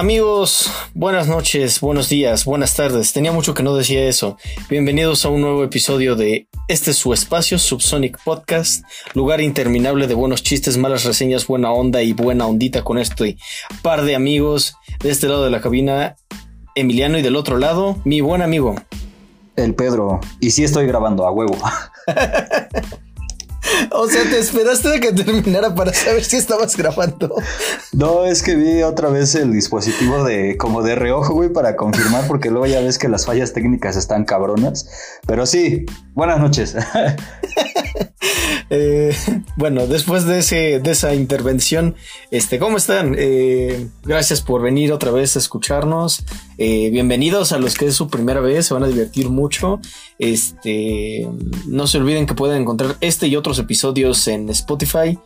Amigos, buenas noches, buenos días, buenas tardes. Tenía mucho que no decía eso. Bienvenidos a un nuevo episodio de este es su espacio, Subsonic Podcast, lugar interminable de buenos chistes, malas reseñas, buena onda y buena ondita con este par de amigos. De este lado de la cabina, Emiliano y del otro lado, mi buen amigo. El Pedro. Y sí estoy grabando a huevo. O sea, te esperaste de que terminara para saber si estabas grabando. No, es que vi otra vez el dispositivo de como de reojo, güey, para confirmar, porque luego ya ves que las fallas técnicas están cabronas. Pero sí, buenas noches. Eh, bueno, después de, ese, de esa intervención, este, ¿cómo están? Eh, gracias por venir otra vez a escucharnos. Eh, bienvenidos a los que es su primera vez, se van a divertir mucho. Este, no se olviden que pueden encontrar este y otros episodios en Spotify.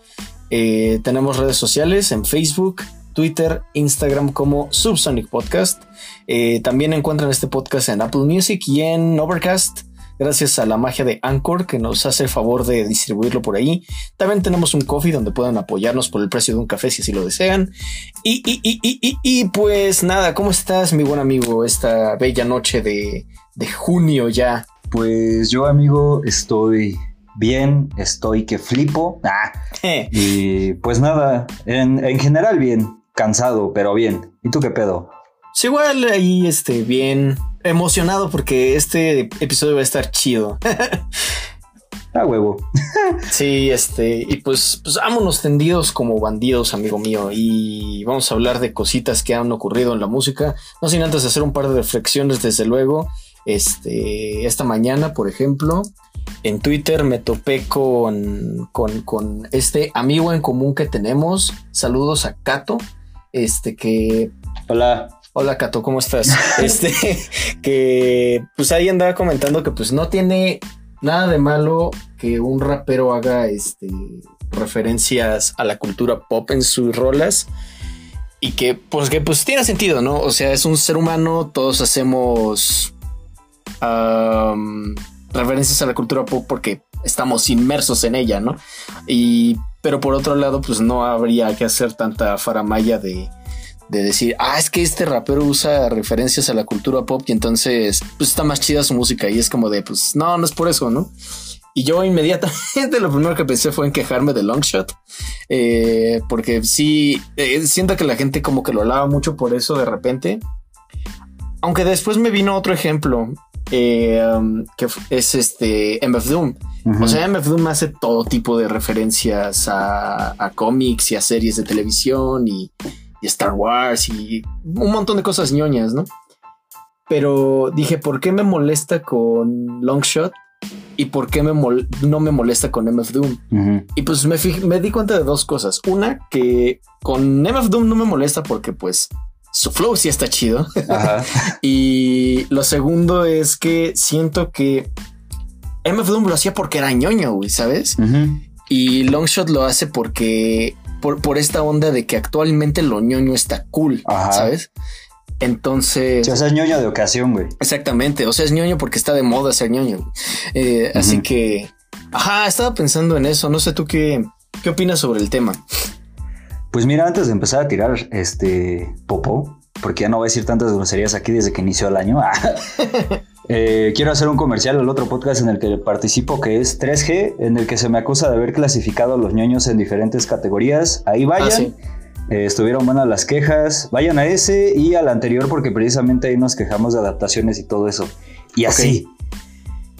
tenemos redes sociales en Facebook, Twitter, Instagram como Subsonic Podcast. también encuentran este podcast en Apple Music y en Overcast gracias a la magia de Anchor que nos hace el favor de distribuirlo por ahí. También tenemos un coffee donde puedan apoyarnos por el precio de un café si así lo desean. Y, y, y, y pues nada, ¿cómo estás, mi buen amigo, esta bella noche de, de junio ya? Pues yo, amigo, estoy bien, estoy que flipo. Ah, y pues nada, en, en general bien, cansado, pero bien. ¿Y tú qué pedo? Sí, igual ahí, este, bien emocionado porque este episodio va a estar chido. A huevo. sí, este, y pues, pues vámonos tendidos como bandidos, amigo mío, y vamos a hablar de cositas que han ocurrido en la música. No sin antes hacer un par de reflexiones, desde luego. Este, esta mañana, por ejemplo, en Twitter me topé con, con, con este amigo en común que tenemos. Saludos a Cato. Este que. Hola. Hola Cato, ¿cómo estás? este, que pues ahí andaba comentando que pues no tiene nada de malo que un rapero haga este referencias a la cultura pop en sus rolas y que pues que pues tiene sentido, ¿no? O sea, es un ser humano, todos hacemos referencias a la cultura pop porque estamos inmersos en ella, ¿no? Y pero por otro lado, pues no habría que hacer tanta faramaya de de decir, ah, es que este rapero usa referencias a la cultura pop y entonces pues está más chida su música y es como de, pues no, no es por eso, ¿no? Y yo inmediatamente lo primero que pensé fue en quejarme de Longshot, eh, porque sí, eh, siento que la gente como que lo alaba mucho por eso de repente. Aunque después me vino otro ejemplo, eh, um, que es este MF Doom. O sea, MF Doom hace todo tipo de referencias a, a cómics y a series de televisión y, Star Wars y un montón de cosas ñoñas, ¿no? Pero dije, ¿por qué me molesta con Longshot? ¿Y por qué me no me molesta con MF Doom? Y pues me, me di cuenta de dos cosas. Una, que con MF Doom no me molesta porque pues su flow sí está chido. y lo segundo es que siento que MF Doom lo hacía porque era ñoño, güey, ¿sabes? Y Longshot lo hace porque por, esta onda de que actualmente lo ñoño está cool, ¿sabes? Entonces. O sea, es ñoño de ocasión, güey. Exactamente. O sea, es ñoño porque está de moda ser ñoño. Eh, así que. Ajá, estaba pensando en eso. No sé tú qué, qué opinas sobre el tema. Pues mira, antes de empezar a tirar este popó, porque ya no voy a decir tantas groserías aquí desde que inició el año. Eh, quiero hacer un comercial al otro podcast en el que participo, que es 3G, en el que se me acusa de haber clasificado a los ñoños en diferentes categorías. Ahí vayan. Ah, eh, estuvieron buenas las quejas. Vayan a ese y al anterior, porque precisamente ahí nos quejamos de adaptaciones y todo eso. Y así.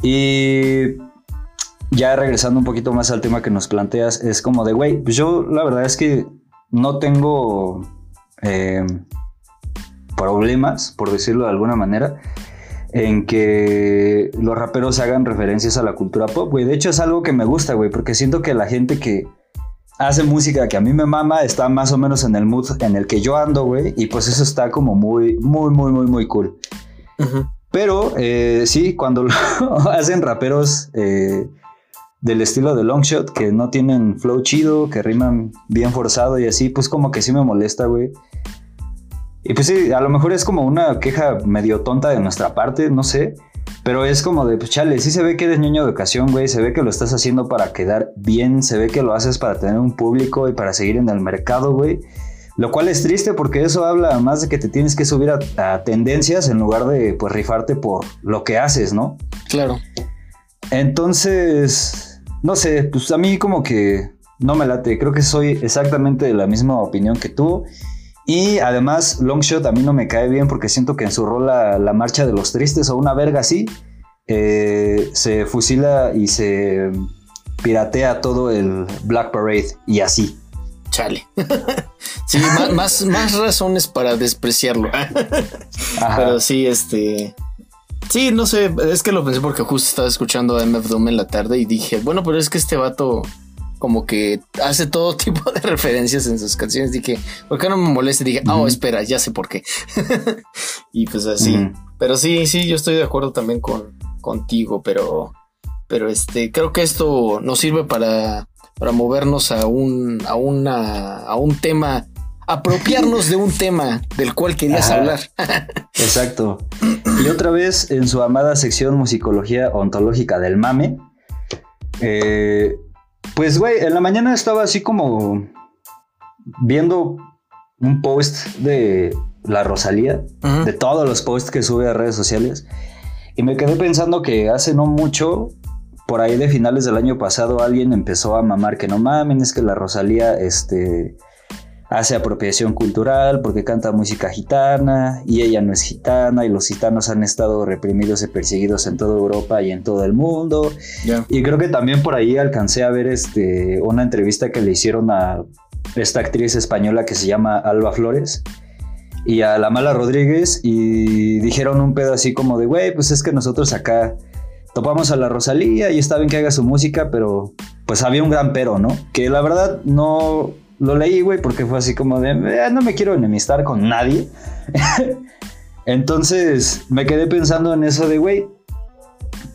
Y ya regresando un poquito más al tema que nos planteas, es como de, güey, pues yo la verdad es que no tengo eh, problemas, por decirlo de alguna manera en que los raperos hagan referencias a la cultura pop, güey. De hecho es algo que me gusta, güey, porque siento que la gente que hace música que a mí me mama está más o menos en el mood en el que yo ando, güey, y pues eso está como muy, muy, muy, muy, muy cool. Pero eh, sí, cuando lo hacen raperos eh, del estilo de Longshot, que no tienen flow chido, que riman bien forzado y así, pues como que sí me molesta, güey. Y pues sí, a lo mejor es como una queja medio tonta de nuestra parte, no sé. Pero es como de, pues chale, sí se ve que eres niño de ocasión, güey. Se ve que lo estás haciendo para quedar bien. Se ve que lo haces para tener un público y para seguir en el mercado, güey. Lo cual es triste porque eso habla más de que te tienes que subir a, tendencias en lugar de pues rifarte por lo que haces, ¿no? Claro. Entonces, no sé, pues a mí como que no me late. Creo que soy exactamente de la misma opinión que tú. Y además, Longshot a mí no me cae bien porque siento que en su rol la, marcha de los tristes o una verga así, eh, se fusila y se piratea todo el Black Parade y así. Chale. sí, más, más, razones para despreciarlo. Pero sí, este. Sí, no sé, es que lo pensé porque justo estaba escuchando a MF Doom en la tarde y dije, bueno, pero es que este vato como que hace todo tipo de referencias en sus canciones. Dije, ¿por qué no me moleste? Dije, oh, espera, ya sé por qué. y pues así. Pero sí, sí, yo estoy de acuerdo también con, contigo, pero, pero este, creo que esto nos sirve para, para movernos a un, a una, a un tema apropiarnos de un tema del cual querías hablar. Exacto. Y otra vez en su amada sección musicología ontológica del mame, eh, pues, güey, en la mañana estaba así como viendo un post de la Rosalía, de todos los posts que sube a redes sociales, y me quedé pensando que hace no mucho, por ahí de finales del año pasado, alguien empezó a mamar que no mamen, es que la Rosalía, este hace apropiación cultural porque canta música gitana y ella no es gitana y los gitanos han estado reprimidos y perseguidos en toda Europa y en todo el mundo. Y creo que también por ahí alcancé a ver este, una entrevista que le hicieron a esta actriz española que se llama Alba Flores y a la Mala Rodríguez y dijeron un pedo así como de, güey, pues es que nosotros acá topamos a la Rosalía y está bien que haga su música, pero pues había un gran pero, ¿no? Que la verdad no lo leí, güey, porque fue así como de, eh, no me quiero enemistar con nadie. Entonces me quedé pensando en eso de, güey,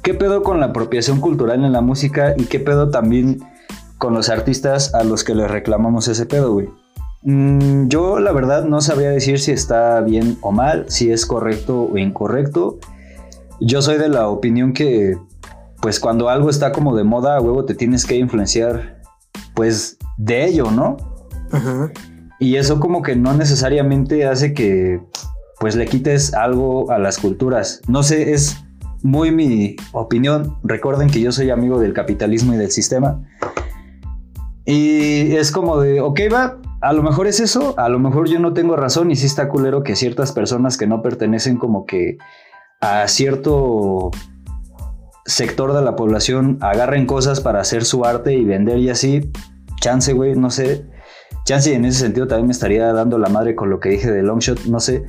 ¿qué pedo con la apropiación cultural en la música y qué pedo también con los artistas a los que les reclamamos ese pedo, güey? Mm, yo la verdad no sabría decir si está bien o mal, si es correcto o incorrecto. Yo soy de la opinión que, pues cuando algo está como de moda, a huevo te tienes que influenciar, pues de ello, ¿no? Y eso como que no necesariamente hace que pues le quites algo a las culturas. No sé, es muy mi opinión. Recuerden que yo soy amigo del capitalismo y del sistema. Y es como de, ok, va, a lo mejor es eso, a lo mejor yo no tengo razón y sí está culero que ciertas personas que no pertenecen como que a cierto sector de la población agarren cosas para hacer su arte y vender y así. Chance, güey, no sé. Chance en ese sentido también me estaría dando la madre con lo que dije de Longshot, no sé.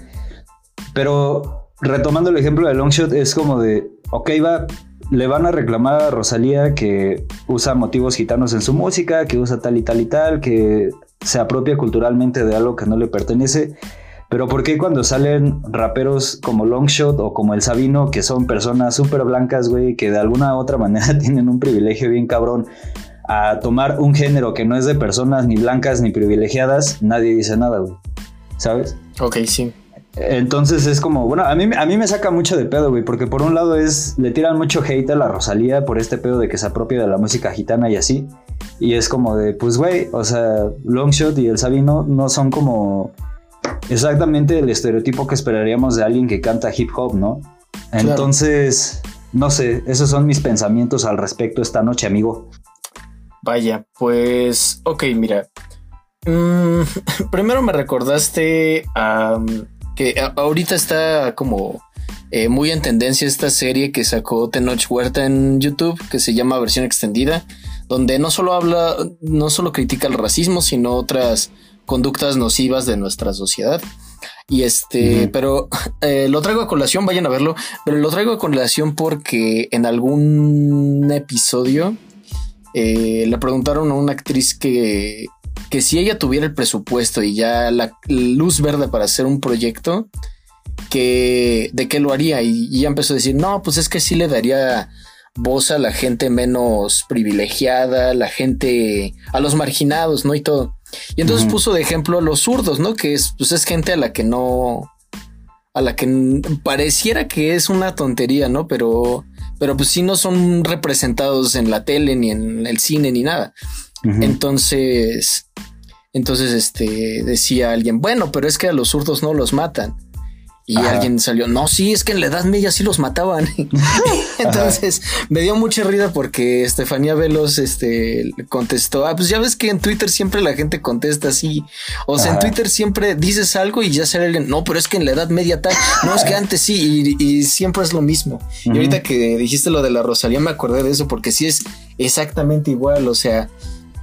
Pero retomando el ejemplo de Longshot, es como de, ok, va, le van a reclamar a Rosalía que usa motivos gitanos en su música, que usa tal y tal y tal, que se apropia culturalmente de algo que no le pertenece. Pero ¿por qué cuando salen raperos como Longshot o como El Sabino, que son personas súper blancas, güey, que de alguna u otra manera tienen un privilegio bien cabrón, a tomar un género que no es de personas ni blancas ni privilegiadas, nadie dice nada, güey. ¿Sabes? Ok, sí. Entonces es como, bueno, a mí, a mí me saca mucho de pedo, güey, porque por un lado es, le tiran mucho hate a la Rosalía por este pedo de que se apropia de la música gitana y así. Y es como de, pues, güey, o sea, Longshot y El Sabino no son como exactamente el estereotipo que esperaríamos de alguien que canta hip hop, ¿no? Entonces, no sé, esos son mis pensamientos al respecto esta noche, amigo. Vaya, pues, ok, mira. Mm, primero me recordaste que ahorita está como eh, muy en tendencia esta serie que sacó Tenoch Huerta en YouTube, que se llama Versión Extendida, donde no solo habla, no solo critica el racismo, sino otras conductas nocivas de nuestra sociedad. Y este, pero eh, lo traigo a colación, vayan a verlo, pero lo traigo a colación porque en algún episodio eh, le preguntaron a una actriz que, que si ella tuviera el presupuesto y ya la luz verde para hacer un proyecto, que de qué lo haría y, y ya empezó a decir, no, pues es que sí le daría voz a la gente menos privilegiada, la gente, a los marginados, ¿no? Y todo. Y entonces puso de ejemplo a los zurdos, ¿no? Que es, pues es gente a la que no, a la que pareciera que es una tontería, ¿no? Pero, pero pues sí no son representados en la tele, ni en el cine, ni nada. Entonces, entonces, este, decía alguien, bueno, pero es que a los zurdos no los matan. Y Ajá. alguien salió, no, sí, es que en la Edad Media sí los mataban. Entonces me dio mucha risa porque Estefanía Velos este, contestó, ah, pues ya ves que en Twitter siempre la gente contesta así. O sea, en. Twitter siempre dices algo y ya sale alguien, no, pero es que en la Edad Media tal, no, es que antes sí, y, y siempre es lo mismo. Y ahorita que dijiste lo de la Rosalía me acordé de eso porque sí es exactamente igual, o sea,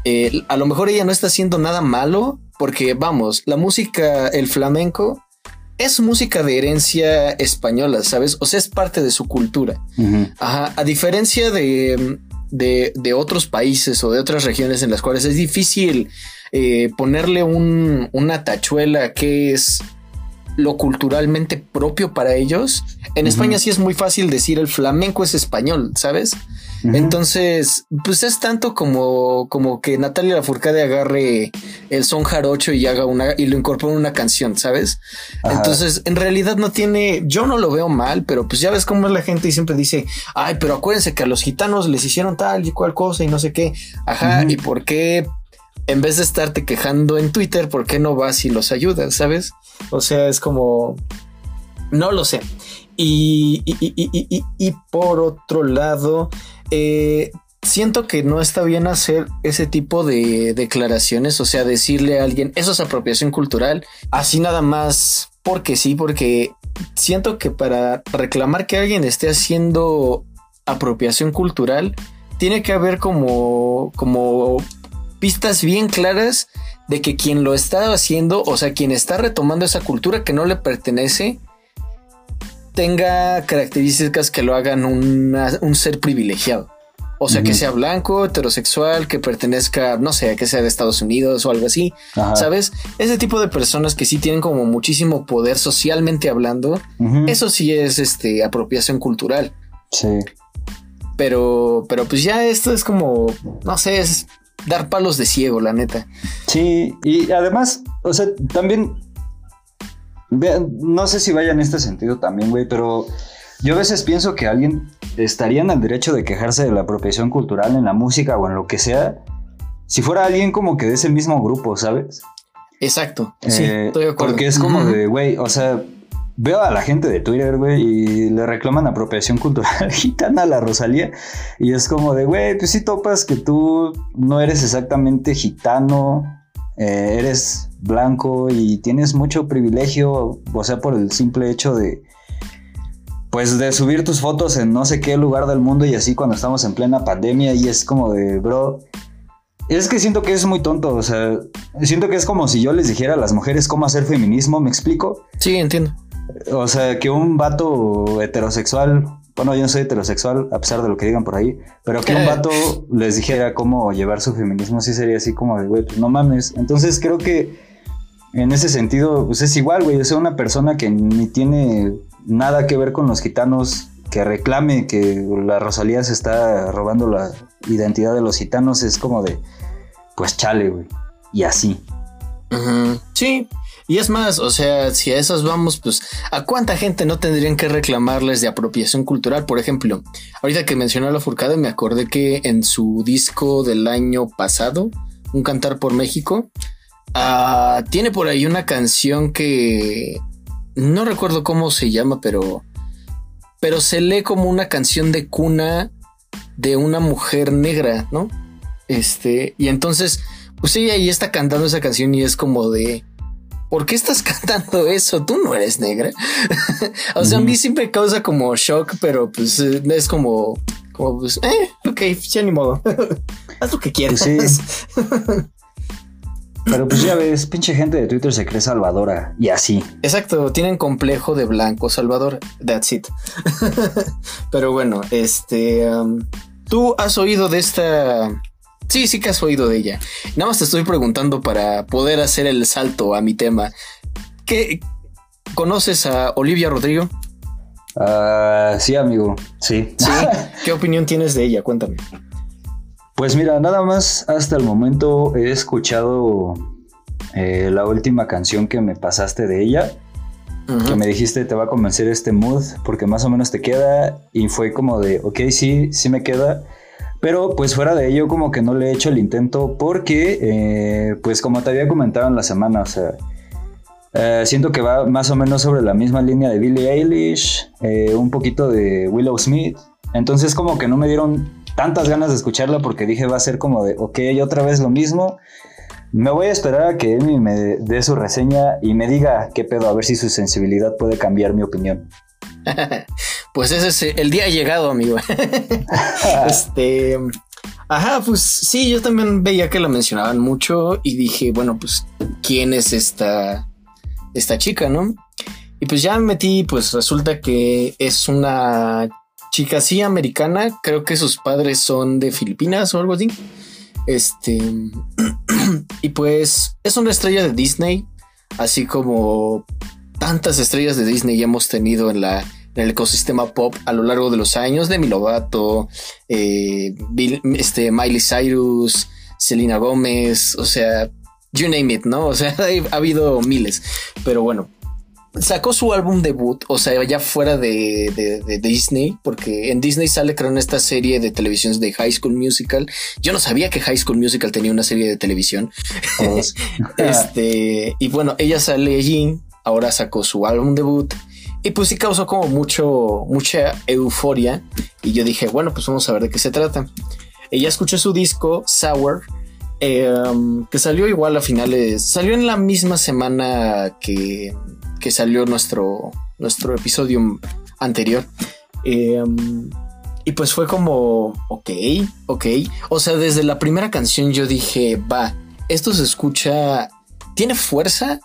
eh, a lo mejor ella no está haciendo nada malo porque vamos, la música, el flamenco es música de herencia española, ¿sabes? O sea, es parte de su cultura. Ajá, a diferencia de, de, de otros países o de otras regiones en las cuales es difícil eh, ponerle un, una tachuela que es lo culturalmente propio para ellos. En. España sí es muy fácil decir el flamenco es español, ¿sabes? Entonces, pues es tanto como, como que Natalia Lafourcade agarre el son jarocho y haga una y lo incorpore en una canción, ¿sabes? Ajá. Entonces, en realidad no tiene, yo no lo veo mal, pero pues ya ves cómo es la gente y siempre dice, ay, pero acuérdense que a los gitanos les hicieron tal y cual cosa y no sé qué. Ajá, y por qué en vez de estarte quejando en Twitter, ¿por qué no vas y los ayudas? ¿Sabes? O sea, es como, no lo sé. Y, por otro lado, eh, siento que no está bien hacer ese tipo de declaraciones, o sea, decirle a alguien, eso es apropiación cultural, así nada más porque sí, porque siento que para reclamar que alguien esté haciendo apropiación cultural, tiene que haber como, como pistas bien claras de que quien lo está haciendo, o sea, quien está retomando esa cultura que no le pertenece, tenga características que lo hagan una- un ser privilegiado. O sea, que sea blanco, heterosexual, que pertenezca, no sé, que sea de Estados Unidos o algo así. Ajá. ¿Sabes? Ese tipo de personas que sí tienen como muchísimo poder socialmente hablando, eso sí es este apropiación cultural. Sí. Pero, pero pues ya esto es como, no sé, es dar palos de ciego, la neta. Sí, y además, o sea, también, no sé si vaya en este sentido también, güey, pero yo a veces pienso que alguien estaría en el derecho de quejarse de la apropiación cultural en la música o en lo que sea, si fuera alguien como que de ese mismo grupo, ¿sabes? Exacto. Sí, Eh, estoy de acuerdo. Porque es como de, güey, o sea, veo a la gente de Twitter, güey, y le reclaman apropiación cultural gitana a la Rosalía. Y es como de, güey, pues sí topas que tú no eres exactamente gitano, eh, eres blanco y tienes mucho privilegio, o sea, por el simple hecho de, pues, de subir tus fotos en no sé qué lugar del mundo y así cuando estamos en plena pandemia y es como de, bro. Es que siento que es muy tonto, o sea, siento que es como si yo les dijera a las mujeres cómo hacer feminismo, ¿me explico? Sí, entiendo. O sea, que un vato heterosexual, bueno, yo no soy heterosexual, a pesar de lo que digan por ahí, pero que un vato les dijera cómo llevar su feminismo, sí sería así como de, güey, pues no mames. Entonces creo que en ese sentido, pues es igual, güey, o sea, una persona que ni tiene nada que ver con los gitanos, que reclame que la Rosalía se está robando la identidad de los gitanos, es como de, pues chale, güey, y así. Ujú. Sí. Y es más, o sea, si a esas vamos, pues, ¿a cuánta gente no tendrían que reclamarles de apropiación cultural? Por ejemplo, ahorita que mencionó a la Furcada, me acordé que en su disco del año pasado, Un Cantar por México, ah, tiene por ahí una canción que no recuerdo cómo se llama, pero, pero se lee como una canción de cuna de una mujer negra, ¿no? Este, y entonces, pues ella ahí está cantando esa canción y es como de, ¿por qué estás cantando eso? Tú no eres negra. o sea, a mí me causa como shock, pero pues eh, es como, como pues, eh, ok, ya ni modo. Haz lo que quieras. Pues sí. Pero pues ya ves, pinche gente de Twitter se cree salvadora y así. Exacto, tienen complejo de blanco Salvador. That's it. Pero bueno, este. um, Tú has oído de esta. Sí, sí que has oído de ella. Nada más te estoy preguntando para poder hacer el salto a mi tema. ¿Qué, ¿conoces a Olivia Rodrigo? Ah, sí, amigo, sí. Sí. ¿Qué opinión tienes de ella? Cuéntame. Pues mira, nada más hasta el momento he escuchado eh, la última canción que me pasaste de ella, que me dijiste te va a convencer este mood porque más o menos te queda y fue como de, ok, sí, sí me queda. Pero pues fuera de ello como que no le he hecho el intento porque eh, pues como te había comentado en la semana, o sea, eh, siento que va más o menos sobre la misma línea de Billie Eilish, eh, un poquito de Willow Smith. Entonces como que no me dieron tantas ganas de escucharla porque dije va a ser como de, ok, otra vez lo mismo. Me voy a esperar a que Emi me dé su reseña y me diga qué pedo, a ver si su sensibilidad puede cambiar mi opinión. Pues ese es el día llegado, amigo. este. Ajá, pues sí, yo también veía que la mencionaban mucho y dije, bueno, pues, ¿quién es esta, esta chica, no? Y pues ya me metí, pues resulta que es una chica así americana, creo que sus padres son de Filipinas o algo así. Este, y pues es una estrella de Disney, así como tantas estrellas de Disney hemos tenido en la en el ecosistema pop a lo largo de los años, Demi Lovato, eh, Bill- este, Miley Cyrus, Selena Gómez, o sea, you name it, ¿no? O sea, ha habido miles, pero bueno. Sacó su álbum debut, o sea, ya fuera de, de- de Disney, porque en Disney sale, creo, en esta serie de televisión de High School Musical. Yo no sabía que High School Musical tenía una serie de televisión. Todos. Este, y bueno, ella sale allí, ahora sacó su álbum debut y pues sí causó como mucho, mucha euforia. Y yo dije, bueno, pues vamos a ver de qué se trata. Ella escuchó su disco, Sour, eh, que salió igual a finales, salió en la misma semana que, que salió nuestro, nuestro episodio anterior. Eh, y pues fue como, ok, ok. O sea, desde la primera canción yo dije, va, esto se escucha, tiene fuerza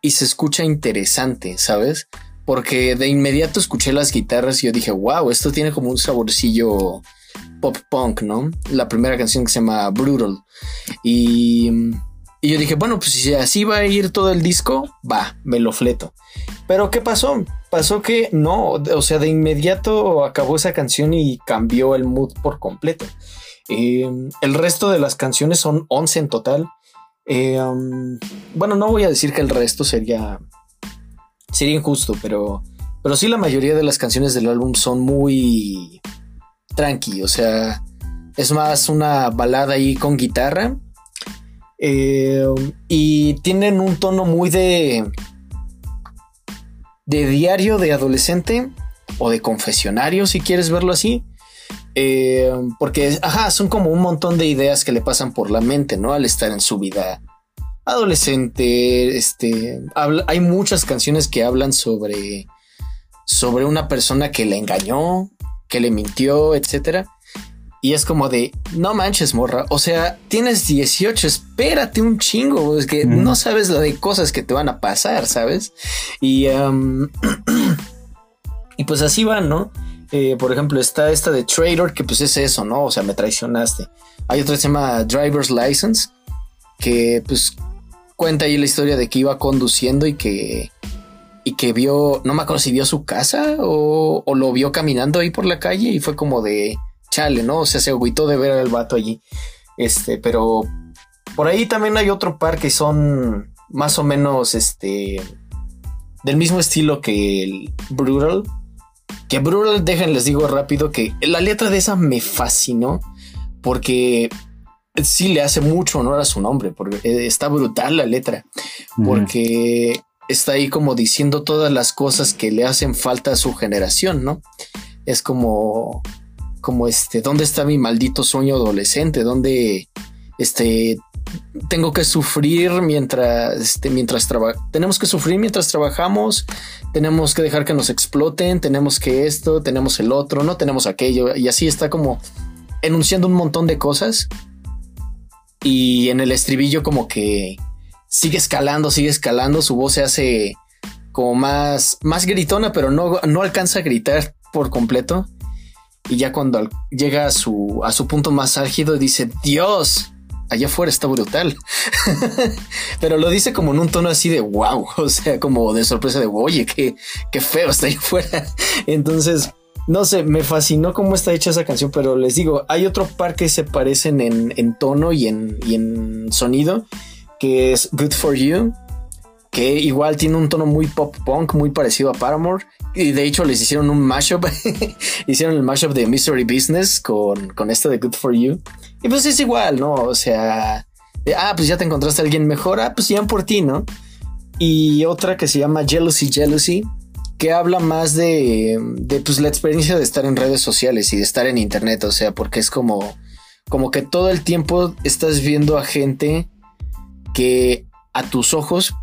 y se escucha interesante, ¿sabes? Porque de inmediato escuché las guitarras y yo dije, wow, esto tiene como un saborcillo pop punk, ¿no? La primera canción que se llama Brutal. Y, y yo dije, bueno, pues si así va a ir todo el disco, va, me lo fleto. Pero ¿qué pasó? Pasó que no, o sea, de inmediato acabó esa canción y cambió el mood por completo. Eh, el resto de las canciones son 11 en total. Um, bueno, no voy a decir que el resto sería sería injusto, pero pero sí la mayoría de las canciones del álbum son muy tranqui, o sea, es más una balada ahí con guitarra eh, y tienen un tono muy de de diario de adolescente o de confesionario, si quieres verlo así. Eh, porque, ajá, son como un montón de ideas que le pasan por la mente, ¿no? Al estar en su vida adolescente, este, habla- hay muchas canciones que hablan sobre, sobre una persona que le engañó, que le mintió, etcétera. Y es como de, no manches, morra. O sea, tienes 18, espérate un chingo. Es que no sabes la de cosas que te van a pasar, ¿sabes? Y, um, y pues así van, ¿no? Eh, por ejemplo, está esta de Trader, que pues es eso, ¿no? O sea, me traicionaste. Hay otra que se llama Driver's License, que pues cuenta ahí la historia de que iba conduciendo y que y que vio, no me acuerdo si vio su casa o, o lo vio caminando ahí por la calle y fue como de chale, ¿no? O sea, se agüitó de ver al vato allí. Este, pero por ahí también hay otro par que son más o menos este del mismo estilo que el Brutal. Que Brutal, déjenles digo rápido que la letra de esa me fascinó porque sí le hace mucho honor a su nombre, porque eh, está brutal la letra, porque está ahí como diciendo todas las cosas que le hacen falta a su generación, ¿no? Es como, como este, ¿dónde está mi maldito sueño adolescente? ¿Dónde, este, tengo que sufrir mientras, este, mientras? Tenemos que sufrir mientras trabajamos, tenemos que dejar que nos exploten, tenemos que esto, tenemos el otro, no tenemos aquello, y así está como enunciando un montón de cosas. Y en el estribillo como que sigue escalando, sigue escalando, su voz se hace como más, más gritona, pero no, no alcanza a gritar por completo. Y ya cuando llega a su, a su punto más álgido dice, Dios, allá afuera está brutal. Pero lo dice como en un tono así de wow, o sea, como de sorpresa de oye, qué, qué feo está allá afuera. Entonces, no sé, me fascinó cómo está hecha esa canción, pero les digo, hay otro par que se parecen en, tono y en, sonido, que es Good for You, que igual tiene un tono muy pop punk, muy parecido a Paramore. Y de hecho les hicieron un mashup, hicieron el mashup de Mystery Business con, con esto de Good for You. Y pues es igual, ¿no? O sea, ah, pues ya te encontraste a alguien mejor, ah, pues ya por ti, ¿no? Y otra que se llama Jealousy Jealousy, que habla más de, de pues, la experiencia de estar en redes sociales y de estar en internet, o sea, porque es como, como que todo el tiempo estás viendo a gente que a tus ojos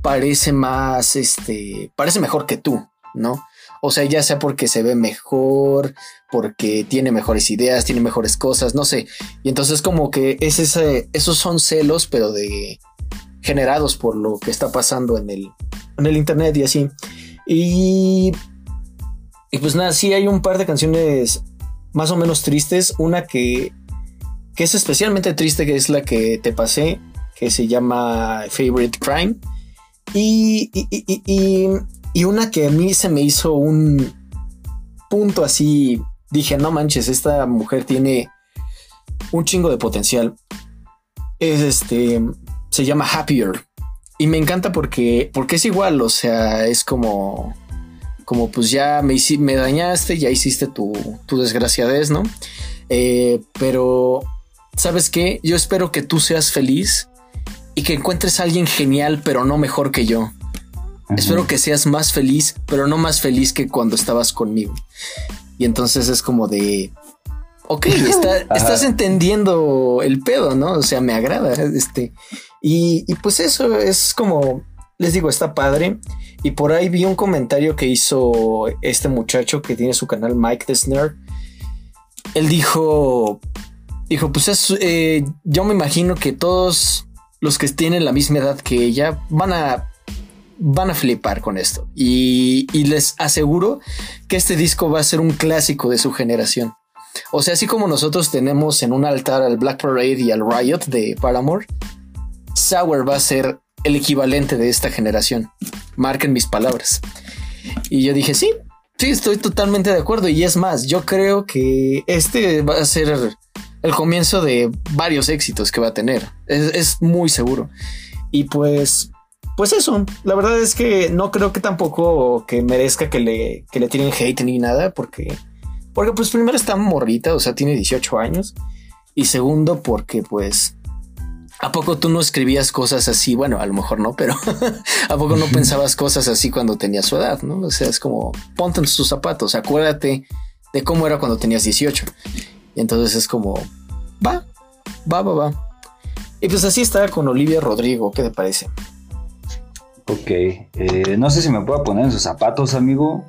parece más, este, parece mejor que tú, ¿no? O sea, ya sea porque se ve mejor, porque tiene mejores ideas, tiene mejores cosas, no sé. Y entonces como que es ese, esos son celos, pero de generados por lo que está pasando en el, en el internet y así. Y, y pues nada, sí hay un par de canciones más o menos tristes. Una que, que es especialmente triste, que es la que te pasé, que se llama Favorite Crime. y, y y una que a mí se me hizo un punto así, dije, no manches, esta mujer tiene un chingo de potencial. Es este, se llama Happier. Y me encanta porque, porque es igual, o sea, es como, como pues ya me, me dañaste, ya hiciste tu, tu desgraciadez, ¿no? Eh, pero, ¿sabes qué? Yo espero que tú seas feliz y que encuentres a alguien genial, pero no mejor que yo. Espero que seas más feliz, pero no más feliz que cuando estabas conmigo. Y entonces es como de, ok, estás entendiendo el pedo, ¿no? O sea, me agrada. Este, y, pues eso es como, les digo, está padre. Y por ahí vi un comentario que hizo este muchacho que tiene su canal, Mike Desner. Él dijo, dijo, pues es, eh, yo me imagino que todos los que tienen la misma edad que ella van a van a flipar con esto. Y, les aseguro que este disco va a ser un clásico de su generación. O sea, así como nosotros tenemos en un altar al Black Parade y al Riot de Paramore, Sour va a ser el equivalente de esta generación. Marquen mis palabras. Y yo dije, sí, sí, estoy totalmente de acuerdo. Y es más, yo creo que este va a ser el comienzo de varios éxitos que va a tener. Es, es muy seguro. Y pues pues eso, la verdad es que no creo que tampoco que merezca que le, que le tiren hate ni nada, porque, porque pues primero está morrita, o sea, tiene 18 años, y segundo porque pues, ¿a poco tú no escribías cosas así? Bueno, a lo mejor no, pero ¿a poco no pensabas cosas así cuando tenías su edad? ¿no? O sea, es como, ponte en sus zapatos, acuérdate de cómo era cuando tenías 18. Y entonces es como, va, va, va, va. Y pues así está con Olivia Rodrigo, ¿qué te parece? Ok, eh, no sé si me puedo poner en sus zapatos, amigo.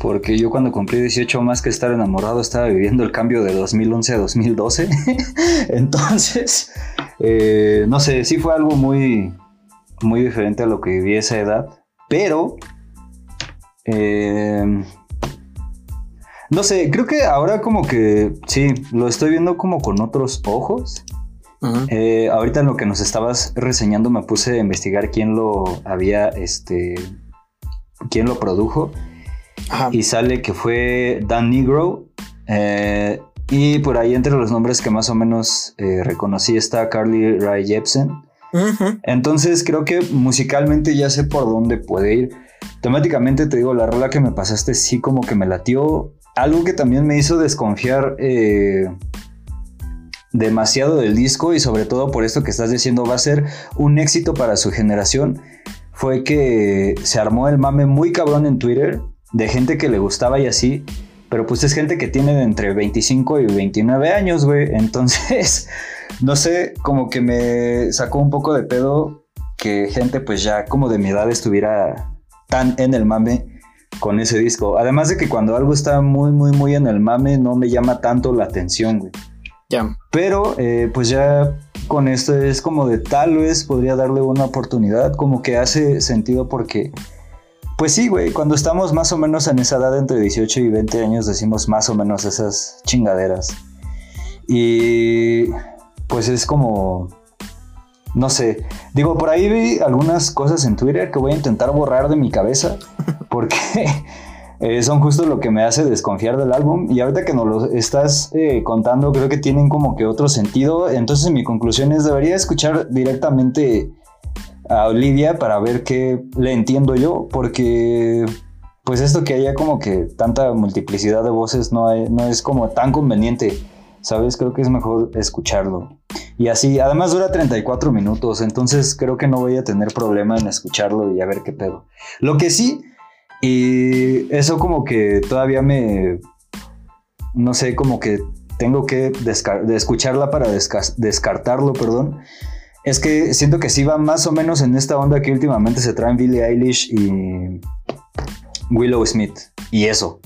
Porque yo cuando cumplí 18 más que estar enamorado estaba viviendo el cambio de 2011 a 2012. Entonces, eh, no sé, sí fue algo muy, muy diferente a lo que viví a esa edad. Pero, eh, no sé, creo que ahora como que sí, lo estoy viendo como con otros ojos. Eh, ahorita en lo que nos estabas reseñando me puse a investigar quién lo había, este, quién lo produjo. Y sale que fue Dan Negro. Eh, y por ahí entre los nombres que más o menos eh, reconocí está Carly Rae Jepsen. Entonces creo que musicalmente ya sé por dónde puede ir. Temáticamente te digo, la rola que me pasaste sí como que me latió. Algo que también me hizo desconfiar demasiado del disco y sobre todo por esto que estás diciendo va a ser un éxito para su generación, fue que se armó el mame muy cabrón en Twitter de gente que le gustaba y así, pero pues es gente que tiene entre 25 y 29 años, güey, entonces, no sé, como que me sacó un poco de pedo que gente pues ya como de mi edad estuviera tan en el mame con ese disco. Además de que cuando algo está muy, muy, muy en el mame, no me llama tanto la atención, güey. Pero eh, pues ya con esto es como de tal vez podría darle una oportunidad, como que hace sentido porque, pues sí, güey, cuando estamos más o menos en esa edad entre 18 y 20 años decimos más o menos esas chingaderas. Y pues es como, no sé, digo, por ahí vi algunas cosas en Twitter que voy a intentar borrar de mi cabeza porque eh, son justo lo que me hace desconfiar del álbum y ahorita que nos lo estás eh, contando creo que tienen como que otro sentido, entonces mi conclusión es debería escuchar directamente a Olivia para ver qué le entiendo yo, porque pues esto que haya como que tanta multiplicidad de voces no, no es como tan conveniente, ¿sabes? Creo que es mejor escucharlo. Y así, además dura 34 minutos, entonces creo que no voy a tener problema en escucharlo y a ver qué pedo. Lo que sí, y eso como que todavía me, no sé, como que tengo que de escucharla para descartarlo, perdón es que siento que sí va más o menos en esta onda que últimamente se traen Billie Eilish y Willow Smith. Y eso.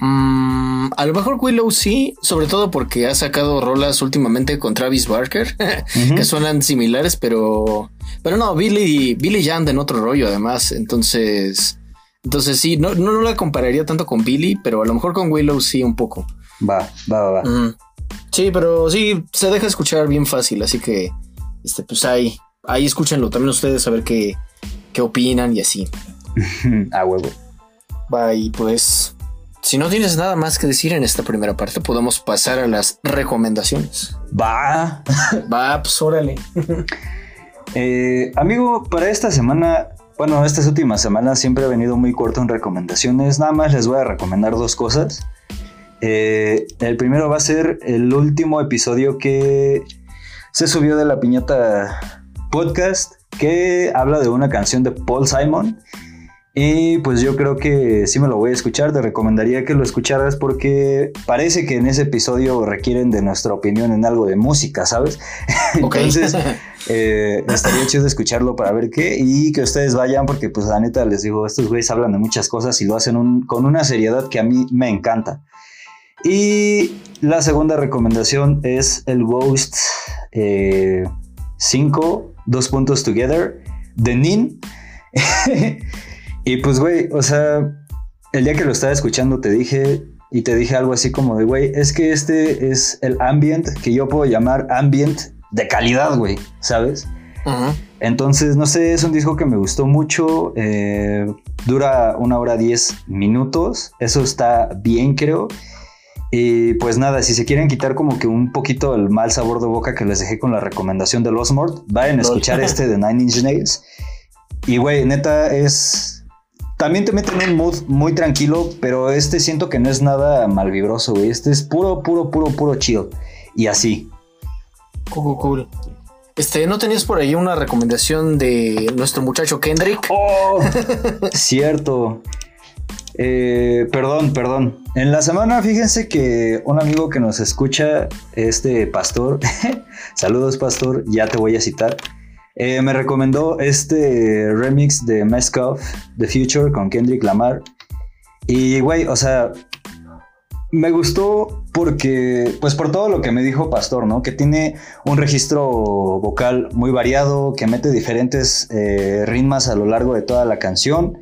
Mm, a lo mejor Willow sí, sobre todo porque ha sacado rolas últimamente con Travis Barker, que suenan similares, pero, pero no, Billy, Billy ya anda en otro rollo además, entonces, entonces sí, no, no, la compararía tanto con Billy, pero a lo mejor con Willow sí un poco. Va, va, va, va. Sí, pero sí, se deja escuchar bien fácil, así que este, pues ahí, ahí escúchenlo también ustedes a ver qué, qué opinan y así. a huevo. Va, y pues, si no tienes nada más que decir en esta primera parte, podemos pasar a las recomendaciones. Va. Va, pues órale. Eh, amigo, para esta semana, bueno, estas últimas semanas siempre he venido muy corto en recomendaciones. Nada más les voy a recomendar dos cosas. Eh, el primero va a ser el último episodio que se subió de la piñata podcast que habla de una canción de Paul Simon. Y pues yo creo que sí me lo voy a escuchar, te recomendaría que lo escucharas porque parece que en ese episodio requieren de nuestra opinión en algo de música, ¿sabes? Entonces eh, estaría chido escucharlo para ver qué y que ustedes vayan porque pues la neta les digo, estos güeyes hablan de muchas cosas y lo hacen con una seriedad que a mí me encanta. Y la segunda recomendación es el Ghost 5, eh, dos puntos together, de Nin. y pues, güey, o sea, el día que lo estaba escuchando te dije y te dije algo así como de, güey, es que este es el ambient que yo puedo llamar ambient de calidad, güey, ¿sabes? Entonces, no sé, es un disco que me gustó mucho. Eh, dura una hora diez minutos. Eso está bien, creo. Y pues nada, si se quieren quitar como que un poquito el mal sabor de boca que les dejé con la recomendación de Los Mort, vayan a escuchar este de Nine Inch Nails. Y güey, neta es... También te meten en un mood muy tranquilo, pero este siento que no es nada malvibroso, güey. Este es puro, puro, puro, puro chill. Y así. Cool, cool. Este, ¿no tenías por ahí una recomendación de nuestro muchacho Kendrick? Oh, cierto. Eh, perdón, perdón. En la semana, fíjense que un amigo que nos escucha, este pastor, saludos pastor, ya te voy a citar, eh, me recomendó este remix de Off, The Future con Kendrick Lamar. Y, güey, o sea, me gustó porque, pues por todo lo que me dijo Pastor, ¿no? Que tiene un registro vocal muy variado, que mete diferentes eh, ritmos a lo largo de toda la canción.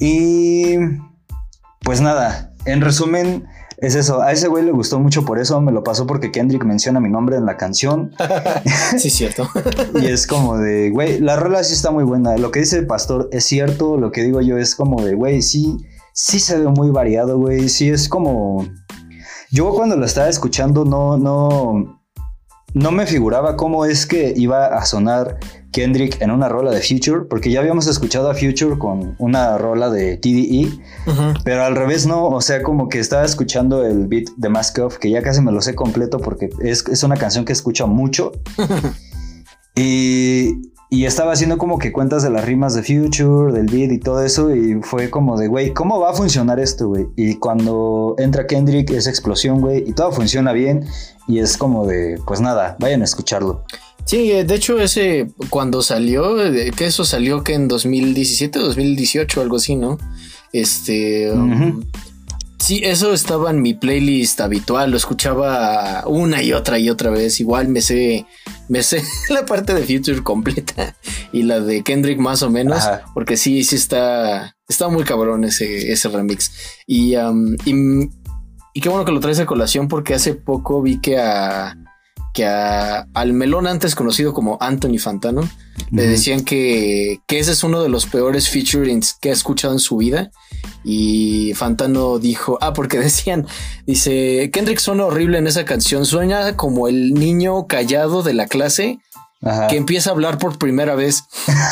Y pues nada, en resumen, es eso. A ese güey le gustó mucho por eso. Me lo pasó porque Kendrick menciona mi nombre en la canción. sí, cierto. y es como de, güey, la rola sí está muy buena. Lo que dice el pastor es cierto. Lo que digo yo es como de, güey, sí, sí se ve muy variado, güey. Sí es como. Yo cuando lo estaba escuchando no, no, no me figuraba cómo es que iba a sonar Kendrick en una rola de Future, porque ya habíamos escuchado a Future con una rola de TDE, pero al revés no, o sea, como que estaba escuchando el beat de Mask Off, que ya casi me lo sé completo porque es, es una canción que escucho mucho. y, y estaba haciendo como que cuentas de las rimas de Future, del beat y todo eso, y fue como de, güey, ¿cómo va a funcionar esto, güey? Y cuando entra Kendrick es explosión, güey, y todo funciona bien, y es como de, pues nada, vayan a escucharlo. Sí, eh, de hecho ese cuando salió, eh, que eso salió que en 2017, 2018, algo así, ¿no? Este... Um, sí, eso estaba en mi playlist habitual, lo escuchaba una y otra y otra vez. Igual me sé, me sé la parte de Future completa y la de Kendrick más o menos, porque sí, sí está, está muy cabrón ese, ese remix. Y, um, y, y qué bueno que lo traes a colación porque hace poco vi que a que al melón antes conocido como Anthony Fantano le decían que, ese es uno de los peores featurings que ha escuchado en su vida. Y Fantano dijo, ah, porque decían, dice, Kendrick suena horrible en esa canción, suena como el niño callado de la clase que empieza a hablar por primera vez.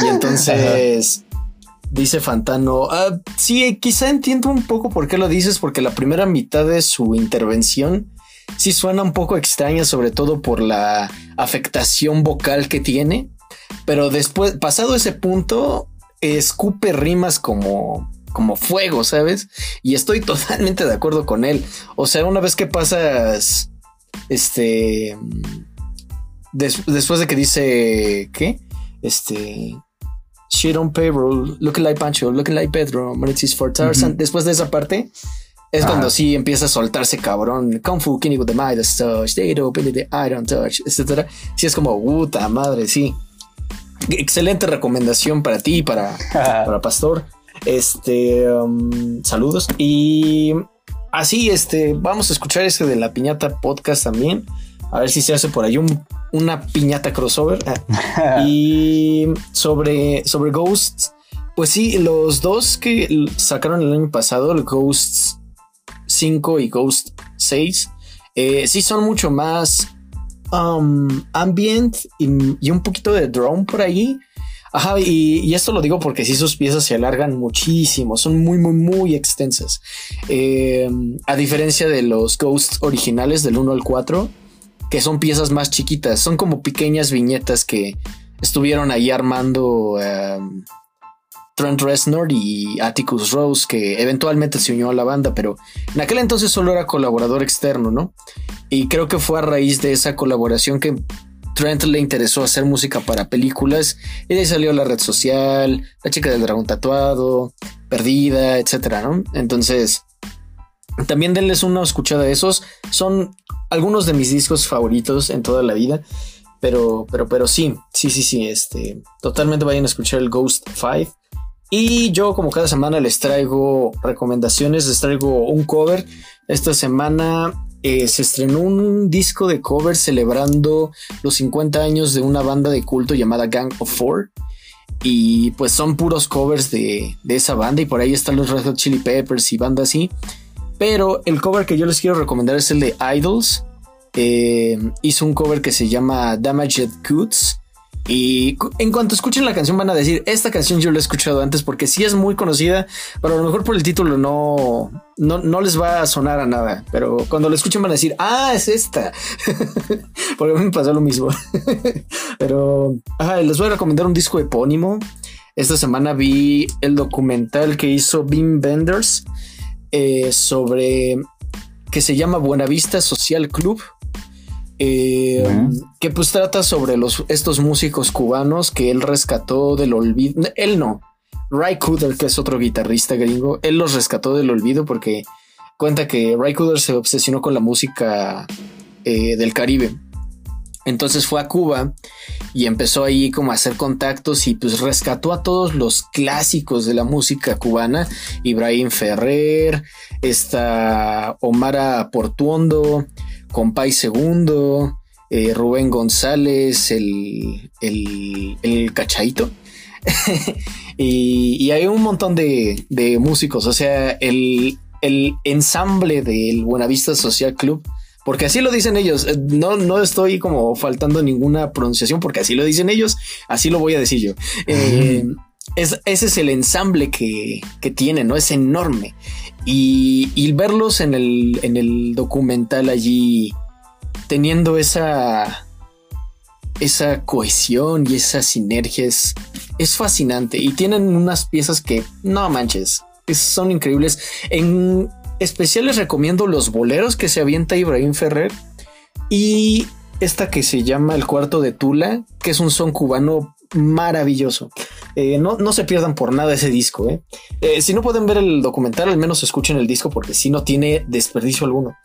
Y entonces dice Fantano, ah, sí, quizá entiendo un poco por qué lo dices, porque la primera mitad de su intervención sí suena un poco extraña, sobre todo por la afectación vocal que tiene. Pero después, pasado ese punto, escupe rimas como, como fuego, ¿sabes? Y estoy totalmente de acuerdo con él. O sea, una vez que pasas, este, después de que dice, ¿qué? Este, shit on payroll, looking like Pancho, looking like Pedro, Mauritzis for Tarzan. Después de esa parte, es cuando sí empieza a soltarse cabrón. Kung Fu, with the Midas touch, they open the iron touch, etc. Sí, es como puta madre, sí. Excelente recomendación para ti, para, para Pastor. Este, um, saludos. Y así, este, vamos a escuchar ese de la piñata podcast también. A ver si se hace por ahí un, una piñata crossover. y sobre, sobre Ghosts, pues sí, los dos que sacaron el año pasado, el Ghosts 5 y Ghost 6, eh, sí son mucho más um, ambient y, un poquito de drone por ahí. Ajá, y, esto lo digo porque sí sus piezas se alargan muchísimo, son muy, muy, muy extensas. Eh, a diferencia de los Ghosts originales del 1 al 4, que son piezas más chiquitas, son como pequeñas viñetas que estuvieron ahí armando um, Trent Reznor y Atticus Rose, que eventualmente se unió a la banda, pero en aquel entonces solo era colaborador externo, ¿no? Y creo que fue a raíz de esa colaboración que Trent le interesó hacer música para películas y de ahí salió la red social, la chica del dragón tatuado, perdida, etcétera, ¿no? Entonces, también denles una escuchada de esos. Son algunos de mis discos favoritos en toda la vida. Pero, pero, pero sí, sí, sí, sí. Este, totalmente vayan a escuchar el Ghost 5. Y yo como cada semana les traigo recomendaciones, les traigo un cover. Esta semana eh, se estrenó un disco de cover celebrando los 50 años de una banda de culto llamada Gang of Four. Y pues son puros covers de, esa banda y por ahí están los Red Hot Chili Peppers y banda así. Pero el cover que yo les quiero recomendar es el de Idols. Eh, hizo un cover que se llama Damaged Goods y en cuanto escuchen la canción van a decir, esta canción yo la he escuchado antes porque sí es muy conocida, pero a lo mejor por el título no, no, les va a sonar a nada. Pero cuando la escuchen van a decir, ah, es esta. porque a mí me pasó lo mismo. pero les voy a recomendar un disco epónimo. Esta semana vi el documental que hizo Beam Benders eh, sobre que se llama Buenavista Social Club eh, que pues trata sobre los, estos músicos cubanos que él rescató del olvido. Él no, Ray Cooder, que es otro guitarrista gringo, él los rescató del olvido porque cuenta que Ray Cooder se obsesionó con la música eh, del Caribe. Entonces fue a Cuba y empezó ahí como a hacer contactos y pues rescató a todos los clásicos de la música cubana. Ibrahim Ferrer, esta Omara Portuondo, Compay Segundo, eh, Rubén González, el, el, el cachadito. y, hay un montón de, músicos, o sea, el, el ensamble del Buenavista Social Club, porque así lo dicen ellos, eh, no, no estoy como faltando ninguna pronunciación, porque así lo dicen ellos, así lo voy a decir yo. Eh, ese es el ensamble que, que tienen, ¿no? Es enorme. Y, verlos en el, en el documental allí teniendo esa, esa cohesión y esa sinergia es, fascinante. Y tienen unas piezas que no manches, son increíbles. En especial les recomiendo los boleros que se avienta Ibrahim Ferrer y esta que se llama El Cuarto de Tula, que es un son cubano maravilloso. Eh, no, se pierdan por nada ese disco. Eh. Eh, si no pueden ver el documental, al menos escuchen el disco porque si no tiene desperdicio alguno.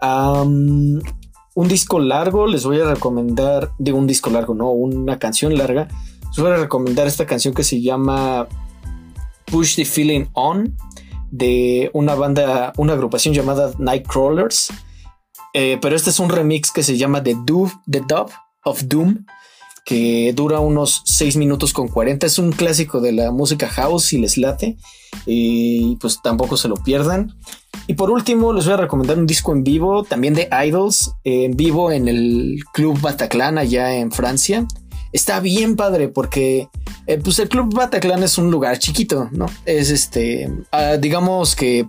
un disco largo, les voy a recomendar, digo un disco largo, no, una canción larga. Les voy a recomendar esta canción que se llama Push the Feeling On de una banda, una agrupación llamada Nightcrawlers. Pero este es un remix que se llama The Dove, The Dove of Doom, que dura unos 6 minutos con 40. Es un clásico de la música house si les late. Y pues tampoco se lo pierdan. Y por último, les voy a recomendar un disco en vivo, también de Idols, en vivo en el Club Bataclan allá en Francia. Está bien padre porque eh, pues el Club Bataclan es un lugar chiquito, ¿no? Es este, ah, digamos que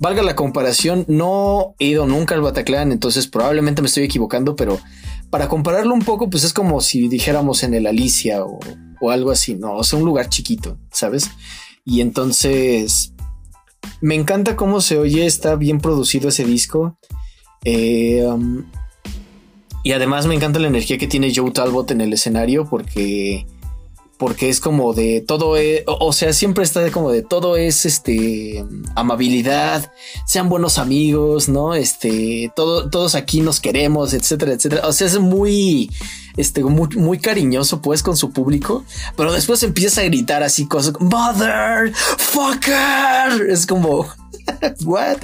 valga la comparación, no he ido nunca al Bataclan, entonces probablemente me estoy equivocando, pero para compararlo un poco, pues es como si dijéramos en el Alicia o, algo así, ¿no? O sea, un lugar chiquito, ¿sabes? Y entonces me encanta cómo se oye, está bien producido ese disco. Eh, um, y además me encanta la energía que tiene Joe Talbot en el escenario porque porque es como de todo, es, o sea, siempre está como de todo es este amabilidad, sean buenos amigos, ¿no? Este, todo, todos aquí nos queremos, etcétera, etcétera. O sea, es muy, este, muy, cariñoso pues con su público, pero después empieza a gritar así cosas, mother, fucker. Es como, what?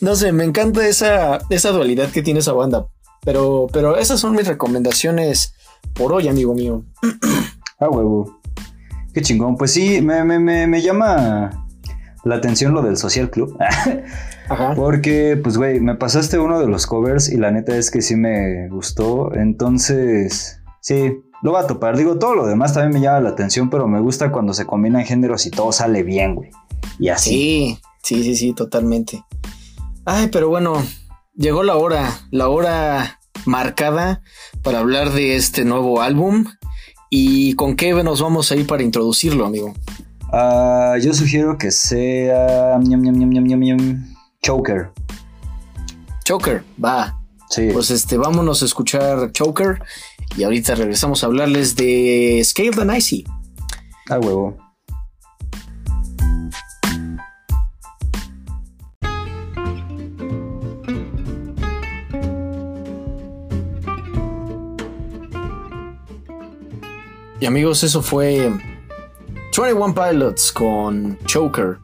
No sé, me encanta esa, esa dualidad que tiene esa banda. Pero, pero esas son mis recomendaciones por hoy, amigo mío. Ah, huevo. Qué chingón. Pues sí, me, me, me, me llama la atención lo del Social Club. Ajá. Porque, pues, güey, me pasaste uno de los covers y la neta es que sí me gustó. Entonces, sí, lo va a topar. Digo, todo lo demás también me llama la atención, pero me gusta cuando se combinan géneros y todo sale bien, güey. Y así. Sí, sí, sí, sí, totalmente. Ay, pero bueno, llegó la hora, la hora marcada para hablar de este nuevo álbum. ¿Y con qué nos vamos a ir para introducirlo, amigo? Ah, yo sugiero que sea. ñam, ñam, ñam, Choker. Choker, va. Sí. Pues este, vámonos a escuchar Choker y ahorita regresamos a hablarles de Scale and Icy. Ah, huevo. Y amigos, eso fue 21 Pilots con Choker.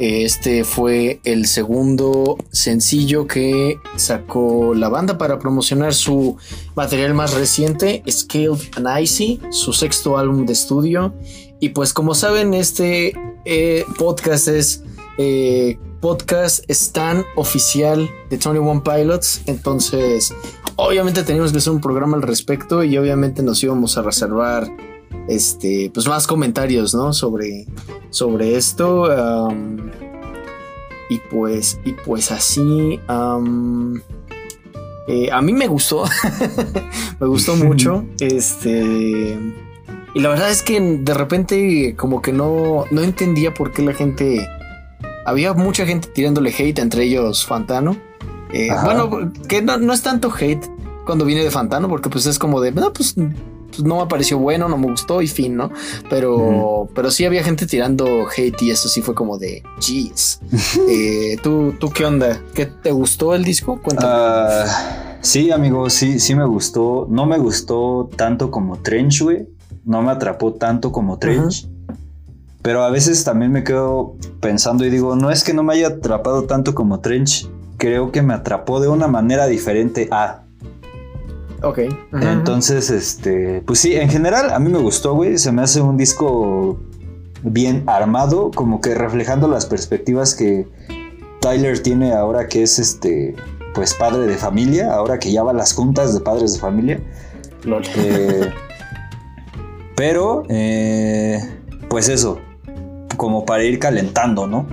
Este fue el segundo sencillo que sacó la banda para promocionar su material más reciente, Scaled and Icy, su sexto álbum de estudio. Y pues como saben, este eh, podcast es eh, podcast stand oficial de 21 Pilots. Entonces, obviamente teníamos que hacer un programa al respecto y obviamente nos íbamos a reservar este, pues más comentarios, ¿no? Sobre, sobre esto. um, y pues, y pues así. um, eh, a mí me gustó. me gustó mucho. Este. Y la verdad es que de repente, como que no, no entendía por qué la gente. Había mucha gente tirándole hate, entre ellos Fantano. Eh, bueno, que no, no es tanto hate cuando viene de Fantano, porque pues es como de, no, pues, pues no me pareció bueno, no me gustó y fin, ¿no? Pero, pero sí había gente tirando hate y eso sí fue como de, jeez. Eh, ¿tú, ¿Tú qué onda? ¿Qué te gustó el disco? Cuéntame. Ah, sí, amigo, sí, sí me gustó. No me gustó tanto como Trench, güey. No me atrapó tanto como Trench. Pero a veces también me quedo pensando y digo, no es que no me haya atrapado tanto como Trench. Creo que me atrapó de una manera diferente a. ok. Entonces, este, pues sí, en general a mí me gustó, güey. Se me hace un disco bien armado, como que reflejando las perspectivas que Tyler tiene ahora que es este, pues padre de familia, ahora que ya va a las juntas de padres de familia. Lol. Eh, pero, eh, pues eso, como para ir calentando, ¿no?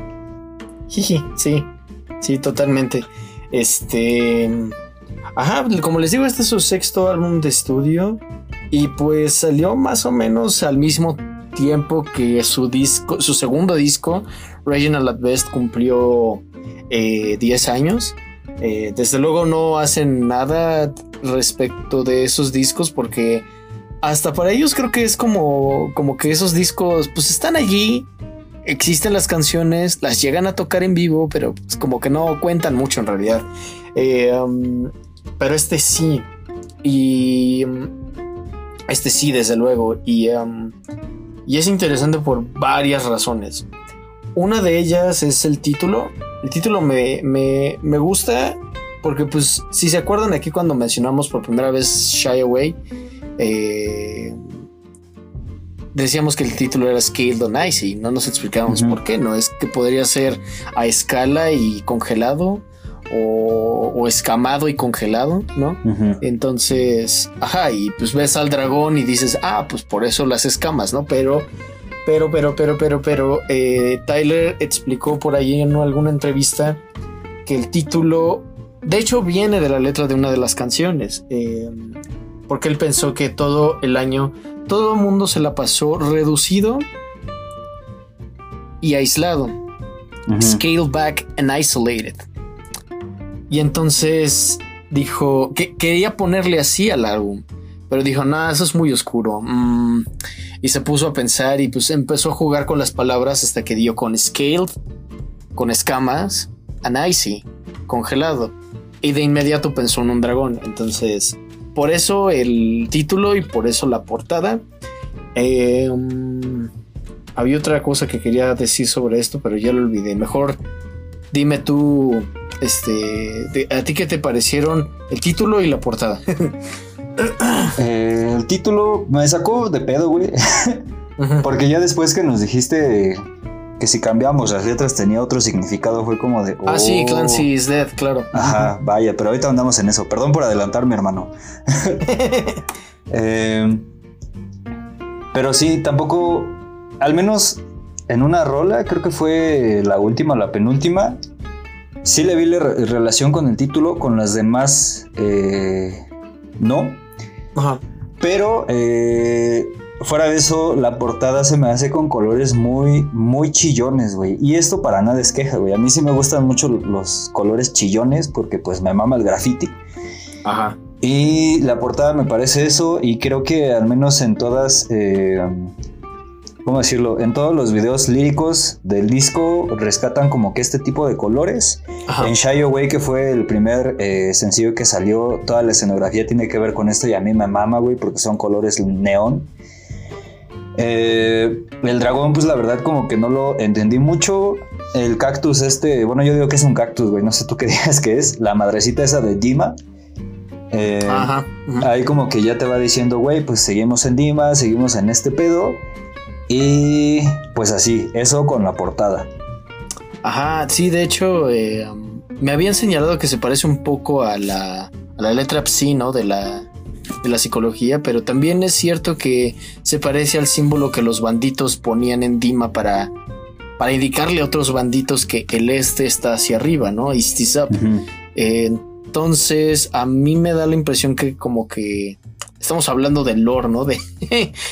Sí, sí, totalmente. Este. Ajá, como les digo, este es su sexto álbum de estudio. Y pues salió más o menos al mismo tiempo que su disco, su segundo disco, Regional at Best, cumplió eh, 10 años. Eh, desde luego no hacen nada respecto de esos discos porque hasta para ellos creo que es como, como que esos discos pues están allí, existen las canciones, las llegan a tocar en vivo, pero pues, como que no cuentan mucho en realidad. Eh, um, pero este sí. Y um, este sí, desde luego. Y, um, y es interesante por varias razones. Una de ellas es el título. El título me, me, me gusta porque pues si se acuerdan aquí cuando mencionamos por primera vez Shy Away, eh, decíamos que el título era Scaled on Icy, no nos explicábamos por qué, no es que podría ser a escala y congelado o, o escamado y congelado, ¿no? Entonces, ajá, y pues ves al dragón y dices, ah, pues por eso las escamas, ¿no? Pero, pero, pero, pero, pero, pero, eh, Tyler explicó por ahí en alguna entrevista que el título, de hecho, viene de la letra de una de las canciones, eh, porque él pensó que todo el año, todo el mundo se la pasó reducido y aislado Ujú. scale back and isolated. Y entonces dijo que quería ponerle así al álbum, pero dijo, no, eso es muy oscuro. Mm. Y se puso a pensar y pues empezó a jugar con las palabras hasta que dio con scaled, con escamas, and icy, congelado. Y de inmediato pensó en un dragón. Entonces, por eso el título y por eso la portada. Mm, había otra cosa que quería decir sobre esto, pero ya lo olvidé. Mejor dime tú, este, a ti qué te parecieron el título y la portada. Eh, el título me sacó de pedo, güey. Porque ya después que nos dijiste que si cambiamos las letras tenía otro significado, fue como de. Ah, sí, oh. Clancy is dead, claro. Ajá, vaya, pero ahorita andamos en eso. Perdón por adelantarme, hermano. Eh, pero sí, tampoco, al menos en una rola, creo que fue la última, la penúltima, sí le vi la re- relación con el título, con las demás, eh, no. Ajá. Pero eh, fuera de eso, la portada se me hace con colores muy, muy chillones, güey. Y esto para nada es queja, güey. A mí sí me gustan mucho los colores chillones porque pues me mama el graffiti. Ajá. Y la portada me parece eso y creo que al menos en todas, eh, ¿cómo decirlo? En todos los videos líricos del disco rescatan como que este tipo de colores. Ajá. En Shy Away, que fue el primer eh, sencillo que salió, toda la escenografía tiene que ver con esto y a mí me mama, güey, porque son colores neón. Eh, el dragón, pues la verdad como que no lo entendí mucho. El cactus este, bueno, yo digo que es un cactus, güey, no sé tú qué digas que es. La madrecita esa de Dima. Eh, Ajá. Ahí como que ya te va diciendo, güey, pues seguimos en Dima, seguimos en este pedo. Y pues así, eso con la portada. Ajá, sí, de hecho, eh, me habían señalado que se parece un poco a la, a la letra Psi, ¿no? De la, de la psicología, pero también es cierto que se parece al símbolo que los banditos ponían en Dima para, para indicarle a otros banditos que el este está hacia arriba, ¿no? East is up. Eh, entonces, a mí me da la impresión que como que estamos hablando del lore, ¿no? De,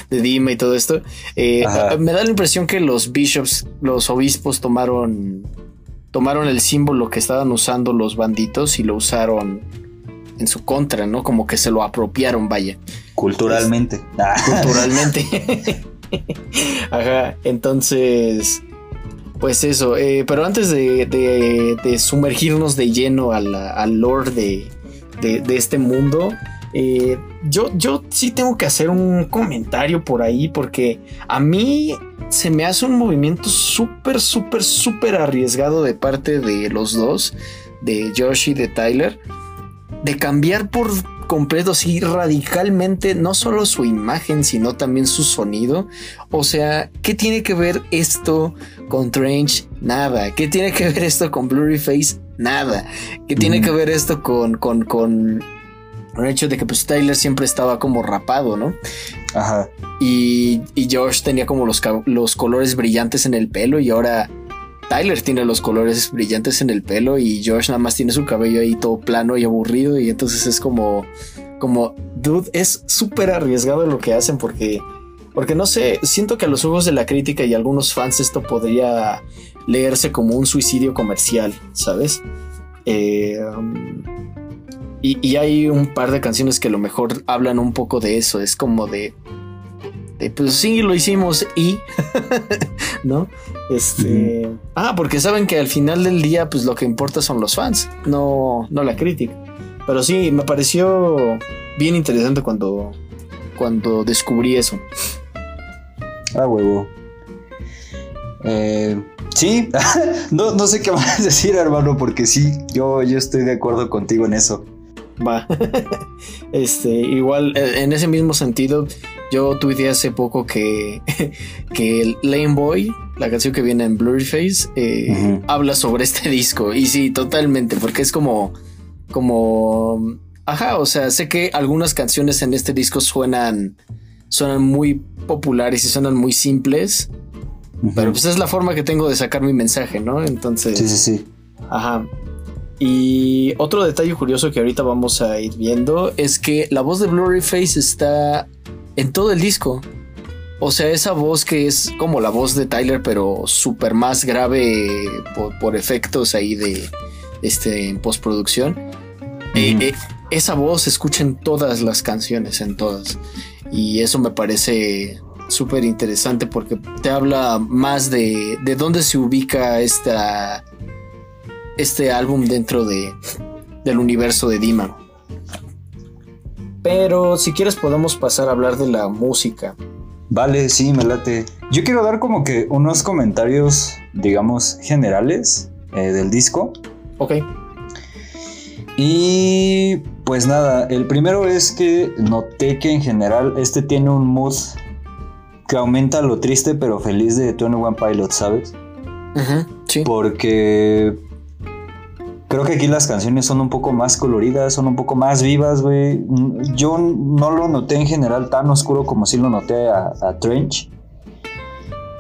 de Dima y todo esto. Eh, me da la impresión que los bishops, los obispos tomaron, tomaron el símbolo que estaban usando los banditos y lo usaron en su contra, ¿no? Como que se lo apropiaron, vaya, Culturalmente. Ah. culturalmente. Ajá, entonces, pues eso, eh, pero antes de, de- de sumergirnos de lleno a la- al lore de, de- de este mundo, eh, yo, yo sí tengo que hacer un comentario por ahí porque a mí se me hace un movimiento súper, súper, súper arriesgado de parte de los dos, de Josh y de Tyler, de cambiar por completo, así radicalmente, no solo su imagen, sino también su sonido. O sea, ¿qué tiene que ver esto con Trench? Nada. ¿Qué tiene que ver esto con Blurry Face? Nada. ¿Qué tiene que ver esto con, con, con el hecho de que pues Tyler siempre estaba como rapado, ¿no? Ajá. Y, y Josh tenía como los, los colores brillantes en el pelo y ahora Tyler tiene los colores brillantes en el pelo y Josh nada más tiene su cabello ahí todo plano y aburrido y entonces es como, como, dude, es súper arriesgado lo que hacen porque, porque no sé, siento que a los ojos de la crítica y algunos fans esto podría leerse como un suicidio comercial, ¿sabes? Eh, um, y, y hay un par de canciones que a lo mejor hablan un poco de eso, es como de, de, pues sí, lo hicimos y, ¿no? Este, ah, porque saben que al final del día, pues lo que importa son los fans, no, no la crítica. Pero sí, me pareció bien interesante cuando, cuando descubrí eso. Ah, huevo. Eh, sí, no, no sé qué más decir, hermano, porque sí, yo, yo estoy de acuerdo contigo en eso. Va. este, igual, eh, en ese mismo sentido, yo tuiteé hace poco que, que Lane Boy, la canción que viene en Blurry Face, eh, Ujú. habla sobre este disco. Y sí, totalmente, porque es como. como. Ajá, o sea, sé que algunas canciones en este disco suenan. suenan muy populares y suenan muy simples. Pero pues es la forma que tengo de sacar mi mensaje, ¿no? Entonces. Sí, sí, sí. Ajá. Y otro detalle curioso que ahorita vamos a ir viendo es que la voz de Blurry Face está en todo el disco. O sea, esa voz que es como la voz de Tyler, pero súper más grave por, por efectos ahí de este en postproducción. Eh, eh, esa voz se escucha en todas las canciones, en todas. Y eso me parece súper interesante porque te habla más de, de dónde se ubica esta, este álbum dentro de, del universo de Dima. Pero si quieres podemos pasar a hablar de la música. Vale, sí, me late. Yo quiero dar como que unos comentarios, digamos, generales eh, del disco. Ok. Y pues nada, el primero es que noté que en general este tiene un mood que aumenta lo triste pero feliz de 21 Pilots, ¿sabes? Ujú, sí. Porque creo que aquí las canciones son un poco más coloridas, son un poco más vivas, güey. Yo no lo noté en general tan oscuro como sí lo noté a, a Trench.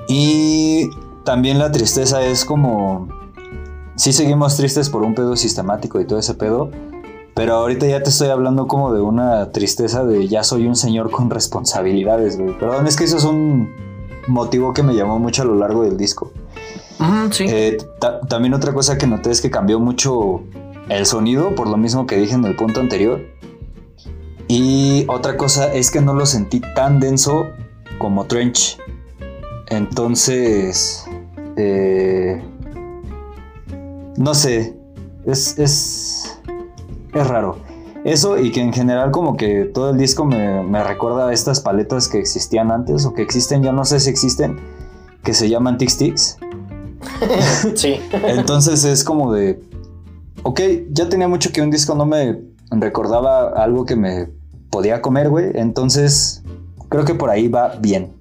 Y también la tristeza es como... Sí seguimos tristes por un pedo sistemático y todo ese pedo. Pero ahorita ya te estoy hablando como de una tristeza de ya soy un señor con responsabilidades, güey. Perdón, es que eso es un motivo que me llamó mucho a lo largo del disco. Eh, ta- también otra cosa que noté es que cambió mucho el sonido, por lo mismo que dije en el punto anterior. Y otra cosa es que no lo sentí tan denso como Trench. Entonces, eh, no sé, es, es, es raro. Eso y que en general como que todo el disco me, me recuerda a estas paletas que existían antes o que existen, ya no sé si existen, que se llaman Tix Tix. sí. Entonces es como de, ok, ya tenía mucho que un disco no me recordaba algo que me podía comer, güey. Entonces creo que por ahí va bien.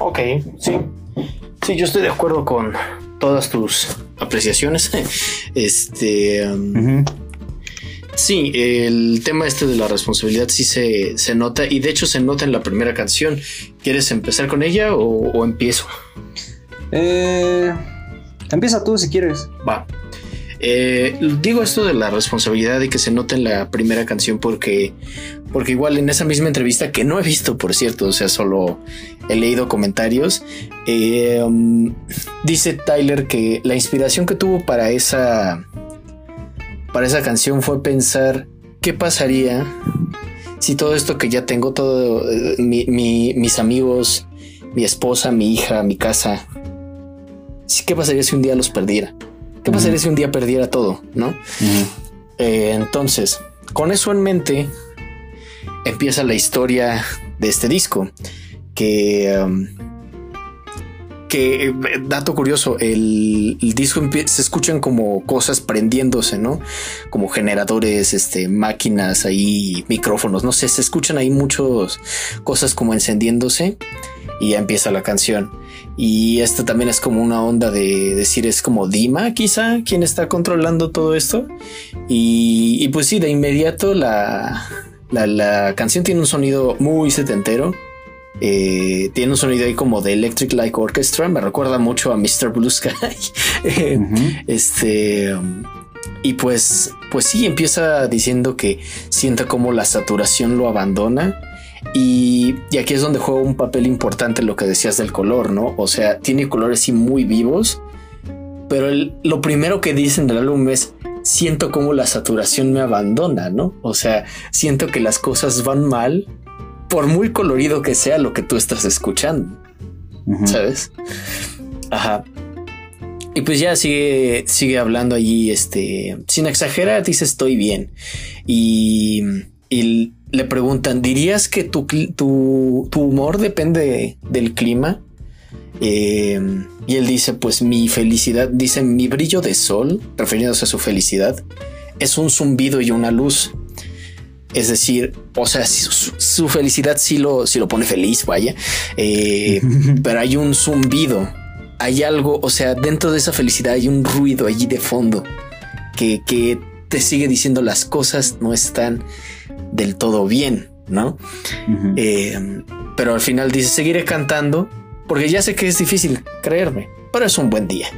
Ok, sí. Sí, yo estoy de acuerdo con todas tus apreciaciones. Este. um, Sí, el tema este de la responsabilidad sí se, se nota y de hecho se nota en la primera canción. ¿Quieres empezar con ella o, o empiezo? Eh, empieza tú si quieres. Va. Eh, digo esto de la responsabilidad y que se nota en la primera canción porque, porque igual en esa misma entrevista que no he visto, por cierto, o sea, solo he leído comentarios, eh, um, dice Tyler que la inspiración que tuvo para esa, para esa canción fue pensar qué pasaría si todo esto que ya tengo, todo eh, mi- mi- mis amigos, mi esposa, mi hija, mi casa, ¿qué pasaría si un día los perdiera? ¿Qué pasaría si un día perdiera todo? ¿No? Eh, entonces, con eso en mente, empieza la historia de este disco. Que, um, que eh, dato curioso, el, el disco se escuchan como cosas prendiéndose, ¿no? Como generadores, este, máquinas ahí, micrófonos, no sé, se escuchan ahí muchas cosas como encendiéndose y ya empieza la canción. Y esto también es como una onda de decir, es como Dima, quizá, quien está controlando todo esto. Y, y pues sí, de inmediato la, la, la canción tiene un sonido muy setentero. Eh, tiene un sonido ahí como de Electric Light Orchestra. Me recuerda mucho a Mr. Blue Sky. Eh, este. Y pues, pues sí, empieza diciendo que sienta como la saturación lo abandona. Y, y aquí es donde juega un papel importante lo que decías del color, ¿no? O sea, tiene colores sí muy vivos, pero el- lo primero que dicen del álbum es siento como la saturación me abandona, ¿no? O sea, siento que las cosas van mal por muy colorido que sea lo que tú estás escuchando. ¿sabes? Ajá. Y pues ya sigue, sigue hablando allí, este, sin exagerar, dice estoy bien. Y, y le preguntan, ¿dirías que tu, tu, tu humor depende del clima? Eh, y él dice, pues mi felicidad, dice, mi brillo de sol, refiriéndose a su felicidad, es un zumbido y una luz. Es decir, o sea, su, su felicidad sí lo, sí lo pone feliz, vaya, eh, pero hay un zumbido, hay algo, o sea, dentro de esa felicidad hay un ruido allí de fondo que, que te sigue diciendo las cosas no están del todo bien, ¿no? eh, pero al final dice, seguiré cantando porque ya sé que es difícil creerme, pero es un buen día.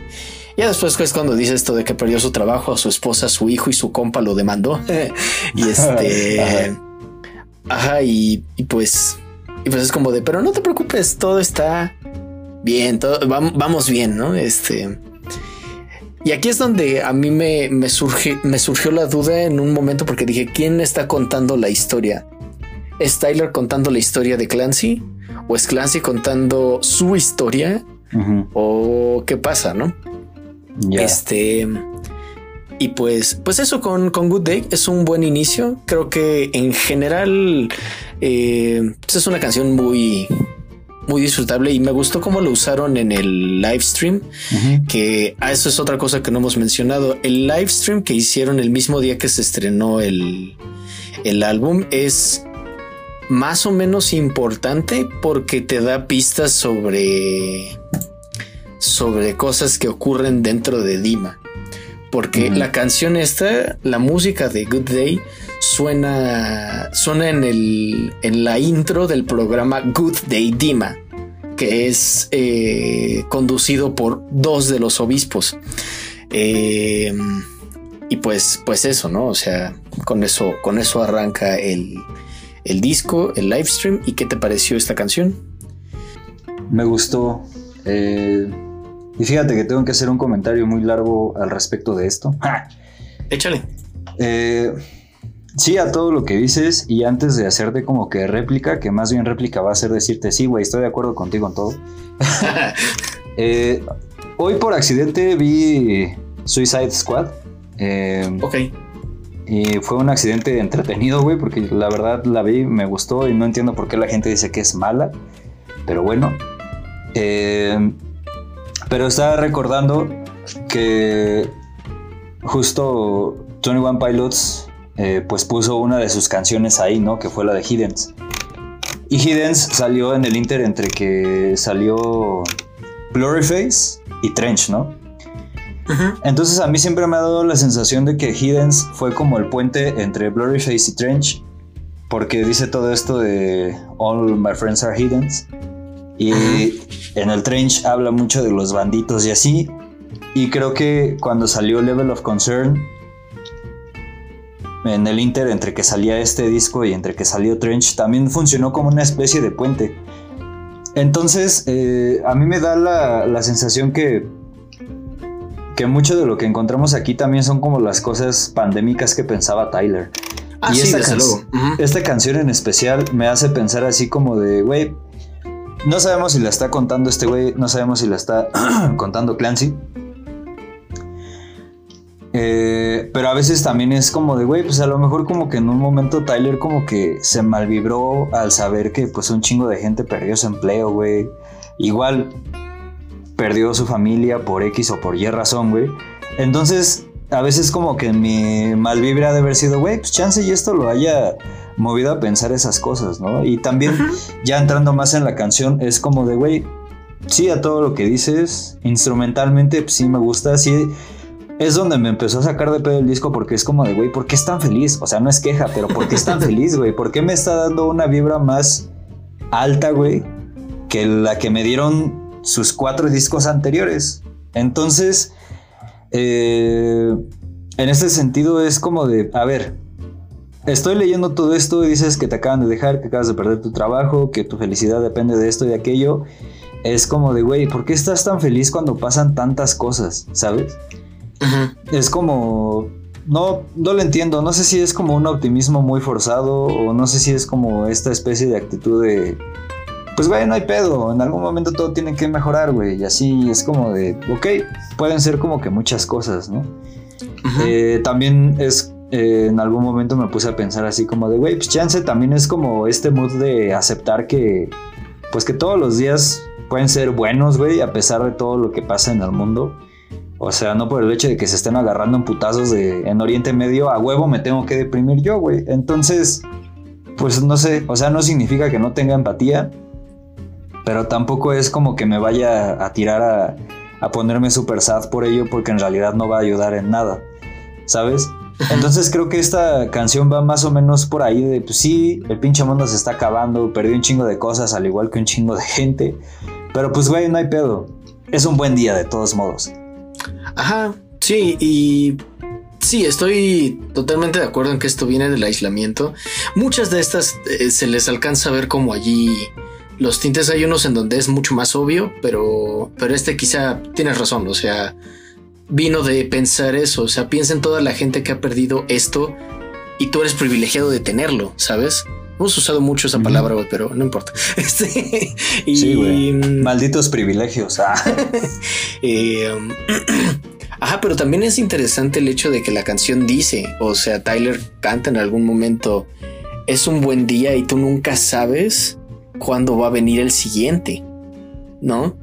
Ya después es cuando dice esto de que perdió su trabajo, a su esposa, su hijo y su compa lo demandó. y este... ajá, y, y, pues... Y pues es como de, pero no te preocupes, todo está bien, todo, vamos bien, ¿no? Este... Y aquí es donde a mí me, me, surge, me surgió la duda en un momento porque dije, ¿quién está contando la historia? ¿Es Tyler contando la historia de Clancy? ¿O es Clancy contando su historia? Uh -huh. ¿O qué pasa, no? Yeah. Este... Y pues, pues eso con, con, Good Day es un buen inicio. Creo que en general eh, pues es una canción muy, muy disfrutable y me gustó cómo lo usaron en el live stream. Uh -huh. Que a ah, eso es otra cosa que no hemos mencionado. El live stream que hicieron el mismo día que se estrenó el, el álbum es más o menos importante porque te da pistas sobre sobre cosas que ocurren dentro de Dima. Porque la canción esta, la música de Good Day, suena, suena en, el, en la intro del programa Good Day Dima, que es eh, conducido por dos de los obispos. Eh, y pues, pues eso, ¿no? O sea, con eso, con eso arranca el, el disco, el live stream. ¿Y qué te pareció esta canción? Me gustó. Eh, y fíjate que tengo que hacer un comentario muy largo al respecto de esto. ¡Ja! Échale. Eh, sí, a todo lo que dices. Y antes de hacerte como que réplica, que más bien réplica va a ser decirte, sí, güey, estoy de acuerdo contigo en todo. eh, hoy por accidente vi Suicide Squad. Eh, ok. Y fue un accidente entretenido, güey, porque la verdad la vi, me gustó y no entiendo por qué la gente dice que es mala. Pero bueno. Eh, pero estaba recordando que justo 21 Pilots eh, pues puso una de sus canciones ahí, ¿no? Que fue la de Hiddens. Y Hiddens salió en el Inter entre que salió Blurryface y Trench, ¿no? Uh -huh. Entonces a mí siempre me ha dado la sensación de que Hiddens fue como el puente entre Blurryface y Trench, porque dice todo esto de All My Friends Are Hiddens. Y en el Trench habla mucho de los banditos y así. Y creo que cuando salió Level of Concern, en el Inter, entre que salía este disco y entre que salió Trench, también funcionó como una especie de puente. Entonces, eh, a mí me da la, la sensación que que mucho de lo que encontramos aquí también son como las cosas pandémicas que pensaba Tyler. Ah, y sí, esta, desde can. Uh -huh. esta canción en especial me hace pensar así como de, güey, no sabemos si la está contando este güey, no sabemos si la está contando Clancy. Eh, pero a veces también es como de, güey, pues a lo mejor como que en un momento Tyler como que se malvibró al saber que pues un chingo de gente perdió su empleo, güey. Igual perdió su familia por X o por Y razón, güey. Entonces, a veces como que mi mal vibra de haber sido, güey, pues chance y esto lo haya movido a pensar esas cosas, ¿no? Y también, ya entrando más en la canción, es como de, güey, sí a todo lo que dices, instrumentalmente pues, sí me gusta, sí. Es donde me empezó a sacar de pedo el disco porque es como de, güey, ¿por qué es tan feliz? O sea, no es queja, pero ¿por qué es tan feliz, güey? ¿Por qué me está dando una vibra más alta, güey? Que la que me dieron sus cuatro discos anteriores. Entonces, eh, en ese sentido es como de, a ver, estoy leyendo todo esto y dices que te acaban de dejar, que acabas de perder tu trabajo, que tu felicidad depende de esto y de aquello. Es como de, güey, ¿por qué estás tan feliz cuando pasan tantas cosas? ¿Sabes? Uh -huh. Es como... No, no lo entiendo. No sé si es como un optimismo muy forzado o no sé si es como esta especie de actitud de pues güey, no hay pedo, en algún momento todo tiene que mejorar, güey, y así es como de, ok, pueden ser como que muchas cosas, ¿no? Uh -huh. eh, también es, eh, en algún momento me puse a pensar así como de, güey, pues chance también es como este mood de aceptar que, pues que todos los días pueden ser buenos, güey, a pesar de todo lo que pasa en el mundo. O sea, no por el hecho de que se estén agarrando en putazos de, en Oriente Medio, a huevo me tengo que deprimir yo, güey. Entonces, pues no sé, o sea, no significa que no tenga empatía, pero tampoco es como que me vaya a tirar a, a ponerme super sad por ello, porque en realidad no va a ayudar en nada, ¿sabes? Entonces creo que esta canción va más o menos por ahí de, pues sí, el pinche mundo se está acabando, perdí un chingo de cosas, al igual que un chingo de gente, pero pues güey, no hay pedo. Es un buen día de todos modos. Ajá, sí, y sí, estoy totalmente de acuerdo en que esto viene del aislamiento. Muchas de estas eh, se les alcanza a ver como allí los tintes hay unos en donde es mucho más obvio, pero, pero este quizá tienes razón, o sea, vino de pensar eso, o sea, piensa en toda la gente que ha perdido esto y tú eres privilegiado de tenerlo, ¿sabes? Hemos usado mucho esa palabra, güey, pero no importa. Este, y, Sí, güey. Malditos privilegios. Ah. eh, um, Ajá, pero también es interesante el hecho de que la canción dice, o sea, Tyler canta en algún momento, es un buen día y tú nunca sabes cuándo va a venir el siguiente, ¿no?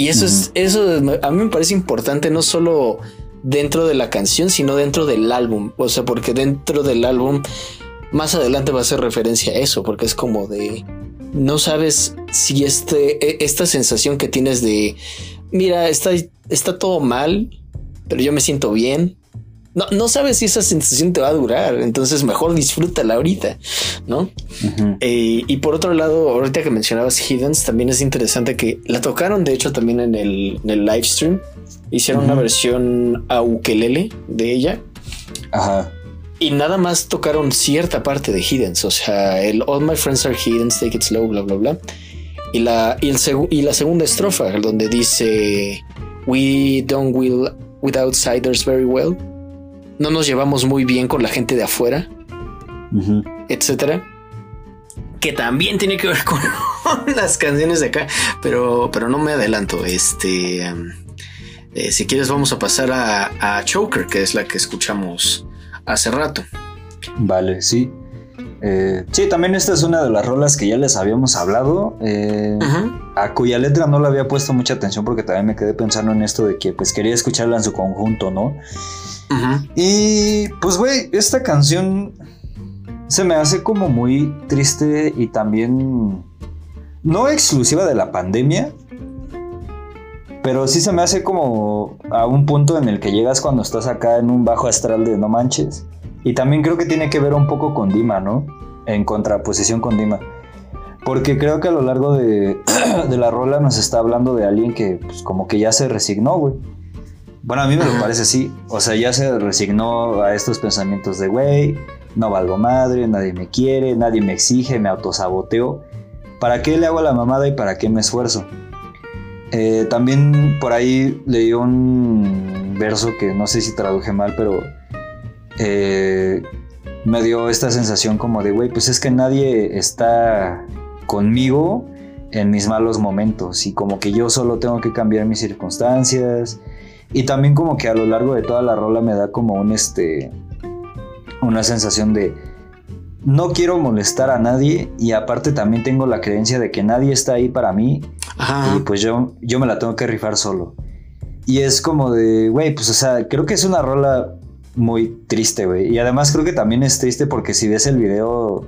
Y eso es, eso a mí me parece importante no solo dentro de la canción, sino dentro del álbum, o sea, porque dentro del álbum más adelante va a hacer referencia a eso, porque es como de, no sabes si este, e, esta sensación que tienes de, mira, está, está todo mal, pero yo me siento bien. No, no sabes si esa sensación te va a durar, entonces mejor disfrútala ahorita, ¿no? Eh, y por otro lado, ahorita que mencionabas Hiddens, también es interesante que la tocaron, de hecho, también en el, en el live stream. Hicieron una versión a ukelele de ella Ajá. y nada más tocaron cierta parte de Hiddens, o sea, el All My Friends Are Hiddens, Take It Slow, bla, bla, bla. Y la, y el y la segunda estrofa, donde dice We don't will with outsiders very well. No nos llevamos muy bien con la gente de afuera, etcétera. Que también tiene que ver con las canciones de acá, pero, pero no me adelanto. Este, eh, si quieres, vamos a pasar a, a Choker, que es la que escuchamos hace rato. Vale, sí. Eh, sí, también esta es una de las rolas que ya les habíamos hablado, eh, a cuya letra no le había puesto mucha atención porque también me quedé pensando en esto de que pues quería escucharla en su conjunto, ¿no? Y pues güey, esta canción se me hace como muy triste y también no exclusiva de la pandemia, pero sí se me hace como a un punto en el que llegas cuando estás acá en un bajo astral de no manches. Y también creo que tiene que ver un poco con Dima, ¿no? En contraposición con Dima. Porque creo que a lo largo de, la rola nos está hablando de alguien que pues como que ya se resignó, güey. Bueno, a mí me lo parece así. O sea, ya se resignó a estos pensamientos de, güey, no valgo madre, nadie me quiere, nadie me exige, me autosaboteo. ¿Para qué le hago la mamada y para qué me esfuerzo? Eh, también por ahí leí un verso que no sé si traduje mal, pero eh, me dio esta sensación como de, güey, pues es que nadie está conmigo en mis malos momentos y como que yo solo tengo que cambiar mis circunstancias y también como que a lo largo de toda la rola me da como un este una sensación de no quiero molestar a nadie y aparte también tengo la creencia de que nadie está ahí para mí Ajá. y pues yo, yo me la tengo que rifar solo. Y es como de, güey, pues o sea, creo que es una rola muy triste, güey. Y además creo que también es triste porque si ves el video,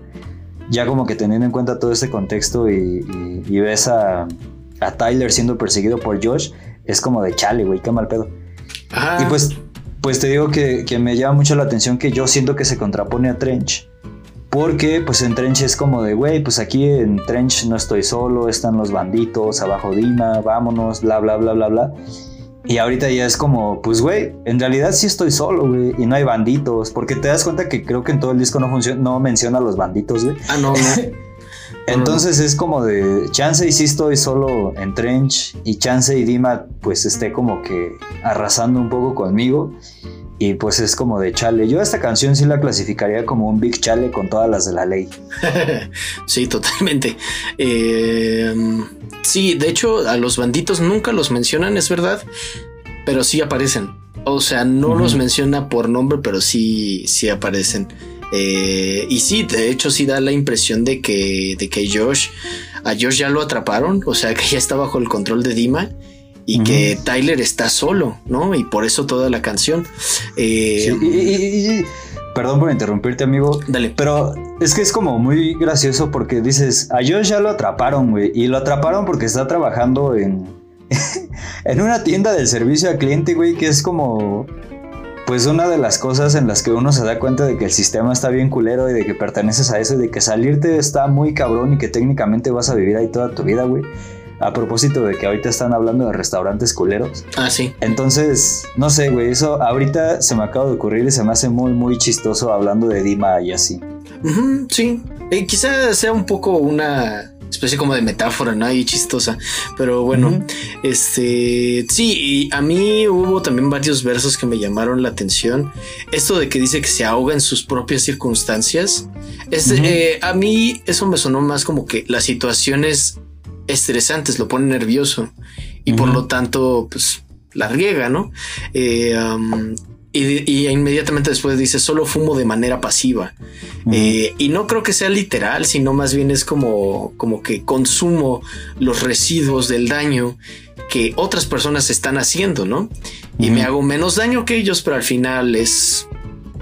ya como que teniendo en cuenta todo este contexto y, y- y ves a, a Tyler siendo perseguido por Josh, es como de chale, güey, qué mal pedo. Y pues, pues te digo que, que me llama mucho la atención que yo siento que se contrapone a Trench. Porque pues en Trench es como de, güey, pues aquí en Trench no estoy solo, están los banditos, abajo Dima, vámonos, bla, bla, bla, bla, bla. Y ahorita ya es como, pues, güey, en realidad sí estoy solo, güey, y no hay banditos. Porque te das cuenta que creo que en todo el disco no, funciona, no menciona a los banditos, güey. Ah, no, no. Entonces es como de chance y sí estoy solo en Trench y chance y Dima pues esté como que arrasando un poco conmigo y pues es como de chale. Yo esta canción sí la clasificaría como un big chale con todas las de la ley. sí, totalmente. Eh, sí, de hecho, a los banditos nunca los mencionan, es verdad, pero sí aparecen. O sea, no los menciona por nombre, pero sí, sí aparecen. Eh, y sí, de hecho, sí da la impresión de que, de que Josh, a Josh ya lo atraparon, o sea que ya está bajo el control de Dima y que Tyler está solo, ¿no? Y por eso toda la canción. Eh, y, perdón por interrumpirte, amigo. Dale. Pero es que es como muy gracioso porque dices, a Josh ya lo atraparon, güey. Y lo atraparon porque está trabajando en, en una tienda del servicio al cliente, güey, que es como pues una de las cosas en las que uno se da cuenta de que el sistema está bien culero y de que perteneces a eso y de que salirte está muy cabrón y que técnicamente vas a vivir ahí toda tu vida, güey. A propósito de que ahorita están hablando de restaurantes culeros. Ah, sí. Entonces, no sé, güey, eso ahorita se me acaba de ocurrir y se me hace muy, muy chistoso hablando de Dima y así. sí. Eh, quizá sea un poco una especie como de metáfora, ¿no? Y chistosa. Pero bueno, este sí, a mí hubo también varios versos que me llamaron la atención. Esto de que dice que se ahoga en sus propias circunstancias. Eh, a mí eso me sonó más como que las situaciones estresantes lo ponen nervioso y por lo tanto, pues la riega, ¿no? Eh, y, inmediatamente después dice, solo fumo de manera pasiva. Eh, y no creo que sea literal, sino más bien es como, como que consumo los residuos del daño que otras personas están haciendo, ¿no? Y me hago menos daño que ellos, pero al final es,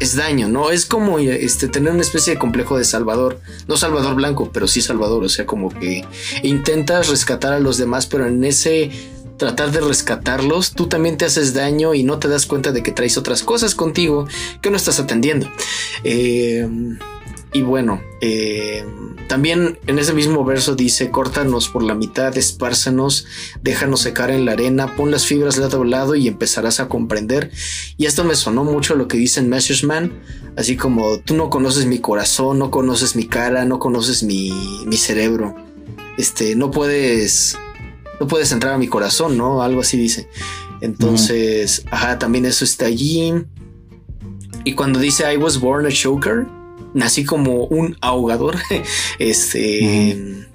es daño, ¿no? Es como este, tener una especie de complejo de Salvador, no Salvador Blanco, pero sí Salvador, o sea, como que intentas rescatar a los demás, pero en ese tratar de rescatarlos, tú también te haces daño y no te das cuenta de que traes otras cosas contigo que no estás atendiendo. Eh, y bueno, eh, también en ese mismo verso dice, córtanos por la mitad, espárcenos, déjanos secar en la arena, pon las fibras lado a lado y empezarás a comprender. Y esto me sonó mucho lo que dice en Man, así como tú no conoces mi corazón, no conoces mi cara, no conoces mi, mi cerebro. Este, no puedes no puedes entrar a mi corazón, ¿no? Algo así dice. Entonces, ajá, también eso está allí. Y cuando dice I was born a choker, nací como un ahogador. este,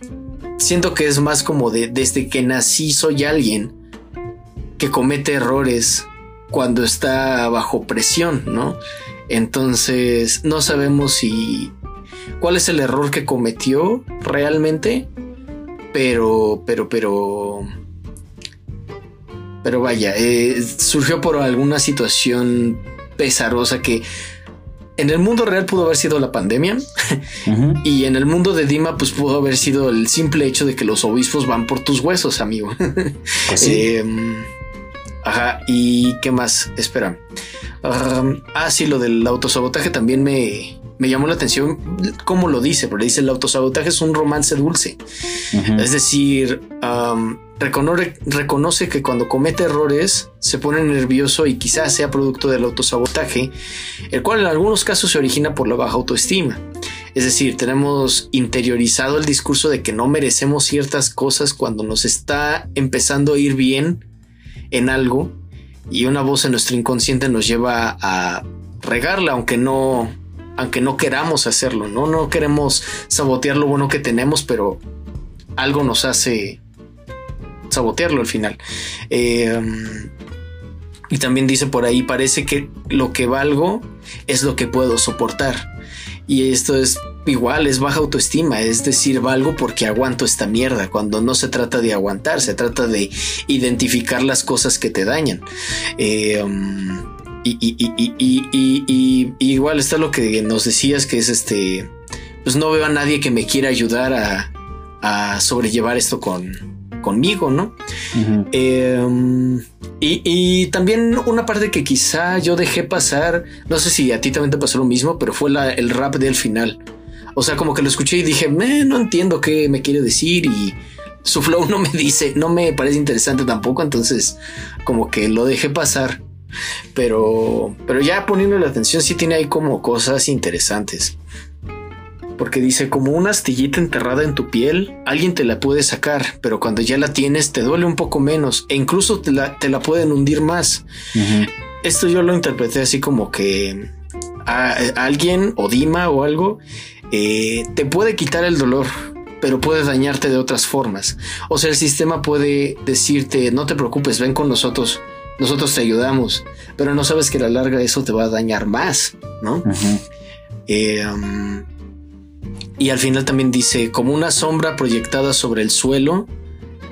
siento que es más como de desde que nací soy alguien que comete errores cuando está bajo presión, ¿no? Entonces, no sabemos si cuál es el error que cometió realmente pero, pero, pero, pero vaya, eh, surgió por alguna situación pesarosa que en el mundo real pudo haber sido la pandemia y en el mundo de Dima pues pudo haber sido el simple hecho de que los obispos van por tus huesos, amigo. Pues sí. Em, ajá, y qué más, espera. ah, sí, lo del autosabotaje también me, me llamó la atención cómo lo dice, porque dice el autosabotaje es un romance dulce. Es decir, reconoce, que cuando comete errores se pone nervioso y quizás sea producto del autosabotaje, el cual en algunos casos se origina por la baja autoestima. Es decir, tenemos interiorizado el discurso de que no merecemos ciertas cosas cuando nos está empezando a ir bien en algo y una voz en nuestro inconsciente nos lleva a regarla, aunque no aunque no queramos hacerlo, ¿no? No queremos sabotear lo bueno que tenemos, pero algo nos hace sabotearlo al final. Em, y también dice por ahí, parece que lo que valgo es lo que puedo soportar. Y esto es igual, es baja autoestima, es decir, valgo porque aguanto esta mierda, cuando no se trata de aguantar, se trata de identificar las cosas que te dañan. Eh, y, igual está lo que nos decías, que es este, pues no veo a nadie que me quiera ayudar a, sobrellevar esto con, conmigo, ¿no? Em, y, también una parte que quizá yo dejé pasar, no sé si a ti también te pasó lo mismo, pero fue el rap del final. O sea, como que lo escuché y dije, no entiendo qué me quiere decir y su flow no me dice, no me parece interesante tampoco, entonces como que lo dejé pasar. Pero, pero ya poniendo la atención, sí tiene ahí como cosas interesantes. Porque dice, como una astillita enterrada en tu piel, alguien te la puede sacar, pero cuando ya la tienes te duele un poco menos e incluso te la, pueden hundir más. Esto yo lo interpreté así como que a, alguien o Dima o algo eh, te puede quitar el dolor, pero puede dañarte de otras formas. O sea, el sistema puede decirte, no te preocupes, ven con nosotros nosotros te ayudamos, pero no sabes que a la larga eso te va a dañar más, ¿no? Eh, um, y al final también dice, como una sombra proyectada sobre el suelo,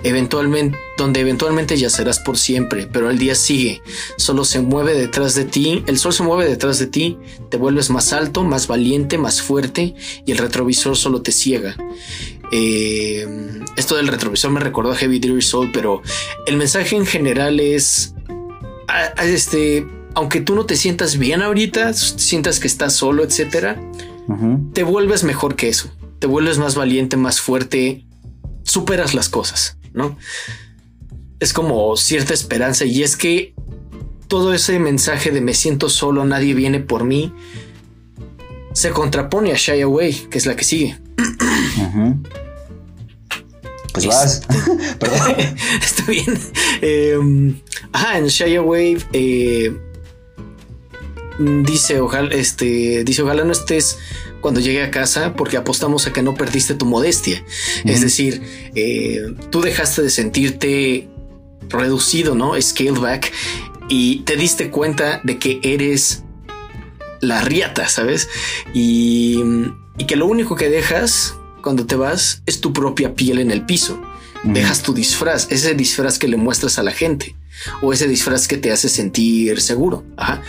eventualmente, donde eventualmente yacerás por siempre, pero el día sigue, solo se mueve detrás de ti, el sol se mueve detrás de ti, te vuelves más alto, más valiente, más fuerte y el retrovisor solo te ciega. Eh, esto del retrovisor me recordó a Heavy Duty Soul, pero el mensaje en general es, este, aunque tú no te sientas bien ahorita, sientas que estás solo, etcétera, te vuelves mejor que eso, te vuelves más valiente, más fuerte, superas las cosas. ¿no? Es como cierta esperanza y es que todo ese mensaje de me siento solo, nadie viene por mí, se contrapone a Shy Away, que es la que sigue. Pues vas. Perdón. Está bien. Eh, ajá, en Shy Away eh, dice, ojalá, este, dice, ojalá no estés cuando llegue a casa porque apostamos a que no perdiste tu modestia. Es decir, eh, tú dejaste de sentirte reducido, ¿no? Scaled back y te diste cuenta de que eres la riata, ¿sabes? Y, y que lo único que dejas cuando te vas es tu propia piel en el piso. Dejas tu disfraz, ese disfraz que le muestras a la gente o ese disfraz que te hace sentir seguro. Ajá.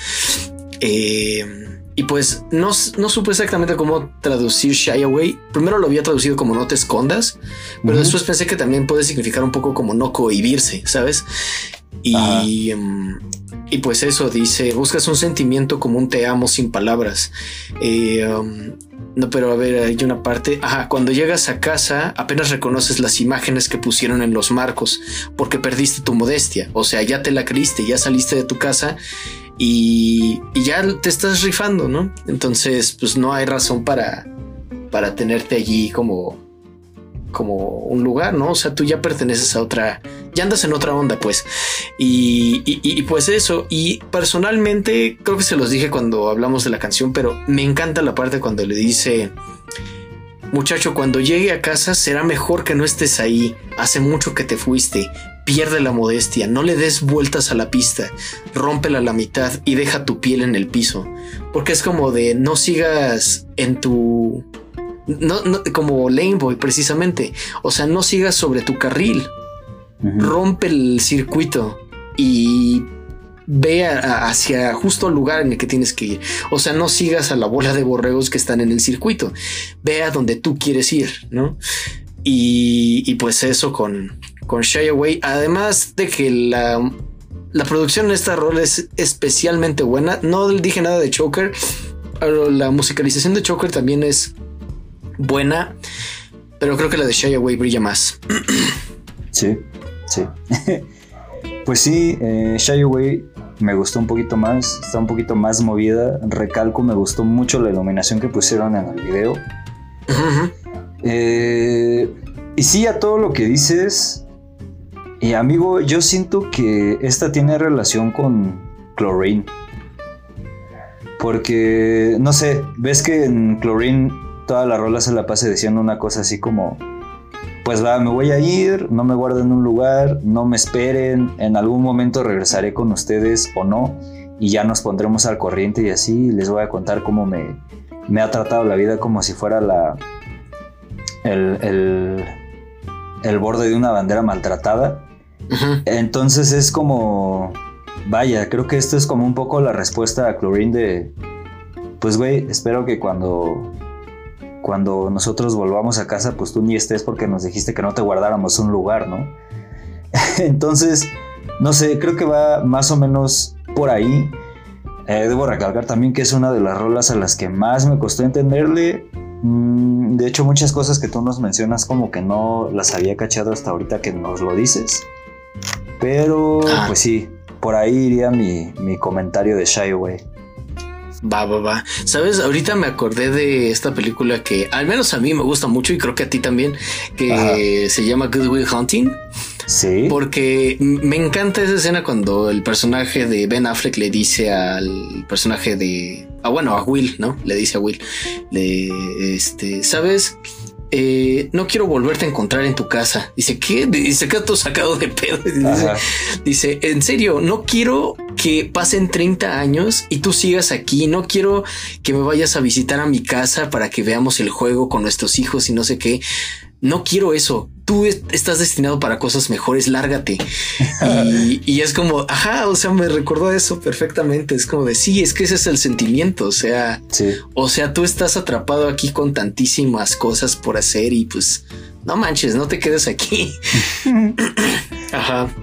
Eh, y pues no, no supe exactamente cómo traducir Shy Away. Primero lo había traducido como no te escondas, pero después pensé que también puede significar un poco como no cohibirse, ¿sabes? Y, em, y pues eso dice, buscas un sentimiento como un te amo sin palabras. Eh, em, no, pero a ver, hay una parte. Ajá, cuando llegas a casa, apenas reconoces las imágenes que pusieron en los marcos porque perdiste tu modestia. O sea, ya te la creíste, ya saliste de tu casa y, ya te estás rifando, ¿no? Entonces, pues no hay razón para, para tenerte allí como, como un lugar, ¿no? O sea, tú ya perteneces a otra, ya andas en otra onda, pues. Y, y, pues eso, y personalmente creo que se los dije cuando hablamos de la canción, pero me encanta la parte cuando le dice, muchacho, cuando llegue a casa será mejor que no estés ahí, hace mucho que te fuiste, Pierde la modestia, no le des vueltas a la pista, rómpela a la mitad y deja tu piel en el piso. Porque es como de no sigas en tu. No, como Laneboy, precisamente. O sea, no sigas sobre tu carril. Rompe el circuito y ve hacia justo el lugar en el que tienes que ir. O sea, no sigas a la bola de borregos que están en el circuito. Ve a donde tú quieres ir, ¿no? Y, y pues eso con, con Shy Away. Además de que la, la producción en esta rol es especialmente buena. No dije nada de Choker, pero la musicalización de Choker también es buena. Pero creo que la de Shy Away brilla más. Sí, sí. pues sí, eh, Shy Away me gustó un poquito más, está un poquito más movida. Recalco, me gustó mucho la iluminación que pusieron en el video. Eh, y sí, a todo lo que dices, y amigo, yo siento que esta tiene relación con Chlorine. Porque, no sé, ves que en Chlorine toda la rola se la pase diciendo una cosa así como, pues va, me voy a ir, no me guarden en un lugar, no me esperen, en algún momento regresaré con ustedes o no, y ya nos pondremos al corriente y así les voy a contar cómo me, me ha tratado la vida como si fuera la... El, el, el borde de una bandera maltratada. Entonces es como, vaya, creo que esto es como un poco la respuesta a Chlorine de, pues güey, espero que cuando, cuando nosotros volvamos a casa, pues tú ni estés porque nos dijiste que no te guardáramos un lugar, ¿no? Entonces, no sé, creo que va más o menos por ahí. Eh, debo recalcar también que es una de las rolas a las que más me costó entenderle. Mm, de hecho, muchas cosas que tú nos mencionas como que no las había cachado hasta ahorita que nos lo dices. Pero, ah. pues sí, por ahí iría mi, comentario de Shy Away. Va, va, va. Sabes, ahorita me acordé de esta película que al menos a mí me gusta mucho y creo que a ti también, que se llama Good Will Hunting. Sí. Porque me encanta esa escena cuando el personaje de Ben Affleck le dice al personaje de. Ah, bueno, a Will, ¿no? Le dice a Will. Le, este, ¿sabes? Eh, no quiero volverte a encontrar en tu casa. Dice, ¿qué? Dice, queda todo sacado de pedo. Dice, dice, en serio, no quiero que pasen 30 años y tú sigas aquí. No quiero que me vayas a visitar a mi casa para que veamos el juego con nuestros hijos y no sé qué. No quiero eso. Tú estás destinado para cosas mejores, lárgate. y, es como, ajá, o sea, me recordó eso perfectamente. Es como de, sí, es que ese es el sentimiento. O sea, o sea, tú estás atrapado aquí con tantísimas cosas por hacer y pues, no manches, no te quedes aquí. ajá.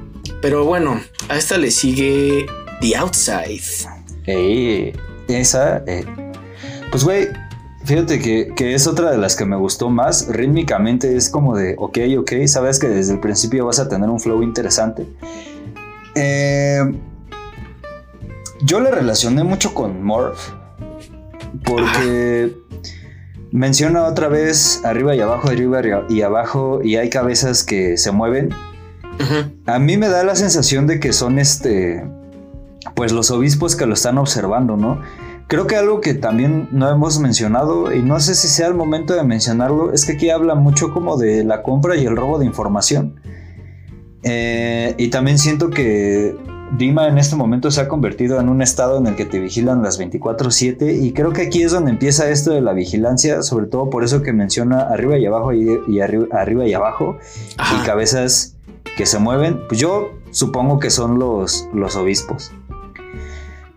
Pero bueno, a esta le sigue The Outside. esa, eh, pues güey, fíjate que, es otra de las que me gustó más. Rítmicamente es como de, ok, ok, sabes que desde el principio vas a tener un flow interesante. Eh, yo le relacioné mucho con Morph porque menciona otra vez arriba y abajo, arriba y abajo y hay cabezas que se mueven. A mí me da la sensación de que son este pues los obispos que lo están observando, ¿no? Creo que algo que también no hemos mencionado, y no sé si sea el momento de mencionarlo, es que aquí habla mucho como de la compra y el robo de información. Eh, y también siento que Dima en este momento se ha convertido en un estado en el que te vigilan las 24/7 y creo que aquí es donde empieza esto de la vigilancia, sobre todo por eso que menciona arriba y abajo y, arriba, y abajo y cabezas que se mueven. Pues yo supongo que son los, los obispos.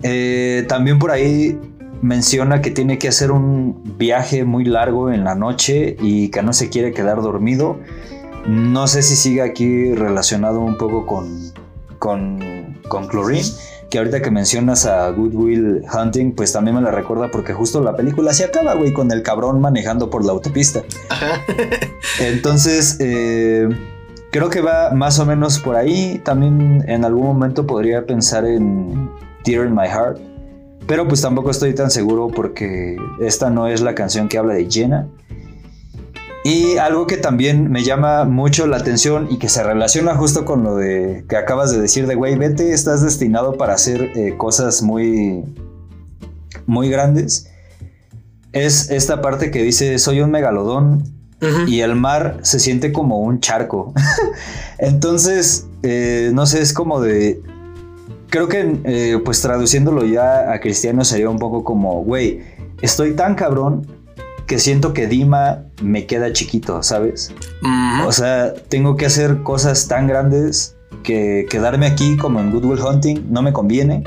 Eh, también por ahí menciona que tiene que hacer un viaje muy largo en la noche y que no se quiere quedar dormido. No sé si sigue aquí relacionado un poco con, con, con Chlorine, que ahorita que mencionas a Goodwill Hunting, pues también me la recuerda porque justo la película se acaba, güey, con el cabrón manejando por la autopista. Entonces, eh, creo que va más o menos por ahí. También en algún momento podría pensar en Tear in My Heart. Pero pues tampoco estoy tan seguro porque esta no es la canción que habla de Jenna. Y algo que también me llama mucho la atención y que se relaciona justo con lo de que acabas de decir de, güey, vete, estás destinado para hacer eh, cosas muy, muy grandes. Es esta parte que dice, soy un megalodón y el mar se siente como un charco. Entonces, eh, no sé, es como de, creo que eh, pues traduciéndolo ya a cristiano sería un poco como, güey, estoy tan cabrón que siento que Dima me queda chiquito, ¿sabes? O sea, tengo que hacer cosas tan grandes que quedarme aquí como en Goodwill Hunting no me conviene.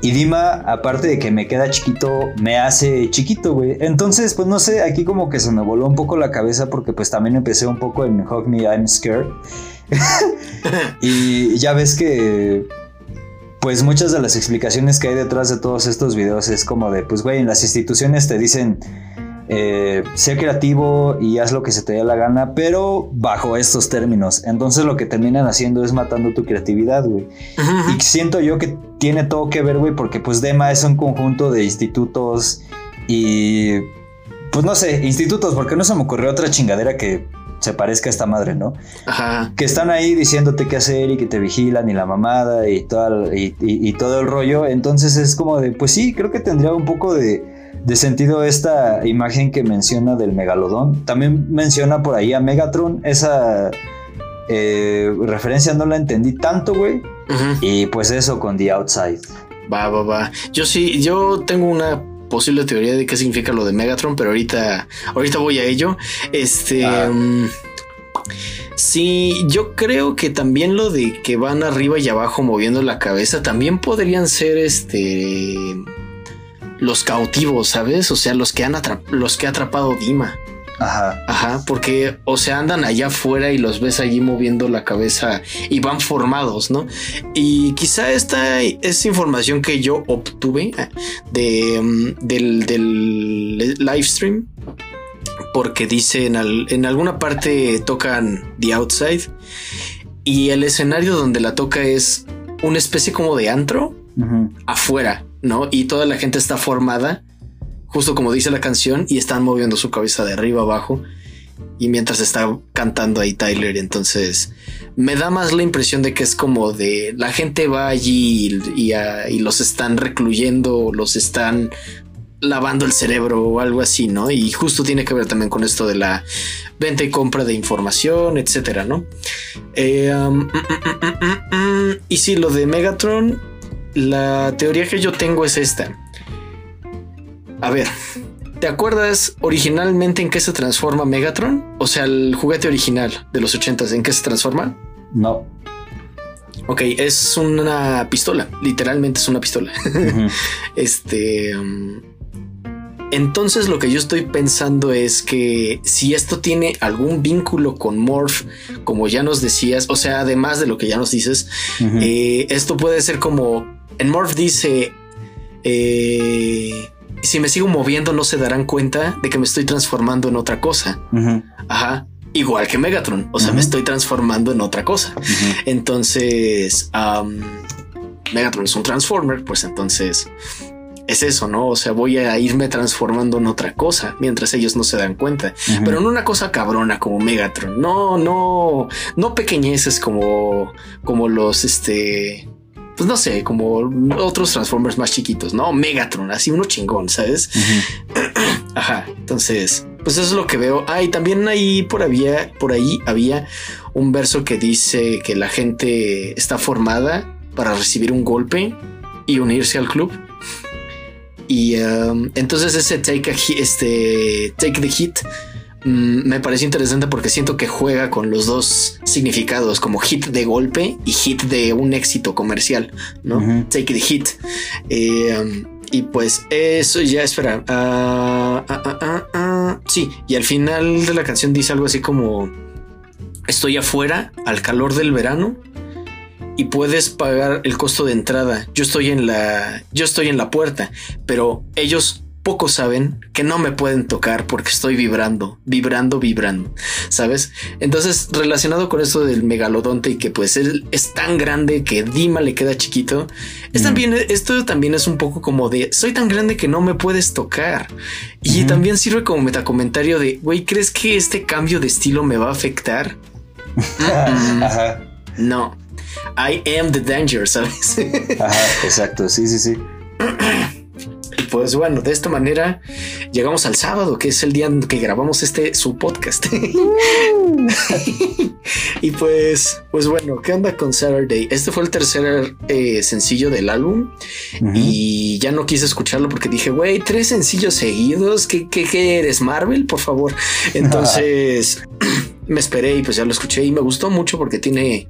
Y Dima, aparte de que me queda chiquito, me hace chiquito, güey. Entonces, pues no sé, aquí como que se me voló un poco la cabeza porque pues también empecé un poco en Hug Me, I'm Scared. y ya ves que pues muchas de las explicaciones que hay detrás de todos estos videos es como de, pues güey, en las instituciones te dicen, eh, sé creativo y haz lo que se te dé la gana, pero bajo estos términos. Entonces lo que terminan haciendo es matando tu creatividad, güey. Y siento yo que tiene todo que ver, güey, porque pues DEMA es un conjunto de institutos y... Pues no sé, institutos, porque no se me ocurrió otra chingadera que se parezca a esta madre, ¿no? Ajá. Que están ahí diciéndote qué hacer y que te vigilan y la mamada y, todo y, todo el rollo. Entonces es como de, pues sí, creo que tendría un poco de, sentido esta imagen que menciona del megalodón. También menciona por ahí a Megatron. Esa eh, referencia no la entendí tanto, güey. Y pues eso con The Outside. Va, va, va. Yo sí, yo tengo una posible teoría de qué significa lo de Megatron, pero ahorita, ahorita voy a ello. Este. Ah. Mm, sí, yo creo que también lo de que van arriba y abajo moviendo la cabeza también podrían ser este. Los cautivos, ¿sabes? O sea, los que han los que ha atrapado Dima. Ajá. Ajá, porque, o sea, andan allá afuera y los ves allí moviendo la cabeza y van formados, ¿no? Y quizá esta es información que yo obtuve eh, de, mm, del, del live stream, porque dice en, en alguna parte tocan The Outside y el escenario donde la toca es una especie como de antro afuera, ¿no? Y toda la gente está formada justo como dice la canción, y están moviendo su cabeza de arriba abajo. Y mientras está cantando ahí Tyler, entonces me da más la impresión de que es como de la gente va allí y, los están recluyendo, los están lavando el cerebro o algo así, ¿no? Y justo tiene que ver también con esto de la venta y compra de información, etcétera, ¿no? Eh, um, mm, mm, mm, y sí, lo de Megatron, la teoría que yo tengo es esta. A ver, ¿te acuerdas originalmente en qué se transforma Megatron? O sea, el juguete original de los 80 ¿en qué se transforma? No. Ok, es una pistola, literalmente es una pistola. este... um, entonces lo que yo estoy pensando es que si esto tiene algún vínculo con Morph, como ya nos decías, o sea, además de lo que ya nos dices, eh, esto puede ser como en Morph dice, eh, si me sigo moviendo no se darán cuenta de que me estoy transformando en otra cosa. Ajá. Igual que Megatron, o sea, me estoy transformando en otra cosa. Entonces, Megatron es un Transformer, pues entonces es eso, ¿no? O sea, voy a irme transformando en otra cosa mientras ellos no se dan cuenta. Pero no una cosa cabrona como Megatron. No, no, no pequeñeces como, como los, este, pues no sé, como otros Transformers más chiquitos, ¿no? Megatron, así uno chingón, ¿sabes? Ajá. Entonces, pues eso es lo que veo. Ah, y también ahí por había, por ahí había un verso que dice que la gente está formada para recibir un golpe y unirse al club. Y um, entonces ese take a hit, este take the hit mm, me pareció interesante porque siento que juega con los dos significados como hit de golpe y hit de un éxito comercial, ¿no? Ujú. Take the hit. Eh, um, y pues eso ya, espera. ah, ah, ah. Sí, y al final de la canción dice algo así como: Estoy afuera al calor del verano y puedes pagar el costo de entrada. Yo estoy en la, yo estoy en la puerta, pero ellos poco saben que no me pueden tocar porque estoy vibrando, vibrando, vibrando, ¿sabes? Entonces, relacionado con esto del megalodonte y que pues él es tan grande que Dima le queda chiquito, es también, esto también es un poco como de, soy tan grande que no me puedes tocar. Y también sirve como metacomentario de, güey, ¿crees que este cambio de estilo me va a afectar? Ajá. No. I am the danger, ¿sabes? Ajá, exacto, sí, sí, sí. y pues bueno, de esta manera llegamos al sábado, que es el día en que grabamos este su podcast. y pues, pues bueno, ¿qué onda con Saturday? Este fue el tercer eh, sencillo del álbum y ya no quise escucharlo porque dije, güey, tres sencillos seguidos, ¿qué, qué, qué eres Marvel? Por favor. Entonces me esperé y pues ya lo escuché y me gustó mucho porque tiene...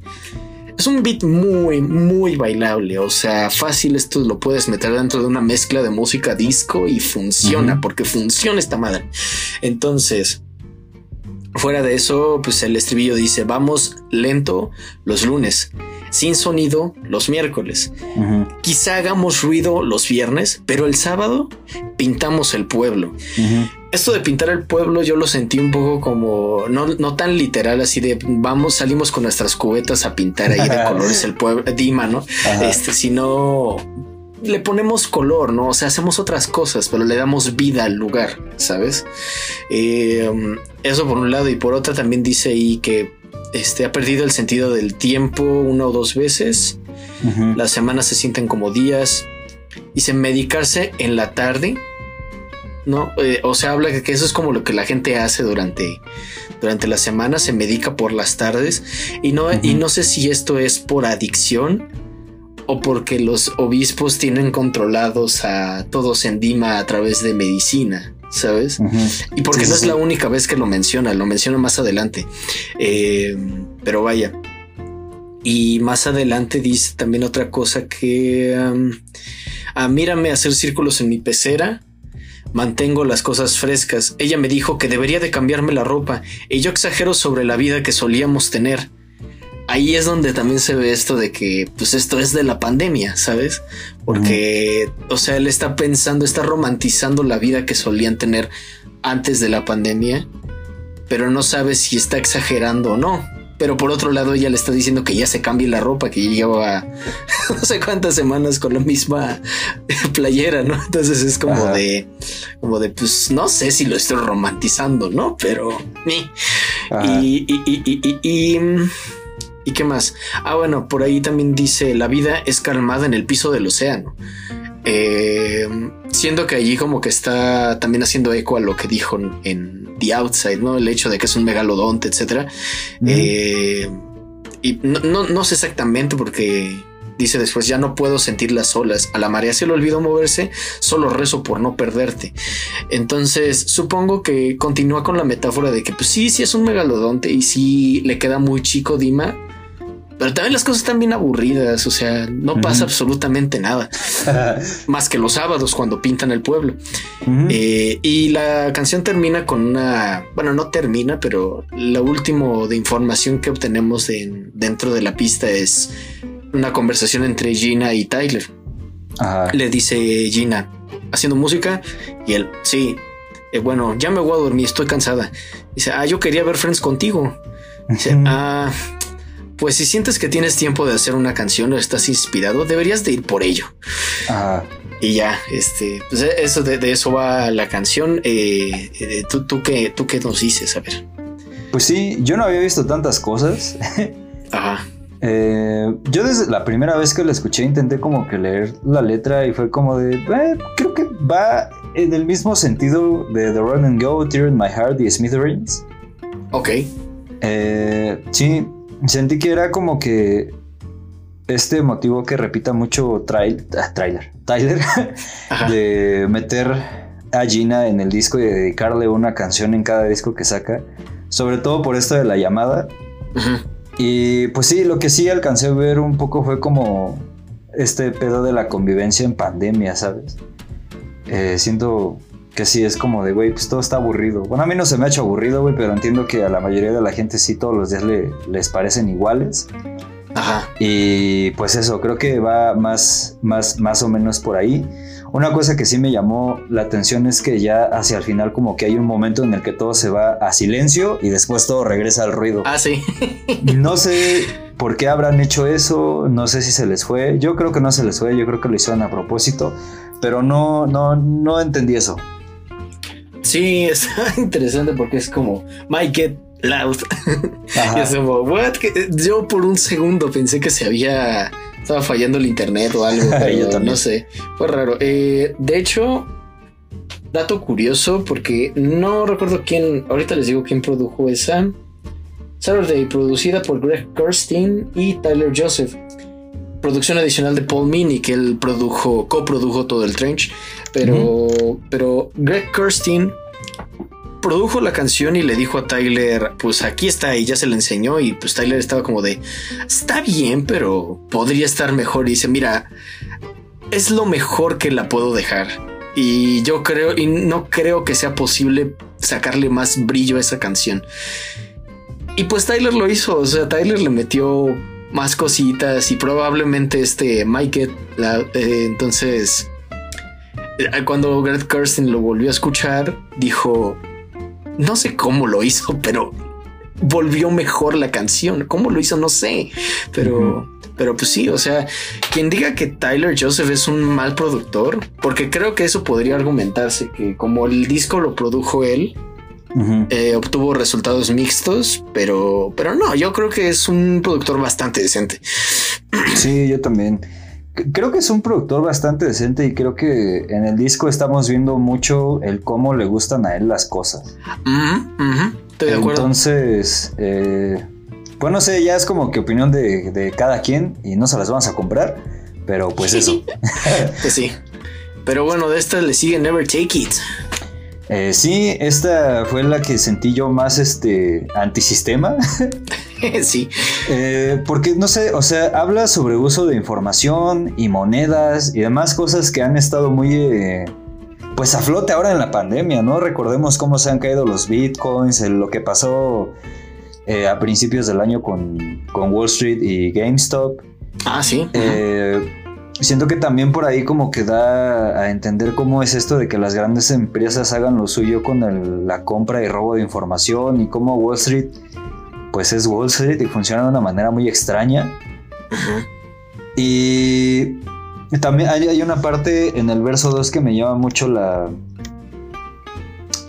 Es un beat muy, muy bailable. O sea, fácil esto lo puedes meter dentro de una mezcla de música disco y funciona, porque funciona esta madre. Entonces, fuera de eso, pues el estribillo dice, vamos lento los lunes, sin sonido los miércoles. Quizá hagamos ruido los viernes, pero el sábado pintamos el pueblo. Esto de pintar el pueblo yo lo sentí un poco como no, no tan literal así de vamos, salimos con nuestras cubetas a pintar ahí de colores el pueblo, Dima, ¿no? Ajá. Este, sino le ponemos color, ¿no? O sea, hacemos otras cosas, pero le damos vida al lugar, ¿sabes? Eh, um, eso por un lado y por otra también dice ahí que este, ha perdido el sentido del tiempo una o dos veces. Las semanas se sienten como días. Dice medicarse en la tarde. No, Eh, o sea, habla que eso es como lo que la gente hace durante, durante la semana, se medica por las tardes. Y no, y no sé si esto es por adicción o porque los obispos tienen controlados a todos en Dima a través de medicina, ¿sabes? Y porque Sí, no sí, es la única vez que lo menciona, lo menciona más adelante. Eh, pero vaya. Y más adelante dice también otra cosa que... um, ah, mírame hacer círculos en mi pecera. Mantengo las cosas frescas. Ella me dijo que debería de cambiarme la ropa. Y yo exagero sobre la vida que solíamos tener. Ahí es donde también se ve esto de que, pues esto es de la pandemia, ¿sabes? Porque, o sea, él está pensando, está romantizando la vida que solían tener antes de la pandemia, pero no sabe si está exagerando o no. Pero por otro lado, ella le está diciendo que ya se cambie la ropa, que lleva no sé cuántas semanas con la misma playera, ¿no? Entonces es como Ajá. de, como de, pues no sé si lo estoy romantizando, ¿no? Pero. Y, y, y, y, y, y, mm, ¿y qué más? Ah, bueno, por ahí también dice la vida es calmada en el piso del océano. Eh, siento que allí como que está también haciendo eco a lo que dijo en The Outside, ¿no? El hecho de que es un megalodonte, etcétera. Eh, y no, no, no, sé exactamente porque dice después, ya no puedo sentir las olas. A la marea se le olvidó moverse, solo rezo por no perderte. Entonces, supongo que continúa con la metáfora de que, pues sí, sí es un megalodonte y sí le queda muy chico Dima, pero también las cosas están bien aburridas, o sea, no pasa absolutamente nada. más que los sábados cuando pintan el pueblo. Eh, y la canción termina con una, bueno, no termina, pero lo último de información que obtenemos dentro de la pista es una conversación entre Gina y Tyler. Le dice Gina, haciendo música, y él, sí, eh, bueno, ya me voy a dormir, estoy cansada. Dice, ah, yo quería ver Friends contigo. Dice, ah pues si sientes que tienes tiempo de hacer una canción o estás inspirado, deberías de ir por ello. Y ya, este, pues eso de, eso va la canción. Eh, eh, ¿tú, tú, qué, ¿Tú qué nos dices? A ver. Pues sí, yo no había visto tantas cosas. Ajá. Eh, yo desde la primera vez que la escuché intenté como que leer la letra y fue como de, creo que va en el mismo sentido de The Run and Go, Tear in My Heart y Smithereens. Ok. sí, Sentí que era como que este motivo que repita mucho trail, ah, trailer, Tyler, de meter a Gina en el disco y dedicarle una canción en cada disco que saca, sobre todo por esto de la llamada. Y pues sí, lo que sí alcancé a ver un poco fue como este pedo de la convivencia en pandemia, ¿sabes? Eh, siento que sí es como de, güey, pues todo está aburrido. Bueno, a mí no se me ha hecho aburrido, güey, pero entiendo que a la mayoría de la gente sí todos los días les parecen iguales. Ajá. Y pues eso, creo que va más, más, más o menos por ahí. Una cosa que sí me llamó la atención es que ya hacia el final como que hay un momento en el que todo se va a silencio y después todo regresa al ruido. Ah, sí. no sé por qué habrán hecho eso, no sé si se les fue. Yo creo que no se les fue, yo creo que lo hicieron a propósito, pero no, no, no entendí eso. Sí, está interesante porque es como Mike get loud. y es como, what? Yo por un segundo pensé que se había. Estaba fallando el internet o algo. Pero no sé. Fue raro. Eh, de hecho, dato curioso porque no recuerdo quién. Ahorita les digo quién produjo esa. Saturday, producida por Greg Kirstein y Tyler Joseph. Producción adicional de Paul Mini, que él produjo, coprodujo todo el trench. Pero, pero Greg Kirstein produjo la canción y le dijo a Tyler, pues aquí está y ya se le enseñó y pues Tyler estaba como de, está bien, pero podría estar mejor. Y dice, mira, es lo mejor que la puedo dejar. Y yo creo, y no creo que sea posible sacarle más brillo a esa canción. Y pues Tyler lo hizo, o sea, Tyler le metió más cositas y probablemente este Mike, eh, entonces eh, cuando Greg Kirsten lo volvió a escuchar, dijo, no sé cómo lo hizo, pero volvió mejor la canción. ¿Cómo lo hizo? No sé. Pero, pero pues sí, o sea, quien diga que Tyler Joseph es un mal productor, porque creo que eso podría argumentarse, que como el disco lo produjo él, eh, obtuvo resultados mixtos, pero, pero no, yo creo que es un productor bastante decente. Sí, yo también. Creo que es un productor bastante decente y creo que en el disco estamos viendo mucho el cómo le gustan a él las cosas. Entonces, eh, pues no sé, ya es como que opinión de, cada quien y no se las vamos a comprar, pero pues eso. pues sí. Pero bueno, de esta le sigue Never Take It. Eh, sí, esta fue la que sentí yo más este antisistema. sí. Eh, porque no sé, o sea, habla sobre uso de información y monedas y demás cosas que han estado muy eh, pues a flote ahora en la pandemia, ¿no? Recordemos cómo se han caído los bitcoins, lo que pasó a principios del año con, con, Wall Street y GameStop. Ah, sí. Siento que también por ahí como que da a entender cómo es esto de que las grandes empresas hagan lo suyo con la compra y robo de información y cómo Wall Street pues es Wall Street y funciona de una manera muy extraña. Y también hay, una parte en el verso 2 que me llama mucho la,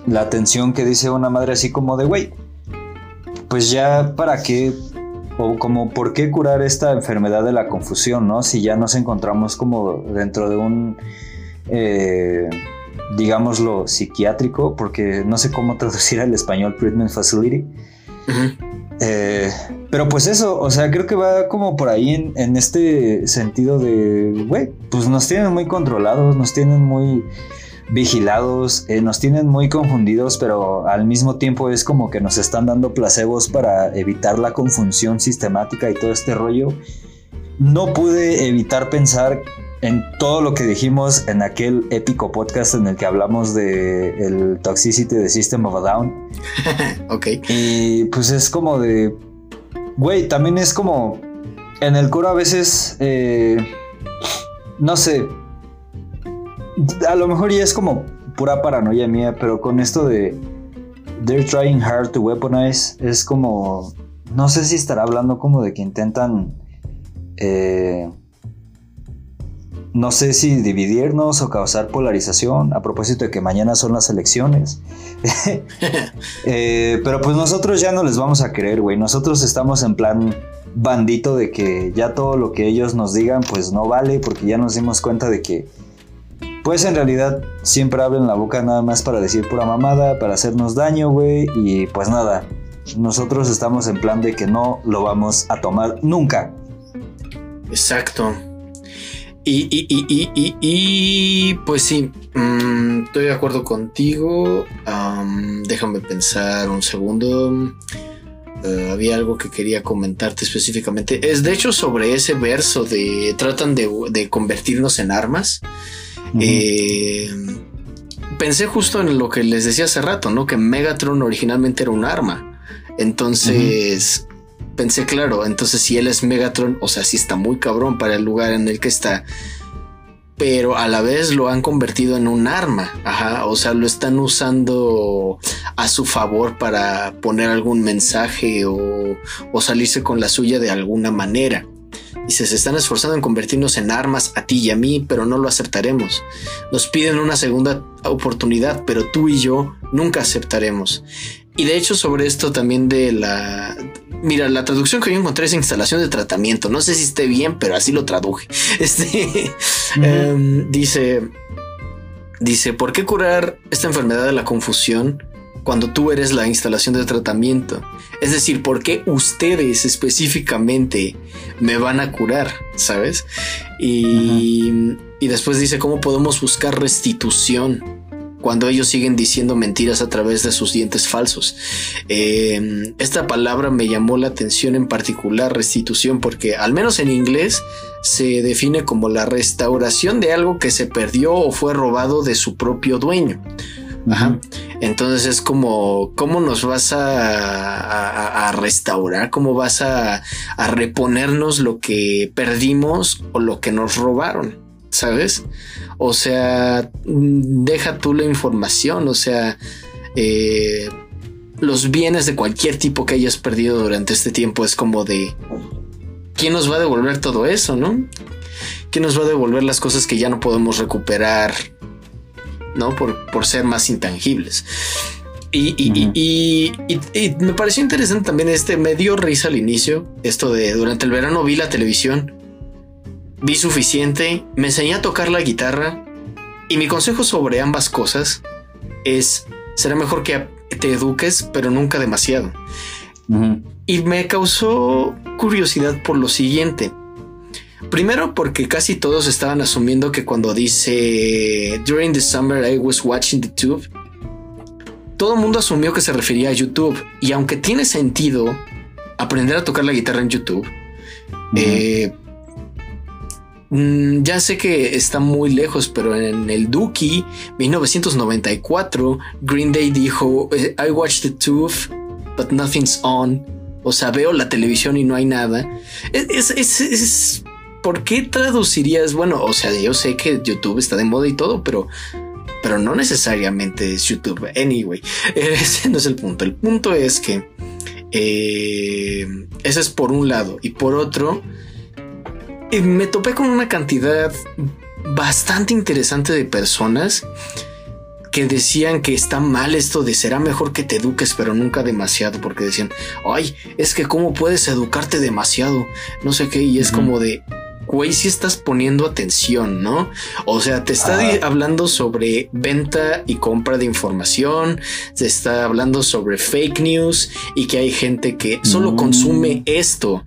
la atención que dice una madre así como de, güey, pues ya para qué o como por qué curar esta enfermedad de la confusión, ¿no? Si ya nos encontramos como dentro de un eh, digámoslo, psiquiátrico, porque no sé cómo traducir al español Treatment Facility. Eh, pero pues eso, o sea, creo que va como por ahí en, en este sentido de, güey, pues nos tienen muy controlados, nos tienen muy vigilados, eh, nos tienen muy confundidos, pero al mismo tiempo es como que nos están dando placebos para evitar la confusión sistemática y todo este rollo. No pude evitar pensar en todo lo que dijimos en aquel épico podcast en el que hablamos de el toxicity de System of a Down. ok. Y pues es como de, güey, también es como en el coro a veces, eh, no sé, a lo mejor ya es como pura paranoia mía, pero con esto de they're trying hard to weaponize es como, no sé si estará hablando como de que intentan, eh, no sé si dividirnos o causar polarización a propósito de que mañana son las elecciones. Eh, pero pues nosotros ya no les vamos a creer, güey. Nosotros estamos en plan bandito de que ya todo lo que ellos nos digan pues no vale porque ya nos dimos cuenta de que pues en realidad siempre abren la boca nada más para decir pura mamada, para hacernos daño, güey. Y pues nada, nosotros estamos en plan de que no lo vamos a tomar nunca. Exacto. Y, y, y, y, y pues sí, mm, estoy de acuerdo contigo. déjame pensar un segundo. Eh, había algo que quería comentarte específicamente. Es de hecho sobre ese verso de tratan de, de convertirnos en armas. Eh, pensé justo en lo que les decía hace rato, ¿no? Que Megatron originalmente era un arma. Entonces, pensé, claro, entonces si él es Megatron, o sea, sí está muy cabrón para el lugar en el que está. Pero a la vez lo han convertido en un arma. Ajá. O sea, lo están usando a su favor para poner algún mensaje o, o salirse con la suya de alguna manera. Dice, se están esforzando en convertirnos en armas a ti y a mí, pero no lo aceptaremos. Nos piden una segunda oportunidad, pero tú y yo nunca aceptaremos. Y de hecho sobre esto también de la... Mira, la traducción que yo encontré es instalación de tratamiento. No sé si esté bien, pero así lo traduje. Este, em, dice, dice, ¿por qué curar esta enfermedad de la confusión cuando tú eres la instalación de tratamiento? Es decir, ¿por qué ustedes específicamente me van a curar? ¿Sabes? Y, y después dice, ¿cómo podemos buscar restitución? cuando ellos siguen diciendo mentiras a través de sus dientes falsos. Eh, esta palabra me llamó la atención en particular, restitución, porque al menos en inglés se define como la restauración de algo que se perdió o fue robado de su propio dueño. Ajá. Entonces es como, ¿cómo nos vas a, restaurar? ¿Cómo vas a, reponernos lo que perdimos o lo que nos robaron? ¿Sabes? O sea, deja tú la información, o sea, eh, los bienes de cualquier tipo que hayas perdido durante este tiempo es como de, ¿quién nos va a devolver todo eso, no? ¿Quién nos va a devolver las cosas que ya no podemos recuperar? ¿No? Por, por ser más intangibles. Y, y, me pareció interesante también este, me dio risa al inicio, esto de durante el verano vi la televisión, vi suficiente, me enseñé a tocar la guitarra y mi consejo sobre ambas cosas es, será mejor que te eduques, pero nunca demasiado. Y me causó curiosidad por lo siguiente. Primero porque casi todos estaban asumiendo que cuando dice During the summer I was watching the tube, todo el mundo asumió que se refería a YouTube. Y aunque tiene sentido aprender a tocar la guitarra en YouTube, eh, mm, ya sé que está muy lejos, pero en el Dookie 1994, Green Day dijo eh, I watched the tube, but nothing's on. O sea, veo la televisión y no hay nada. es, es ¿por qué traducirías? Bueno, o sea, yo sé que YouTube está de moda y todo, pero, pero no necesariamente es YouTube. Anyway, ese no es el punto. El punto es que eh, ese es por un lado y por otro, eh, me topé con una cantidad bastante interesante de personas que decían que está mal esto de será mejor que te eduques, pero nunca demasiado, porque decían, ay, es que cómo puedes educarte demasiado, no sé qué, y es como de, güey, si estás poniendo atención, ¿no? O sea, te está hablando sobre venta y compra de información, se está hablando sobre fake news y que hay gente que solo Mm. consume esto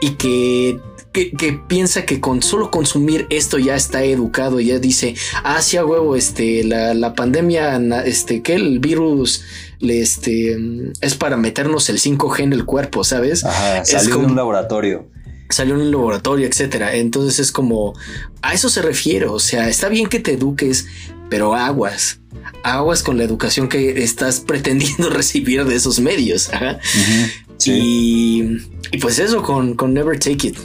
y que, que, que piensa que con solo consumir esto ya está educado, ya dice, ah, sí, a huevo, este, la, la pandemia, este, que el virus, le, este, es para meternos el 5G en el cuerpo, ¿sabes? Ajá, Es salió de como- un laboratorio. Salió en un laboratorio, etcétera. Entonces es como a eso se refiere. O sea, está bien que te eduques, pero aguas, aguas con la educación que estás pretendiendo recibir de esos medios. Ajá. Ujú, Sí, Y, y pues eso con, con Never Take It.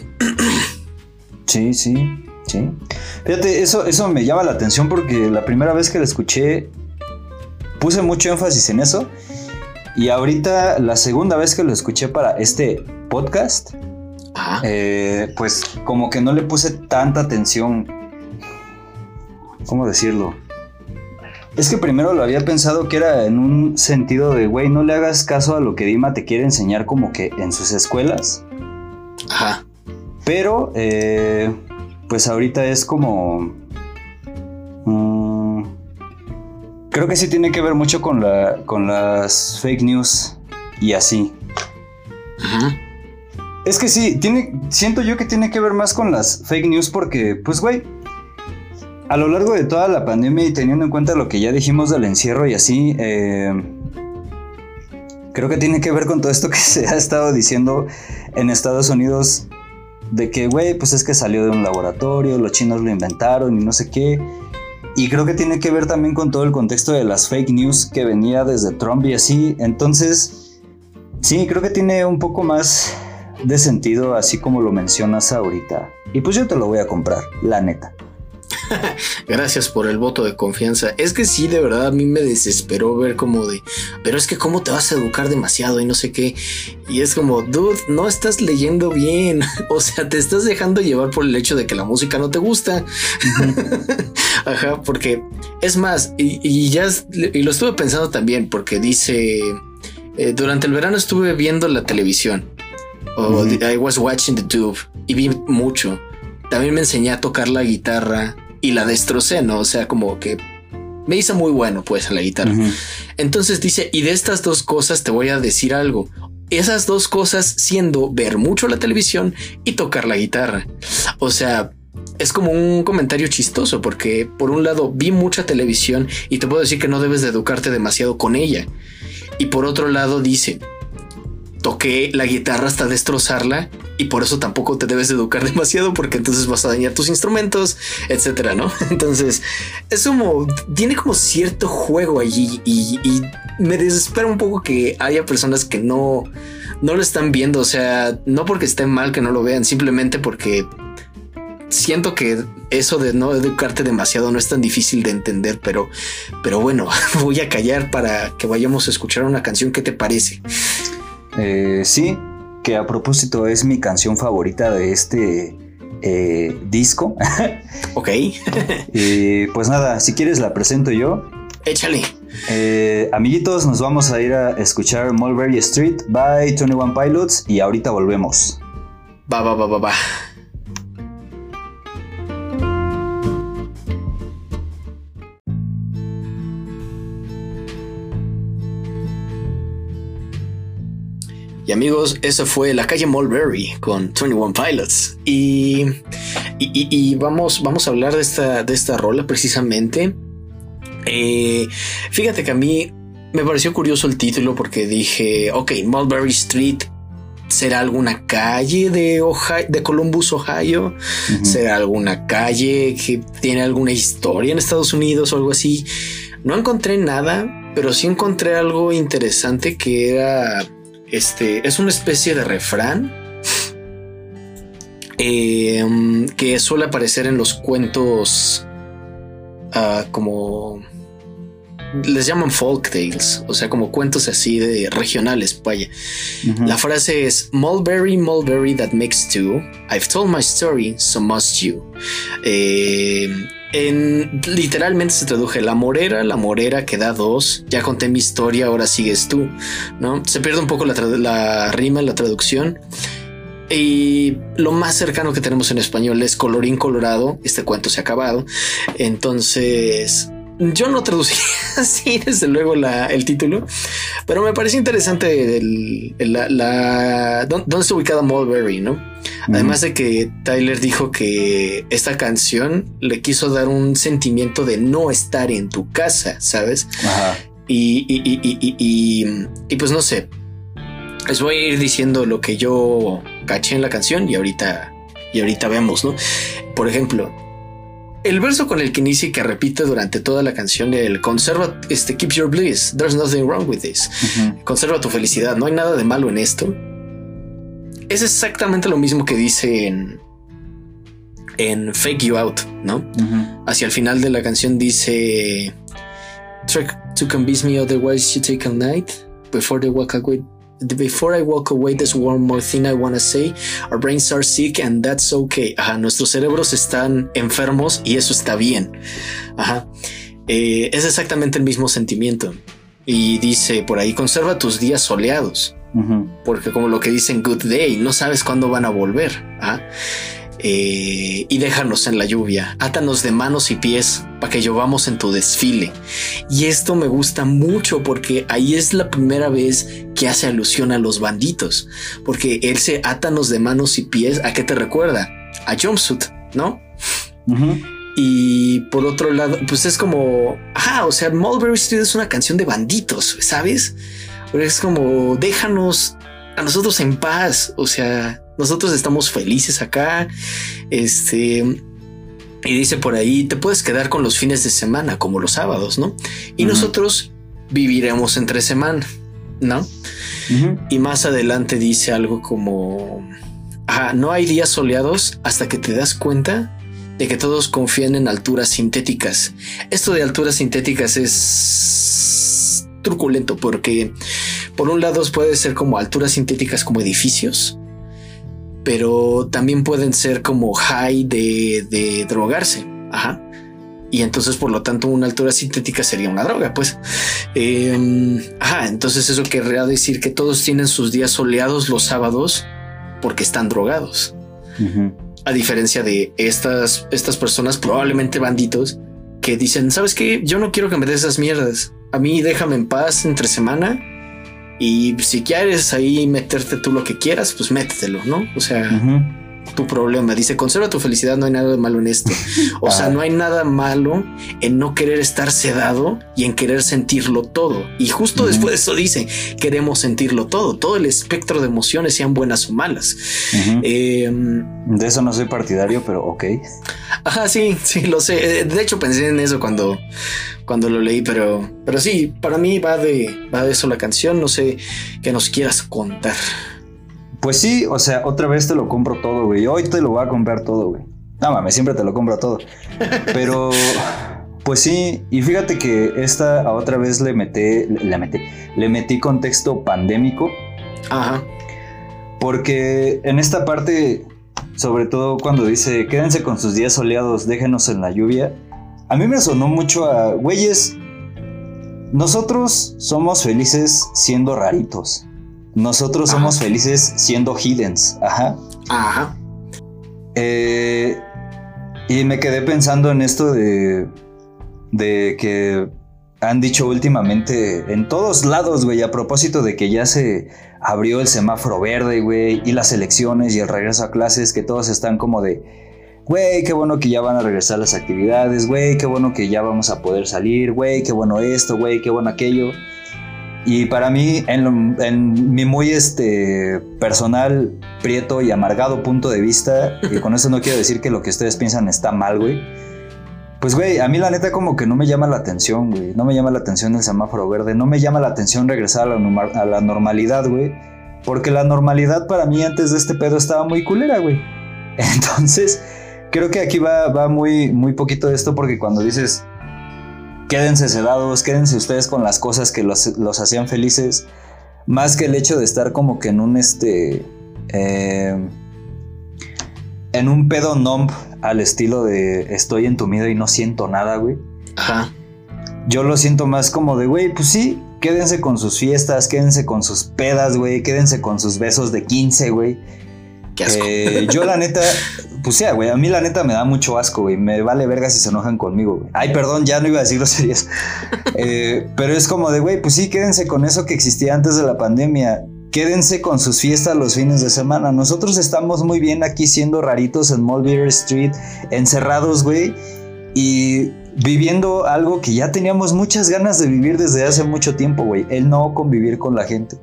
sí, sí, sí. Fíjate, eso, eso me llama la atención porque la primera vez que la escuché puse mucho énfasis en eso. Y ahorita la segunda vez que lo escuché para este podcast, Ajá. eh, pues como que no le puse tanta atención. ¿Cómo decirlo? Es que primero lo había pensado que era en un sentido de, güey, no le hagas caso a lo que Dima te quiere enseñar como que en sus escuelas. Ajá. Pero, eh, pues ahorita es como... mm, creo que sí tiene que ver mucho con, la, con las fake news y así. Ajá. Es que sí, tiene, siento yo que tiene que ver más con las fake news porque, pues, güey, a lo largo de toda la pandemia y teniendo en cuenta lo que ya dijimos del encierro y así, eh, creo que tiene que ver con todo esto que se ha estado diciendo en Estados Unidos de que, güey, pues es que salió de un laboratorio, los chinos lo inventaron y no sé qué. Y creo que tiene que ver también con todo el contexto de las fake news que venía desde Trump y así. Entonces, sí, creo que tiene un poco más de sentido así como lo mencionas ahorita. Y pues yo te lo voy a comprar, la neta. Gracias por el voto de confianza. Es que sí, de verdad, a mí me desesperó ver como de, pero es que cómo te vas a educar demasiado y no sé qué. Y es como, dude, no estás leyendo bien. O sea, te estás dejando llevar por el hecho de que la música no te gusta. Ajá, porque es más, y, ya y lo estuve pensando también, porque dice, eh, durante el verano estuve viendo la televisión. O. I was watching the tube y vi mucho. También me enseñé a tocar la guitarra y la destrocé, ¿no? O sea, como que me hizo muy bueno, pues, la guitarra. Entonces dice, y de estas dos cosas te voy a decir algo. Esas dos cosas siendo ver mucho la televisión y tocar la guitarra. O sea, es como un comentario chistoso porque por un lado vi mucha televisión y te puedo decir que no debes de educarte demasiado con ella. Y por otro lado dice, toqué la guitarra hasta destrozarla y por eso tampoco te debes de educar demasiado porque entonces vas a dañar tus instrumentos, etcétera, ¿no? Entonces es como tiene como cierto juego allí y, me desespera un poco que haya personas que no no lo están viendo, o sea, no porque esté mal que no lo vean, simplemente porque siento que eso de no educarte demasiado no es tan difícil de entender, pero pero bueno, voy a callar para que vayamos a escuchar una canción, ¿qué te parece? Eh, sí, que a propósito es mi canción favorita de este eh, disco. Ok, y pues nada, si quieres la presento yo. échale. Eh, amiguitos, nos vamos a ir a escuchar Mulberry Street by 21 Pilots y ahorita volvemos. Va, va, va, va, va. Y amigos, eso fue la calle Mulberry con 21 Pilots. Y, y, vamos, vamos a hablar de esta, de esta rola precisamente. Eh, fíjate que a mí me pareció curioso el título porque dije, ok, Mulberry Street será alguna calle de, Ohio, de Columbus, Ohio. ¿Será alguna calle que tiene alguna historia en Estados Unidos o algo así? No encontré nada, pero sí encontré algo interesante que era este es una especie de refrán eh, que suele aparecer en los cuentos ah, como les llaman folk tales, o sea, como cuentos así de regionales, vaya. La frase es Mulberry, Mulberry that makes two. I've told my story, so must you. Eh, en, literalmente se traduje la morera, la morera que da dos. Ya conté mi historia, ahora sigues tú. No se pierde un poco la, la rima, la traducción. y lo más cercano que tenemos en español es colorín colorado. Este cuento se ha acabado. Entonces, yo no traducí así, desde luego, el título, pero me parece interesante el, la, dónde está ubicada Mulberry, ¿no? Además de que Tyler dijo que esta canción le quiso dar un sentimiento de no estar en tu casa, ¿sabes? Y, y, y, y, pues no sé, les voy a ir diciendo lo que yo caché en la canción y ahorita, y ahorita vemos, ¿no? Por ejemplo, el verso con el que inicia y que repite durante toda la canción, el conserva, este, keep your bliss, there's nothing wrong with this. Conserva tu felicidad, no hay nada de malo en esto. Es exactamente lo mismo que dice en, en Fake You Out, ¿no? Hacia el final de la canción dice, try to convince me otherwise you take a night before they walk away Before I walk away, there's one more thing I want to say. Our brains are sick and that's okay. Ajá, nuestros cerebros están enfermos y eso está bien. Ajá. Eh, es exactamente el mismo sentimiento. Y dice por ahí, conserva tus días soleados. Porque como lo que dicen Good Day, no sabes cuándo van a volver. ¿ah? Eh, y déjanos en la lluvia, átanos de manos y pies para que llovamos en tu desfile. Y esto me gusta mucho porque ahí es la primera vez que hace alusión a los banditos, porque él se átanos de manos y pies, ¿a qué te recuerda? A Jumpsuit, ¿no? Y por otro lado, pues es como, ah, o sea, Mulberry Street es una canción de banditos, ¿sabes? Pero es como, déjanos a nosotros en paz, o sea, nosotros estamos felices acá. Este. Y dice por ahí, te puedes quedar con los fines de semana, como los sábados, ¿no? Y nosotros viviremos entre semana, ¿no? Y más adelante dice algo como, no hay días soleados hasta que te das cuenta de que todos confían en alturas sintéticas. Esto de alturas sintéticas es truculento porque por un lado puede ser como alturas sintéticas como edificios pero también pueden ser como high de, drogarse. Ajá. Y entonces, por lo tanto, una altura sintética sería una droga, pues. Em, ajá, entonces eso querría decir que todos tienen sus días soleados los sábados porque están drogados. A diferencia de estas, estas personas, probablemente banditos, que dicen, ¿sabes qué? Yo no quiero que me des esas mierdas. A mí déjame en paz entre semana y si quieres ahí meterte tú lo que quieras, pues métetelo, ¿no? O sea, tu problema. Dice, conserva tu felicidad, no hay nada de malo en esto. O sea, no hay nada malo en no querer estar sedado y en querer sentirlo todo. Y justo después de eso dice, queremos sentirlo todo, todo el espectro de emociones, sean buenas o malas. Em, de eso no soy partidario, pero ok. Ajá, sí, sí, lo sé. De hecho, pensé en eso cuando, cuando lo leí, pero, pero sí, para mí va de, va de eso la canción. No sé qué nos quieras contar. Pues sí, o sea, otra vez te lo compro todo, güey. Hoy te lo voy a comprar todo, güey. No mames, siempre te lo compro todo. Pero, pues sí, y fíjate que esta a otra vez le metí, le metí, le metí contexto pandémico. Ajá. Porque en esta parte, sobre todo cuando dice, quédense con sus días soleados, déjenos en la lluvia, a mí me sonó mucho a, güeyes, nosotros somos felices siendo raritos. Nosotros somos felices siendo hiddens. Ajá. Ajá. Eh, y me quedé pensando en esto de, de que han dicho últimamente en todos lados, güey, a propósito de que ya se abrió el semáforo verde, güey, y las elecciones y el regreso a clases, que todos están como de, güey, qué bueno que ya van a regresar las actividades, güey, qué bueno que ya vamos a poder salir, güey, qué bueno esto, güey, qué bueno aquello. Y para mí, en, mi muy este, personal, prieto y amargado punto de vista, y con eso no quiero decir que lo que ustedes piensan está mal, güey. Pues, güey, a mí la neta como que no me llama la atención, güey. No me llama la atención el semáforo verde. No me llama la atención regresar a la, a la normalidad, güey. Porque la normalidad para mí antes de este pedo estaba muy culera, güey. Entonces, creo que aquí va, va muy, muy poquito de esto porque cuando dices quédense sedados, quédense ustedes con las cosas que los, hacían felices, más que el hecho de estar como que en un este... Eh, en un pedo numb al estilo de estoy entumido y no siento nada, güey. Ajá. Yo lo siento más como de, güey, pues sí, quédense con sus fiestas, quédense con sus pedas, güey, quédense con sus besos de 15, güey. Qué asco. Eh, yo la neta, pues sí, güey, a mí la neta me da mucho asco, güey. Me vale verga si se enojan conmigo, güey. Ay, perdón, ya no iba a decir groserías. Eh, pero es como de, güey, pues sí, quédense con eso que existía antes de la pandemia. Quédense con sus fiestas los fines de semana. Nosotros estamos muy bien aquí siendo raritos en Mulberry Street, encerrados, güey. Y viviendo algo que ya teníamos muchas ganas de vivir desde hace mucho tiempo, güey. El no convivir con la gente.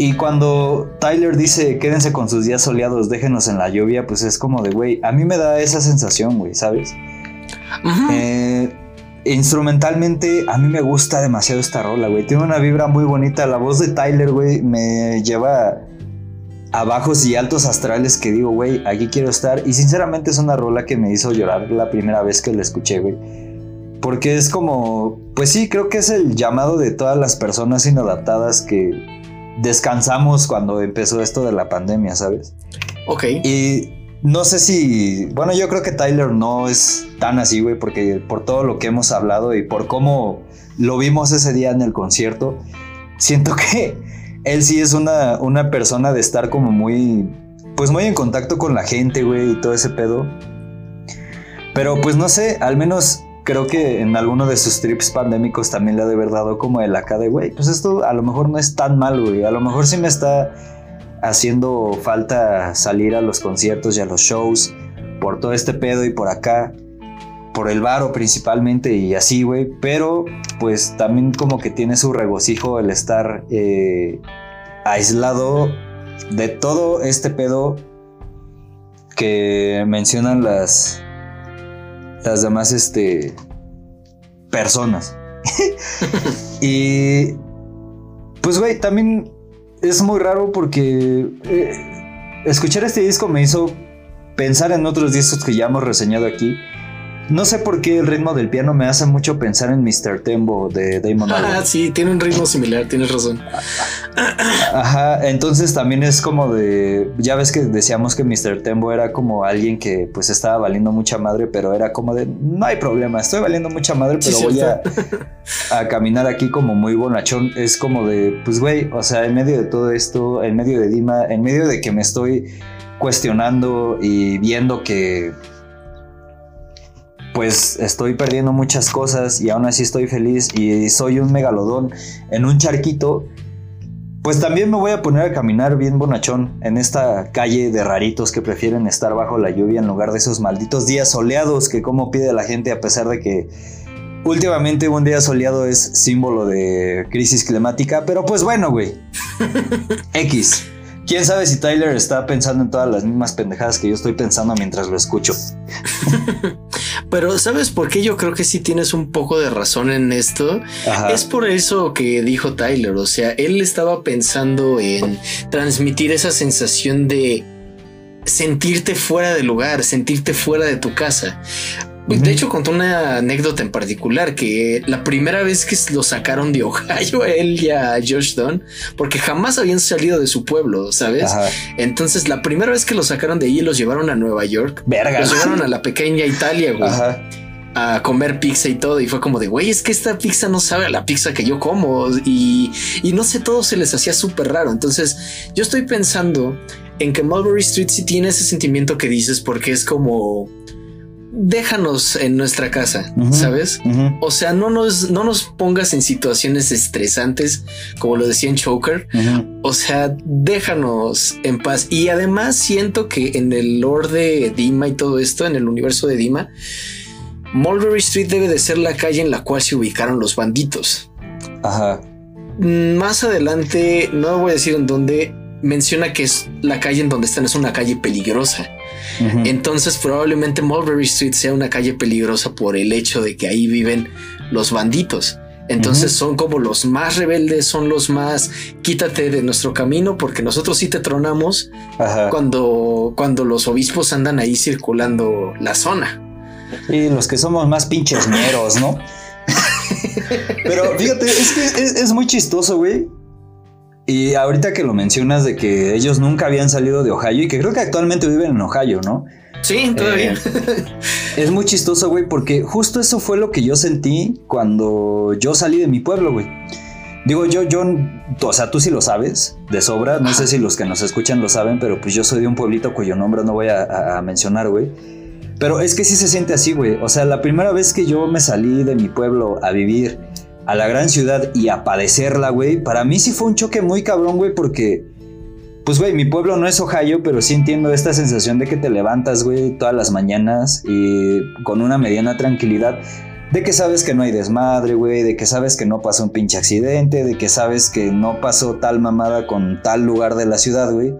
Y cuando Tyler dice, quédense con sus días soleados, déjenos en la lluvia, pues es como de, güey, a mí me da esa sensación, güey, ¿sabes? Eh, instrumentalmente, a mí me gusta demasiado esta rola, güey. Tiene una vibra muy bonita. La voz de Tyler, güey, me lleva a bajos y altos astrales que digo, güey, aquí quiero estar. Y sinceramente es una rola que me hizo llorar la primera vez que la escuché, güey. Porque es como, pues sí, creo que es el llamado de todas las personas inadaptadas que descansamos cuando empezó esto de la pandemia, ¿sabes? Ok. Y no sé si, bueno, yo creo que Tyler no es tan así, güey, porque por todo lo que hemos hablado y por cómo lo vimos ese día en el concierto, siento que él sí es una, una persona de estar como muy, pues muy en contacto con la gente, güey, y todo ese pedo. Pero pues no sé, al menos creo que en alguno de sus trips pandémicos también le ha de haber dado como el acá de, güey, pues esto a lo mejor no es tan mal, güey. A lo mejor sí me está haciendo falta salir a los conciertos y a los shows por todo este pedo y por acá, por el varo principalmente y así, güey. Pero pues también como que tiene su regocijo el estar eh, aislado de todo este pedo que mencionan las las demás este personas. y pues güey, también es muy raro porque eh, escuchar este disco me hizo pensar en otros discos que ya hemos reseñado aquí. No sé por qué el ritmo del piano me hace mucho pensar en Mr. Tembo de Damon Ah, Albarn. sí, tiene un ritmo similar, tienes razón. Ajá, entonces también es como de, ya ves que decíamos que Mr. Tembo era como alguien que pues estaba valiendo mucha madre, pero era como de, no hay problema, estoy valiendo mucha madre, Sí, pero voy a, a caminar aquí como muy bonachón. Es como de, pues güey, o sea, en medio de todo esto, en medio de Dima, en medio de que me estoy cuestionando y viendo que pues estoy perdiendo muchas cosas y aún así estoy feliz y soy un megalodón en un charquito, pues también me voy a poner a caminar bien bonachón en esta calle de raritos que prefieren estar bajo la lluvia en lugar de esos malditos días soleados que como pide la gente a pesar de que últimamente un día soleado es símbolo de crisis climática, pero pues bueno, güey. X. ¿Quién sabe si Tyler está pensando en todas las mismas pendejadas que yo estoy pensando mientras lo escucho? Pero ¿sabes por qué yo creo que sí tienes un poco de razón en esto? Ajá. Es por eso que dijo Tyler, o sea, él estaba pensando en transmitir esa sensación de sentirte fuera del lugar, sentirte fuera de tu casa. Ujú. De hecho, contó una anécdota en particular que la primera vez que lo sacaron de Ohio a él y a Josh Dunn, porque jamás habían salido de su pueblo, ¿sabes? Ajá. Entonces, la primera vez que los sacaron de ahí y los llevaron a Nueva York, Verga. los llevaron a la pequeña Italia, güey Ajá. a comer pizza y todo. Y fue como de, güey, es que esta pizza no sabe a la pizza que yo como. Y, y no sé, todo se les hacía súper raro. Entonces, yo estoy pensando en que Mulberry Street sí tiene ese sentimiento que dices, porque es como, déjanos en nuestra casa. ¿sabes? O sea, no nos, no nos pongas en situaciones estresantes, como lo decía en Choker. O sea, déjanos en paz. Y además siento que en el lore de Dima y todo esto, en el universo de Dima, Mulberry Street debe de ser la calle en la cual se ubicaron los banditos. Ajá. Más adelante, no voy a decir en dónde, menciona que es la calle en donde están, es una calle peligrosa. Entonces probablemente Mulberry Street sea una calle peligrosa por el hecho de que ahí viven los banditos. Entonces son como los más rebeldes, son los más quítate de nuestro camino porque nosotros sí te tronamos Ajá. cuando, cuando los obispos andan ahí circulando la zona. Y los que somos más pinches ñeros, ¿no? Pero fíjate, es que es, es muy chistoso, güey. Y ahorita que lo mencionas de que ellos nunca habían salido de Ohio y que creo que actualmente viven en Ohio, ¿no? Sí, todavía. Eh, es muy chistoso, güey, porque justo eso fue lo que yo sentí cuando yo salí de mi pueblo, güey. Digo, yo, yo, o sea, tú sí lo sabes de sobra. No sé si los que nos escuchan lo saben, pero pues yo soy de un pueblito cuyo nombre no voy a, a mencionar, güey. Pero es que sí se siente así, güey. O sea, la primera vez que yo me salí de mi pueblo a vivir a la gran ciudad y a padecerla, güey, para mí sí fue un choque muy cabrón, güey, porque, pues, güey, mi pueblo no es Ohio, pero sí entiendo esta sensación de que te levantas, güey, todas las mañanas y con una mediana tranquilidad. De que sabes que no hay desmadre, güey, de que sabes que no pasó un pinche accidente, de que sabes que no pasó tal mamada con tal lugar de la ciudad, güey.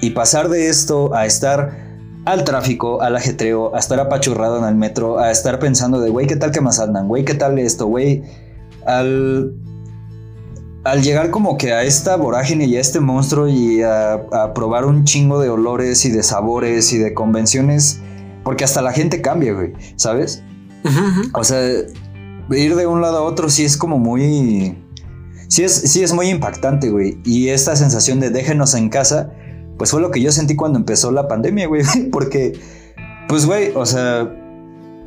Y pasar de esto a estar al tráfico, al ajetreo, a estar apachurrado en el metro, a estar pensando de, güey, ¿qué tal que más andan? Güey, ¿qué tal esto? Güey, al, al llegar como que a esta vorágine y a este monstruo y a, probar un chingo de olores y de sabores y de convenciones, porque hasta la gente cambia, güey, ¿sabes? O sea, ir de un lado a otro sí es como muy... Sí es, sí es muy impactante, güey. Y esta sensación de déjenos en casa, pues fue lo que yo sentí cuando empezó la pandemia, güey. Porque, pues, güey, o sea,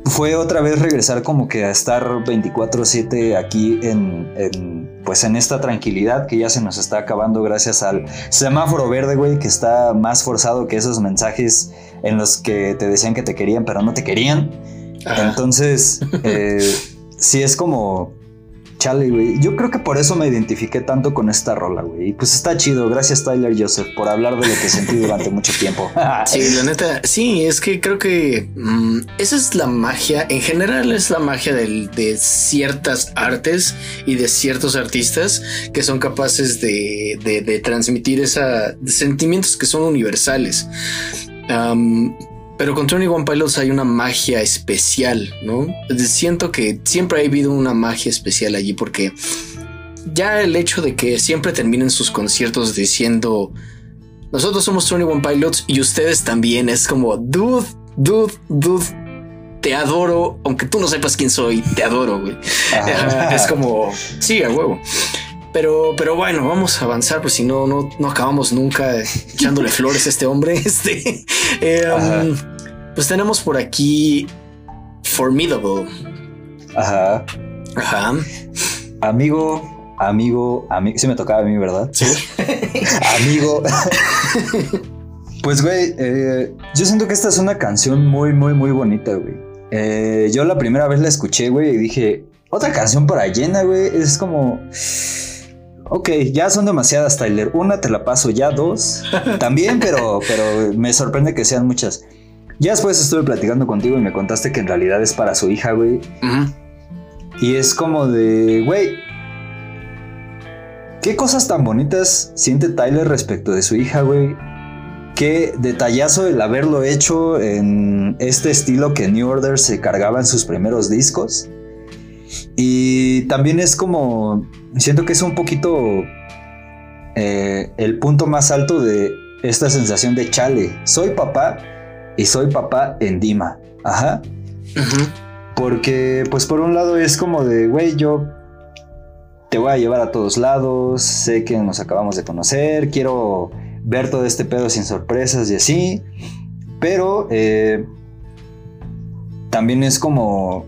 fue otra vez regresar como que a estar 24/7 aquí en, pues en esta tranquilidad que ya se nos está acabando gracias al semáforo verde, güey, que está más forzado que esos mensajes en los que te decían que te querían pero no te querían. Entonces, eh, sí es como chale, güey. Yo creo que por eso me identifiqué tanto con esta rola, güey. Y pues está chido. Gracias, Tyler Joseph, por hablar de lo que sentí durante mucho tiempo. sí, la neta, sí, es que creo que mm, esa es la magia. En general, es la magia de ciertas artes y de ciertos artistas que son capaces de, transmitir esa sentimientos que son universales. Pero con Tony One Pilots hay una magia especial, ¿no? Siento que siempre ha habido una magia especial allí porque ya el hecho de que siempre terminen sus conciertos diciendo nosotros somos Tony One Pilots y ustedes también es como dude, dude, dude. Te adoro, aunque tú no sepas quién soy, te adoro, güey. es como, sí, a huevo. Pero, pero bueno, vamos a avanzar, pues si no, no, no acabamos nunca echándole flores a este hombre. Este, em, pues tenemos por aquí Formidable. Ajá. Ajá. Amigo, amigo, amigo. Sí me tocaba a mí, ¿verdad? Sí. amigo. pues, güey, eh, yo siento que esta es una canción muy, muy, muy bonita, güey. Eh, yo la primera vez la escuché, güey, y dije, otra canción para llena, güey. Es como ok, ya son demasiadas, Tyler. Una te la paso, ya dos. También, pero, pero me sorprende que sean muchas. Ya después estuve platicando contigo y me contaste que en realidad es para su hija, güey. Y es como de, güey, ¿qué cosas tan bonitas siente Tyler respecto de su hija, güey? Qué detallazo el haberlo hecho en este estilo que New Order se cargaba en sus primeros discos. Y también es como siento que es un poquito eh, el punto más alto de esta sensación de chale. Soy papá y soy papá en Dima. Ajá. Porque, pues por un lado es como de, güey, yo te voy a llevar a todos lados, sé que nos acabamos de conocer, quiero ver todo este pedo sin sorpresas y así. Pero eh, también es como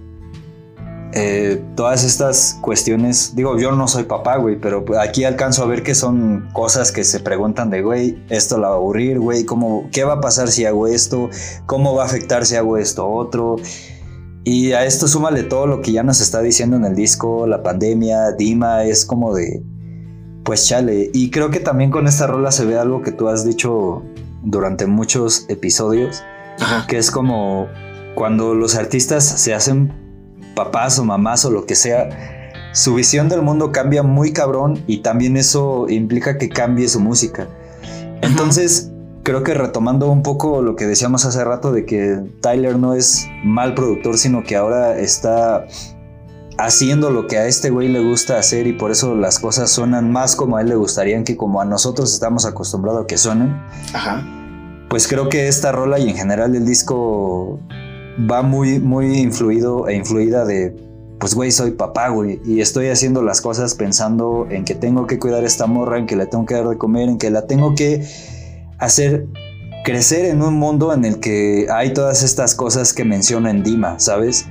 eh, todas estas cuestiones, digo, yo no soy papá, güey, pero aquí alcanzo a ver que son cosas que se preguntan de, güey, esto la va a aburrir, güey, ¿cómo, ¿qué va a pasar si hago esto? ¿Cómo va a afectar si hago esto otro? Y a esto súmale todo lo que ya nos está diciendo en el disco, la pandemia, Dima, es como de, pues chale. Y creo que también con esta rola se ve algo que tú has dicho durante muchos episodios, que es como cuando los artistas se hacen papás o mamás o lo que sea, su visión del mundo cambia muy cabrón y también eso implica que cambie su música. Entonces, creo que retomando un poco lo que decíamos hace rato de que Tyler no es mal productor, sino que ahora está haciendo lo que a este güey le gusta hacer y por eso las cosas suenan más como a él le gustarían que como a nosotros estamos acostumbrados a que suenen. Ajá. Pues creo que esta rola y en general el disco va muy, muy influido e influida de, pues, güey, soy papá, güey, y estoy haciendo las cosas pensando en que tengo que cuidar a esta morra, en que la tengo que dar de comer, en que la tengo que hacer crecer en un mundo en el que hay todas estas cosas que menciona en Dima, ¿sabes?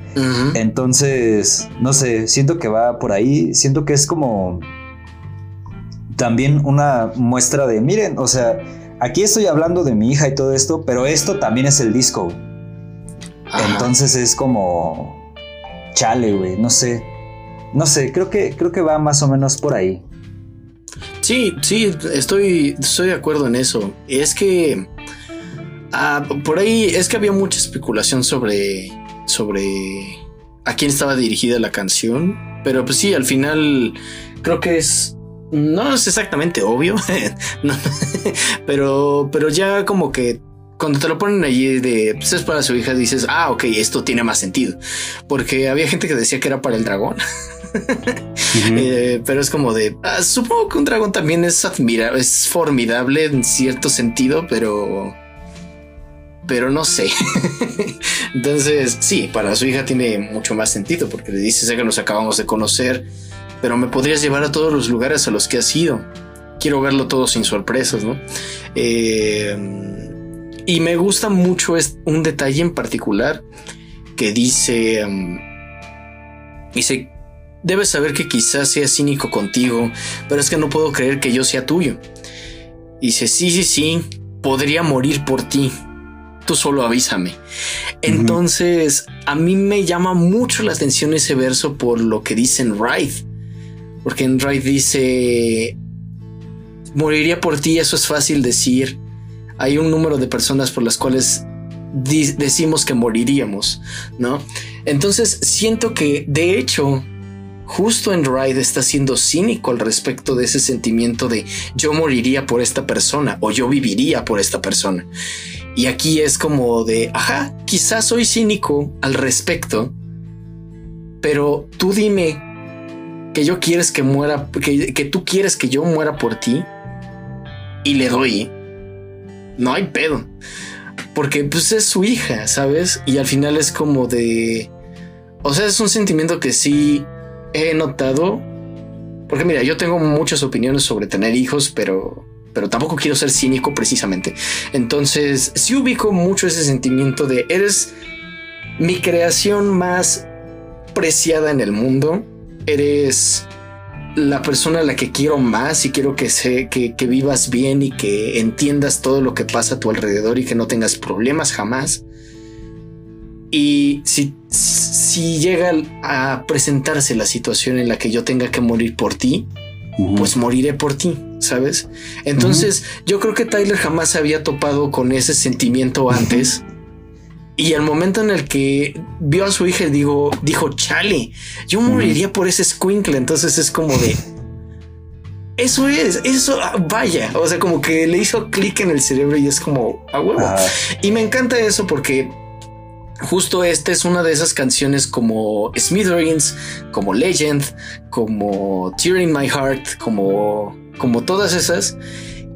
Entonces, no sé, siento que va por ahí, siento que es como también una muestra de, miren, o sea, aquí estoy hablando de mi hija y todo esto, pero esto también es el disco. Entonces es como chale, güey, no sé. No sé, creo que creo que va más o menos por ahí. Sí, sí, estoy, estoy de acuerdo en eso. Es que ah, por ahí es que había mucha especulación sobre, sobre a quién estaba dirigida la canción, pero pues sí, al final creo que es no es exactamente obvio, pero, pero ya como que cuando te lo ponen allí de pues es para su hija, dices, ah, ok, esto tiene más sentido. Porque había gente que decía que era para el dragón. Eh, pero es como de ah, supongo que un dragón también es admirable, es formidable en cierto sentido, pero pero no sé. Entonces, sí, para su hija tiene mucho más sentido porque le dice, sé que nos acabamos de conocer, pero me podrías llevar a todos los lugares a los que has ido. Quiero verlo todo sin sorpresas, ¿no? Eh, y me gusta mucho un detalle en particular que dice, um, dice, debes saber que quizás sea cínico contigo, pero es que no puedo creer que yo sea tuyo. Dice, sí, sí, sí, podría morir por ti. Tú solo avísame. Entonces, a mí me llama mucho la atención ese verso por lo que dice en Ride. Porque en Ride dice, moriría por ti, eso es fácil decir hay un número de personas por las cuales decimos que moriríamos, ¿no? Entonces siento que de hecho justo en Ride está siendo cínico al respecto de ese sentimiento de yo moriría por esta persona o yo viviría por esta persona. Y aquí es como de, ajá, quizás soy cínico al respecto, pero tú dime que yo quieres que muera, que, que tú quieres que yo muera por ti y le doy no hay pedo. Porque pues es su hija, ¿sabes? Y al final es como de... O sea, es un sentimiento que sí he notado. Porque mira, yo tengo muchas opiniones sobre tener hijos, pero, pero tampoco quiero ser cínico precisamente. Entonces, sí ubico mucho ese sentimiento de eres mi creación más preciada en el mundo. Eres la persona a la que quiero más y quiero que, sé, que, vivas bien y que entiendas todo lo que pasa a tu alrededor y que no tengas problemas jamás. Y si, si llega a presentarse la situación en la que yo tenga que morir por ti, pues moriré por ti, ¿sabes? Entonces yo creo que Tyler jamás se había topado con ese sentimiento antes. Y el momento en el que vio a su hija, digo, dijo, chale, yo moriría por ese squinkle. Entonces es como de, eso es, eso, ah, vaya. O sea, como que le hizo clic en el cerebro y es como a huevo. Y me encanta eso porque justo esta es una de esas canciones como Smithereens, como Legend, como Tear in My Heart, como, como todas esas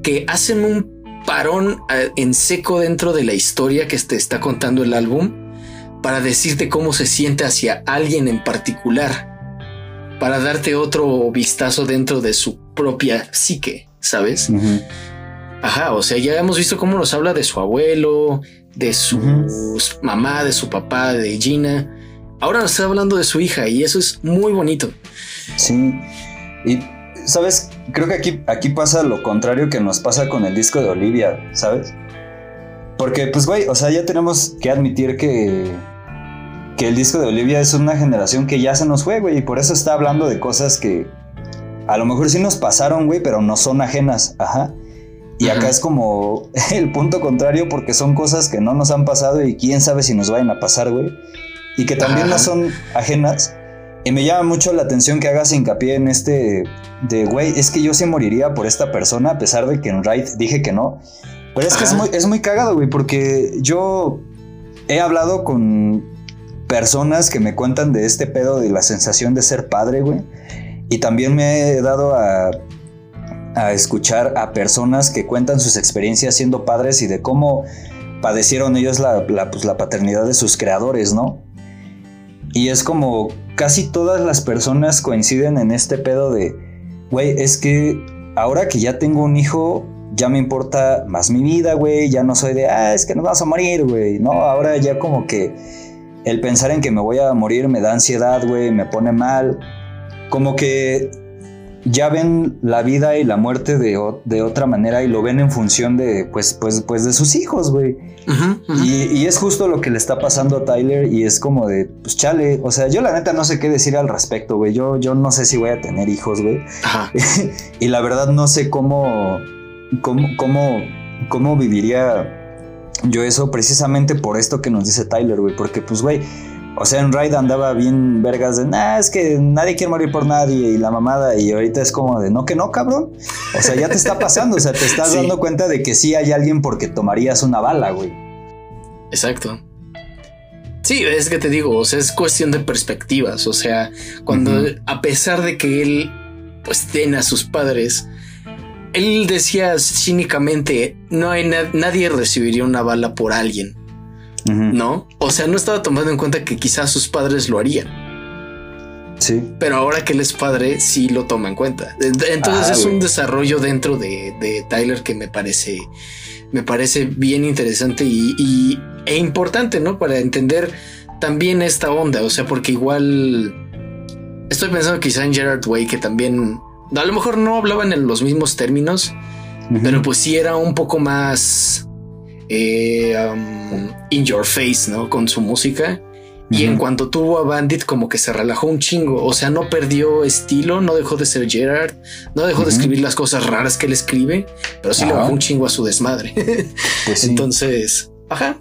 que hacen un parón eh, en seco dentro de la historia que te está contando el álbum para decirte cómo se siente hacia alguien en particular, para darte otro vistazo dentro de su propia psique, ¿sabes? Ajá, o sea, ya hemos visto cómo nos habla de su abuelo, de su mamá, de su papá, de Gina. Ahora nos está hablando de su hija y eso es muy bonito. Sí, y ¿sabes? Creo que aquí, aquí pasa lo contrario que nos pasa con el disco de Olivia, ¿sabes? Porque, pues, güey, o sea, ya tenemos que admitir que, que el disco de Olivia es una generación que ya se nos fue, güey, y por eso está hablando de cosas que a lo mejor sí nos pasaron, güey, pero no son ajenas, ajá. Y acá es como el punto contrario porque son cosas que no nos han pasado y quién sabe si nos vayan a pasar, güey. Y que también no son ajenas, y me llama mucho la atención que hagas hincapié en este de, güey, es que yo sí moriría por esta persona a pesar de que en Raid dije que no. Pero es que es muy, es muy cagado, güey, porque yo he hablado con personas que me cuentan de este pedo de la sensación de ser padre, güey. Y también me he dado a, a escuchar a personas que cuentan sus experiencias siendo padres y de cómo padecieron ellos la, la, pues, la paternidad de sus creadores, ¿no? Y es como casi todas las personas coinciden en este pedo de, güey, es que ahora que ya tengo un hijo, ya me importa más mi vida, güey, ya no soy de, ah, es que nos vas a morir, güey, no, ahora ya como que el pensar en que me voy a morir me da ansiedad, güey, me pone mal, como que ya ven la vida y la muerte de, de, otra manera y lo ven en función de, pues, pues, pues de sus hijos, güey. Y, es justo lo que le está pasando a Tyler y es como de, pues chale, o sea, yo la neta no sé qué decir al respecto, güey. Yo, yo no sé si voy a tener hijos, güey. y la verdad no sé cómo, cómo, cómo, cómo viviría yo eso precisamente por esto que nos dice Tyler, güey, porque pues, güey, o sea, en Ride andaba bien vergas de, nah, es que nadie quiere morir por nadie y la mamada, y ahorita es como de, no, que no, cabrón. O sea, ya te está pasando, o sea, te estás dando cuenta de que sí hay alguien porque tomarías una bala, güey. Exacto. Sí, es que te digo, o sea, es cuestión de perspectivas, o sea, cuando, a pesar de que él, pues, tiene a sus padres, él decía cínicamente, no hay nadie recibiría una bala por alguien. ¿No? O sea, no estaba tomando en cuenta que quizás sus padres lo harían. Sí. Pero ahora que él es padre, sí lo toma en cuenta. Entonces ah, es un desarrollo dentro de, Tyler que me parece, me parece bien interesante y, e importante, ¿no? Para entender también esta onda. O sea, porque igual estoy pensando quizá en Gerard Way, que también a lo mejor no hablaban en los mismos términos, pero pues sí era un poco más eh, um, in your face, ¿no? Con su música. Y en cuanto tuvo a Bandit, como que se relajó un chingo. O sea, no perdió estilo, no dejó de ser Gerard, no dejó de escribir las cosas raras que él escribe, pero sí le bajó un chingo a su desmadre. Pues Entonces, ajá.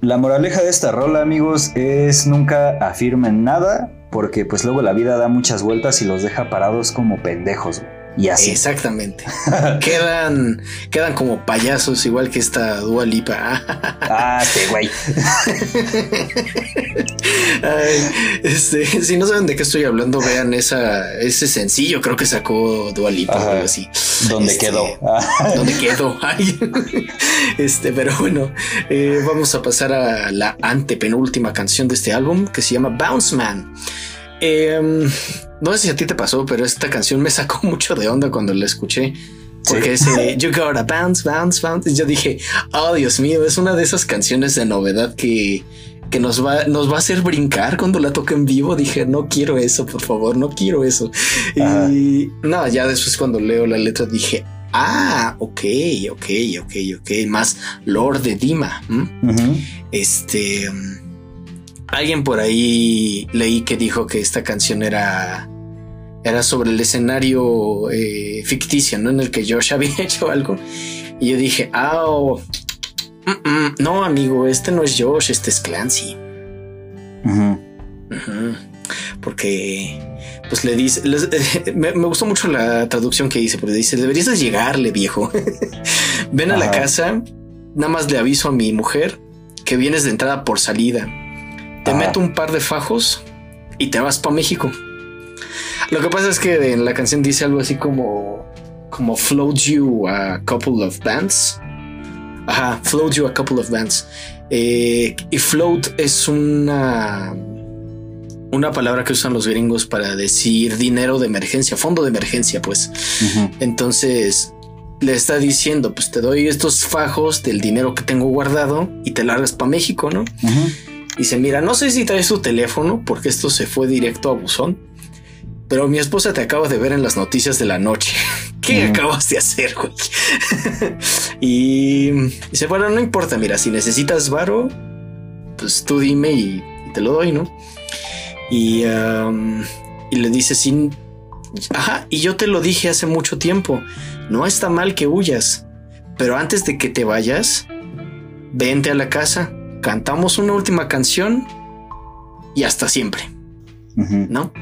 La moraleja de esta rola, amigos, es nunca afirmen nada, porque pues luego la vida da muchas vueltas y los deja parados como pendejos. Y así. Exactamente. quedan, quedan como payasos, igual que esta Dua Lipa. ah, este güey. este, si no saben de qué estoy hablando, vean esa, ese sencillo, creo que sacó Dua Lipa o algo así. ¿Dónde este, quedó? ¿Dónde quedó? este, pero bueno, eh, vamos a pasar a la antepenúltima canción de este álbum que se llama Bounce Man. Eh, no sé si a ti te pasó, pero esta canción me sacó mucho de onda cuando la escuché. Porque ese You Gotta Bounce, Bounce, Bounce. Y yo dije, oh Dios mío, es una de esas canciones de novedad que, que nos, va, nos va a hacer brincar cuando la toque en vivo. Dije, no quiero eso, por favor, no quiero eso. Y nada, ya después cuando leo la letra dije, ah, ok, ok, ok, ok. Más Lord de Dima. Este. Alguien por ahí leí que dijo que esta canción era era sobre el escenario eh, ficticio, ¿no? En el que Josh había hecho algo. Y yo dije, ah, oh, no, amigo, este no es Josh, este es Clancy. Porque, pues le dice, me, gustó mucho la traducción que dice, porque dice, deberías de llegarle, viejo. Ven a la casa, nada más le aviso a mi mujer que vienes de entrada por salida te meto un par de fajos y te vas para México. Lo que pasa es que en la canción dice algo así como como float you a couple of bands. Ajá, float you a couple of bands. Eh, y float es una una palabra que usan los gringos para decir dinero de emergencia, fondo de emergencia, pues. Entonces le está diciendo, pues te doy estos fajos del dinero que tengo guardado y te largas para México, ¿no? Dice, mira, no sé si traes tu teléfono porque esto se fue directo a buzón, pero mi esposa te acaba de ver en las noticias de la noche. ¿Qué acabas de hacer, güey? y dice, bueno, no importa, mira, si necesitas varo, pues tú dime y, te lo doy, ¿no? Y, y le dice, sin... Ajá, y yo te lo dije hace mucho tiempo, no está mal que huyas, pero antes de que te vayas, vente a la casa cantamos una última canción y hasta siempre, ¿no?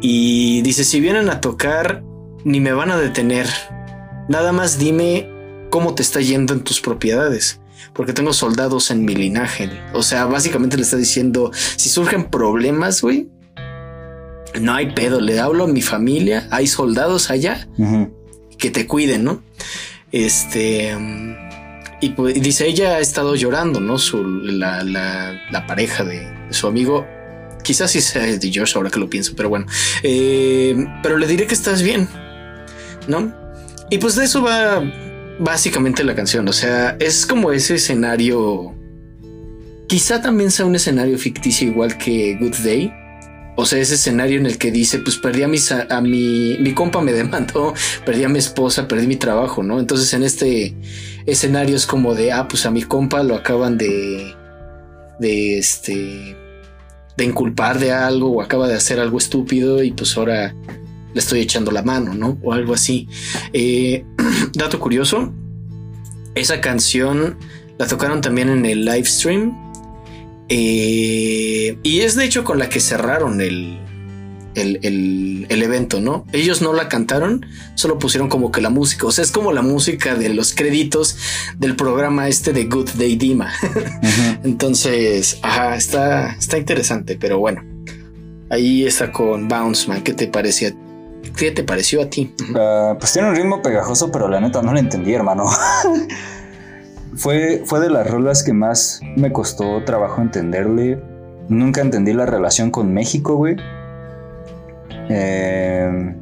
Y dice, si vienen a tocar, ni me van a detener. Nada más dime cómo te está yendo en tus propiedades. Porque tengo soldados en mi linaje. O sea, básicamente le está diciendo, si surgen problemas, güey, no hay pedo. Le hablo a mi familia, hay soldados allá que te cuiden, ¿no? Este... Y, dice, ella ha estado llorando, ¿no? Su, la, la, pareja de, su amigo. Quizás sí sea de Josh ahora que lo pienso, pero bueno. Eh, pero le diré que estás bien, ¿no? Y pues de eso va básicamente la canción. O sea, es como ese escenario. Quizá también sea un escenario ficticio igual que Good Day. o sea, ese escenario en el que dice, pues perdí a, mis, a, mi, mi compa me demandó, perdí a mi esposa, perdí mi trabajo, ¿no? Entonces en este escenario es como de, ah, pues a mi compa lo acaban de, de este, de inculpar de algo o acaba de hacer algo estúpido y pues ahora le estoy echando la mano, ¿no? O algo así. Eh, dato curioso, esa canción la tocaron también en el live stream. Eh, y es de hecho con la que cerraron el, el, evento, ¿no? Ellos no la cantaron, solo pusieron como que la música. O sea, es como la música de los créditos del programa este de Good Day Dima. Entonces, ajá, está, está interesante, pero bueno. Ahí está con Bounce Man. ¿Qué te parecía? ¿Qué te pareció a ti? Ah, pues tiene un ritmo pegajoso, pero la neta no lo entendí, hermano. fue, fue de las rolas que más me costó trabajo entenderle. Nunca entendí la relación con México, güey. Eh,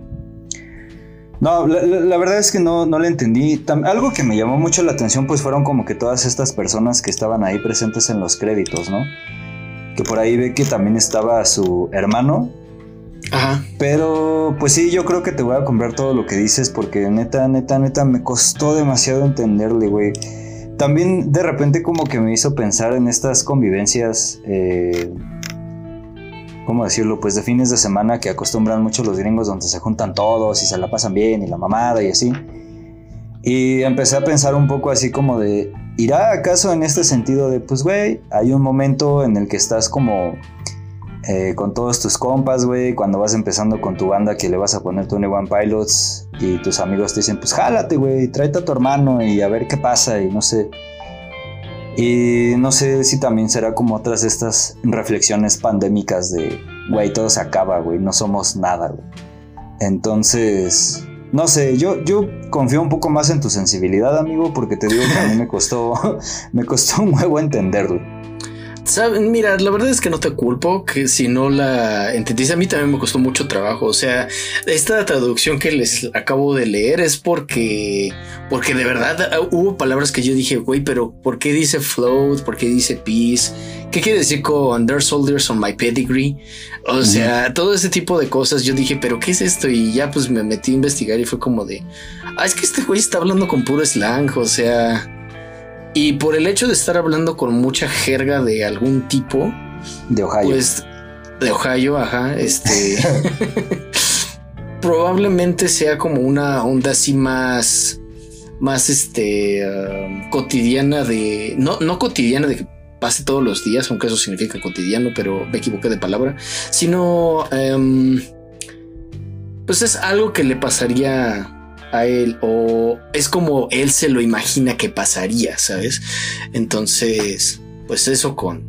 no, la, verdad es que no, no le entendí. algo que me llamó mucho la atención, pues fueron como que todas estas personas que estaban ahí presentes en los créditos, ¿no? Que por ahí ve que también estaba su hermano, Ajá. Pero pues sí, yo creo que te voy a comprar todo lo que dices porque neta, neta, neta me costó demasiado entenderle, güey. También de repente como que me hizo pensar en estas convivencias, eh, ¿cómo decirlo? Pues de fines de semana que acostumbran mucho los gringos donde se juntan todos y se la pasan bien y la mamada y así. Y empecé a pensar un poco así como de, ¿irá acaso en este sentido de, pues, güey, hay un momento en el que estás como eh, con todos tus compas, güey, cuando vas empezando con tu banda que le vas a poner Tony One Pilots y tus amigos te dicen, pues jálate, güey, tráete a tu hermano y a ver qué pasa y no sé. Y no sé si también será como otras de estas reflexiones pandémicas de, güey, todo se acaba, güey, no somos nada, güey. Entonces, no sé, yo, yo confío un poco más en tu sensibilidad, amigo, porque te digo que a mí me costó, me costó un huevo entenderlo. Mira, la verdad es que no te culpo que si no la entendiste, a mí también me costó mucho trabajo. O sea, esta traducción que les acabo de leer es porque, porque de verdad ah, hubo palabras que yo dije, güey, pero ¿por qué dice float? ¿Por qué dice peace? ¿Qué quiere decir con there's soldiers on my pedigree? O sea, todo ese tipo de cosas. Yo dije, pero ¿qué es esto? Y ya pues me metí a investigar y fue como de, ah, es que este güey está hablando con puro slang. O sea, y por el hecho de estar hablando con mucha jerga de algún tipo. De Ohio. Pues, de Ohio, ajá. Este. probablemente sea como una onda así más. Más este. Um, cotidiana de. No, no cotidiana de que pase todos los días, aunque eso significa cotidiano, pero me equivoqué de palabra. Sino. Um, pues es algo que le pasaría a él o es como él se lo imagina que pasaría, ¿sabes? Entonces, pues eso con,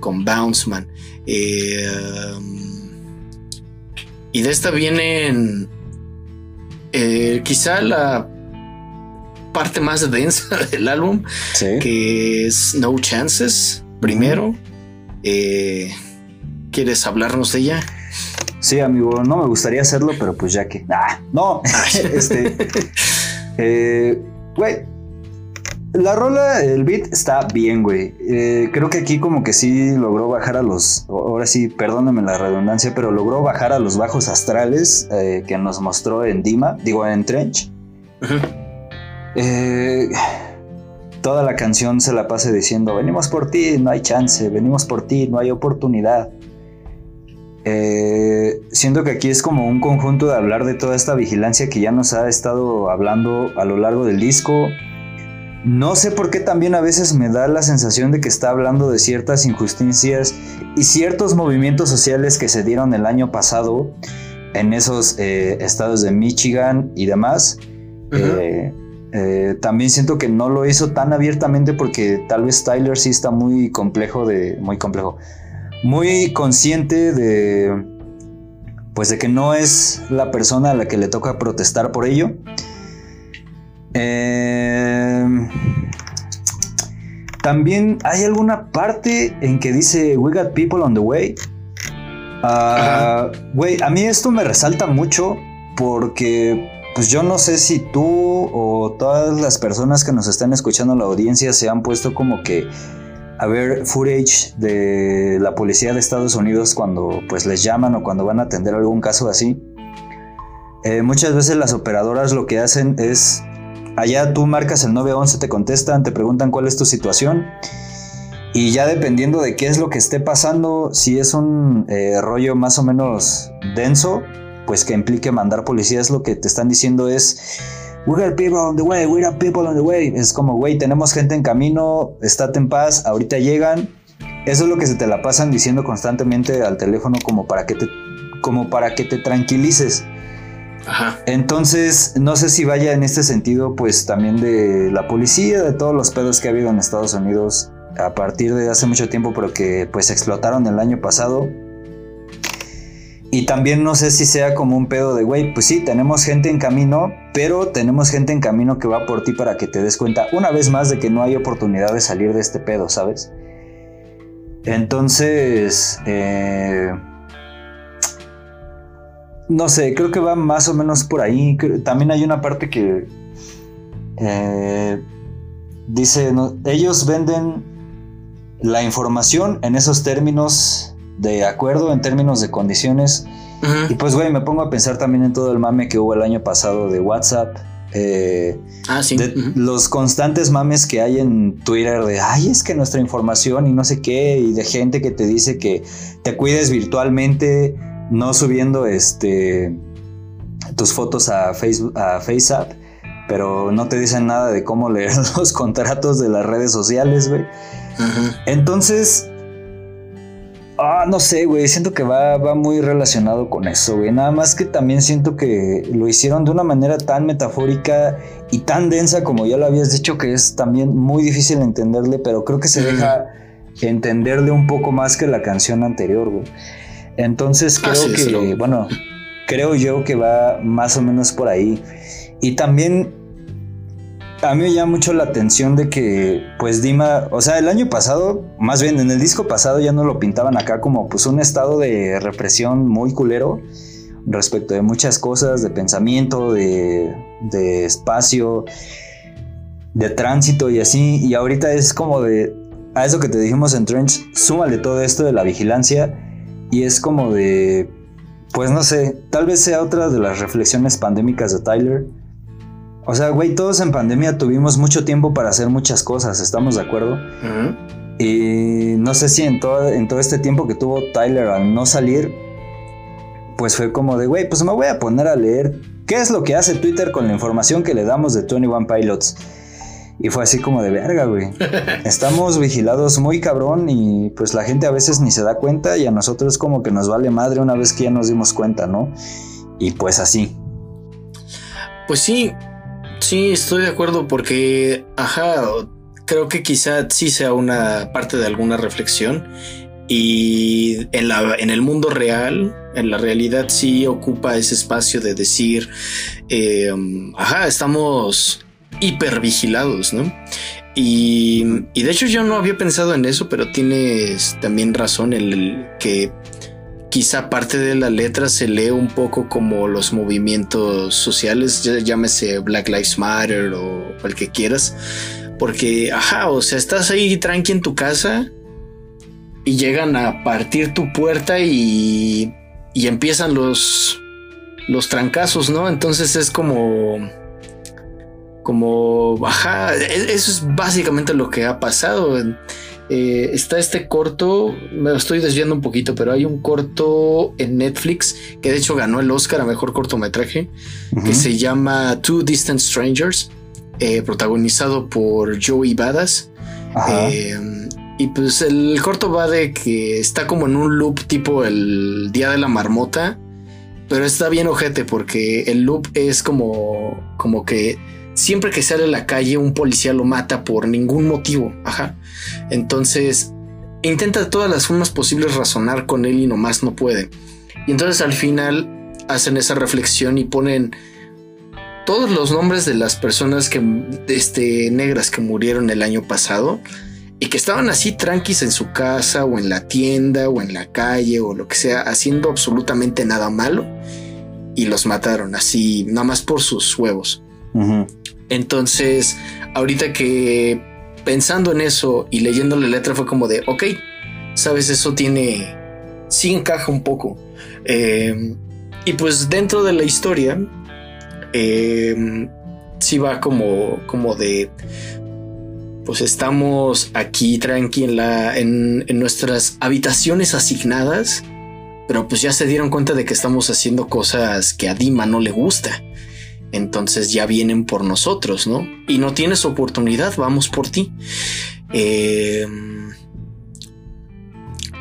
con Bounceman. Eh, y de esta viene eh, quizá la parte más densa del álbum, que es No Chances, primero. Eh, ¿Quieres hablarnos de ella? Sí, amigo, no me gustaría hacerlo, pero pues ya que. Ah, no, este. Eh, güey. la rola, el beat está bien, güey. Eh, creo que aquí como que sí logró bajar a los, ahora sí, perdónenme la redundancia, pero logró bajar a los bajos astrales eh, que nos mostró en Dima, digo en Trench. toda la canción se la pase diciendo, venimos por ti, no hay chance, venimos por ti, no hay oportunidad. Eh, siento que aquí es como un conjunto de hablar de toda esta vigilancia que ya nos ha estado hablando a lo largo del disco. No sé por qué también a veces me da la sensación de que está hablando de ciertas injusticias y ciertos movimientos sociales que se dieron el año pasado en esos eh, estados de Michigan y demás. Eh, también siento que no lo hizo tan abiertamente porque tal vez Tyler sí está muy complejo de muy complejo muy consciente de pues de que no es la persona a la que le toca protestar por ello. Eh, también hay alguna parte en que dice We got people on the way. Ah, güey, a mí esto me resalta mucho porque pues yo no sé si tú o todas las personas que nos están escuchando en la audiencia se han puesto como que a ver footage de la policía de Estados Unidos cuando pues les llaman o cuando van a atender algún caso así, eh, muchas veces las operadoras lo que hacen es, allá tú marcas el 911, te contestan, te preguntan cuál es tu situación y ya dependiendo de qué es lo que esté pasando, si es un eh, rollo más o menos denso, pues que implique mandar policías, lo que te están diciendo es, we got people on the way, we got people on the way. Es como, güey, tenemos gente en camino, estate en paz, ahorita llegan. Eso es lo que se te la pasan diciendo constantemente al teléfono como para que te, como para que te tranquilices. Ajá. Entonces, no sé si vaya en este sentido, pues también de la policía, de todos los pedos que ha habido en Estados Unidos a partir de hace mucho tiempo, pero que pues explotaron el año pasado. Y también no sé si sea como un pedo de, güey, pues sí, tenemos gente en camino, pero tenemos gente en camino que va por ti para que te des cuenta una vez más de que no hay oportunidad de salir de este pedo, ¿sabes? Entonces, eh, no sé, creo que va más o menos por ahí. También hay una parte que eh, dice, ellos venden la información en esos términos de acuerdo, en términos de condiciones. Y pues, güey, me pongo a pensar también en todo el mame que hubo el año pasado de WhatsApp. Eh, ah, sí. de Los constantes mames que hay en Twitter de, ay, es que nuestra información y no sé qué, y de gente que te dice que te cuides virtualmente, no subiendo este tus fotos a Facebook, a FaceApp, pero no te dicen nada de cómo leer los contratos de las redes sociales, güey. Entonces, ah, no sé, güey, siento que va, va muy relacionado con eso, güey. Nada más que también siento que lo hicieron de una manera tan metafórica y tan densa como ya lo habías dicho, que es también muy difícil entenderle, pero creo que se deja entenderle un poco más que la canción anterior, güey. Entonces creo que, bueno, creo yo que va más o menos por ahí. Y también a mí me llama mucho la atención de que, pues Dima, o sea, el año pasado, más bien en el disco pasado ya no lo pintaban acá como pues un estado de represión muy culero respecto de muchas cosas, de pensamiento, de, de espacio, de tránsito y así. Y ahorita es como de, a eso que te dijimos en Trench, súmale todo esto de la vigilancia y es como de, pues no sé, tal vez sea otra de las reflexiones pandémicas de Tyler o sea, güey, todos en pandemia tuvimos mucho tiempo para hacer muchas cosas, ¿estamos de acuerdo? Y no sé si en todo, en todo este tiempo que tuvo Tyler al no salir, pues fue como de, güey, pues me voy a poner a leer qué es lo que hace Twitter con la información que le damos de 21 Pilots. Y fue así como de verga, güey. Estamos vigilados muy cabrón y pues la gente a veces ni se da cuenta y a nosotros como que nos vale madre una vez que ya nos dimos cuenta, ¿no? Y pues así. Pues sí, Sí, estoy de acuerdo porque, ajá, creo que quizá sí sea una parte de alguna reflexión y en, la, en el mundo real, en la realidad sí ocupa ese espacio de decir, eh, ajá, estamos hipervigilados, ¿no? Y, y, de hecho yo no había pensado en eso, pero tienes también razón en el que quizá parte de la letra se lee un poco como los movimientos sociales, llámese Black Lives Matter o el que quieras, porque, ajá, o sea, estás ahí tranqui en tu casa y llegan a partir tu puerta y, y empiezan los, los trancazos, ¿no? Entonces es como... Como, ajá, e-, eso es básicamente lo que ha pasado. Eh, está este corto, me estoy desviando un poquito, pero hay un corto en Netflix que de hecho ganó el Oscar a mejor cortometraje, que se llama Two Distant Strangers, eh, protagonizado por Joey Badass. Eh, y pues el corto va de que está como en un loop tipo el Día de la Marmota, pero está bien ojete porque el loop es como, como que siempre que sale a la calle un policía lo mata por ningún motivo. Ajá. Entonces intenta de todas las formas posibles razonar con él y nomás no puede. Y entonces al final hacen esa reflexión y ponen todos los nombres de las personas que este, negras que murieron el año pasado y que estaban así tranquis en su casa o en la tienda o en la calle o lo que sea, haciendo absolutamente nada malo y los mataron así, nada más por sus huevos. Entonces, ahorita que pensando en eso y leyendo la letra fue como de, ok, sabes, eso tiene, sí encaja un poco. Eh, y pues dentro de la historia, eh, sí va como, como de, pues estamos aquí tranqui en, la, en, en nuestras habitaciones asignadas, pero pues ya se dieron cuenta de que estamos haciendo cosas que a Dima no le gusta. Entonces ya vienen por nosotros, ¿no? Y no tienes oportunidad, vamos por ti. Eh,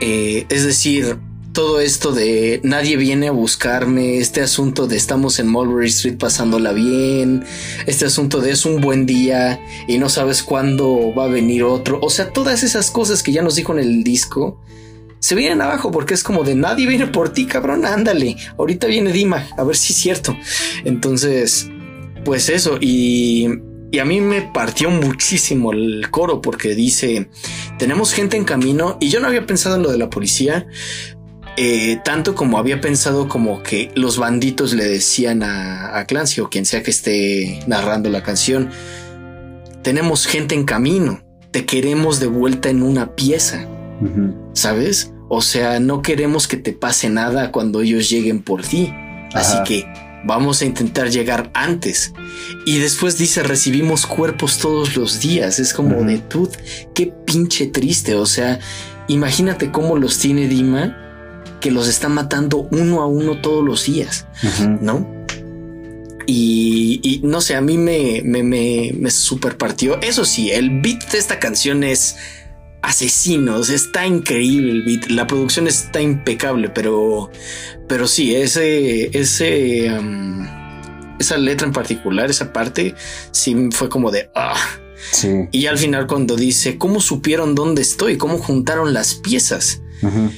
eh, es decir, todo esto de nadie viene a buscarme, este asunto de estamos en Mulberry Street pasándola bien, este asunto de es un buen día y no sabes cuándo va a venir otro, o sea, todas esas cosas que ya nos dijo en el disco se vienen abajo porque es como de nadie viene por ti, cabrón, ándale, ahorita viene Dima, a ver si es cierto. Entonces, pues eso, y, y a mí me partió muchísimo el coro porque dice, tenemos gente en camino y yo no había pensado en lo de la policía, eh, tanto como había pensado como que los banditos le decían a, a, Clancy o quien sea que esté narrando la canción, tenemos gente en camino, te queremos de vuelta en una pieza, uh -huh. ¿sabes? O sea, no queremos que te pase nada cuando ellos lleguen por ti, Ajá. así que vamos a intentar llegar antes. Y después dice, recibimos cuerpos todos los días, es como uh -huh. de tú, qué pinche triste, o sea, imagínate cómo los tiene Dima que los está matando uno a uno todos los días, uh -huh. ¿no? Y, y, no sé, a mí me, me, me, me super partió. Eso sí, el beat de esta canción es asesinos, está increíble el beat, la producción está impecable, pero, pero sí, ese, ese, um, esa letra en particular, esa parte, sí fue como de, ah. Sí. Y al final cuando dice, ¿cómo supieron dónde estoy? ¿Cómo juntaron las piezas? Uh -huh.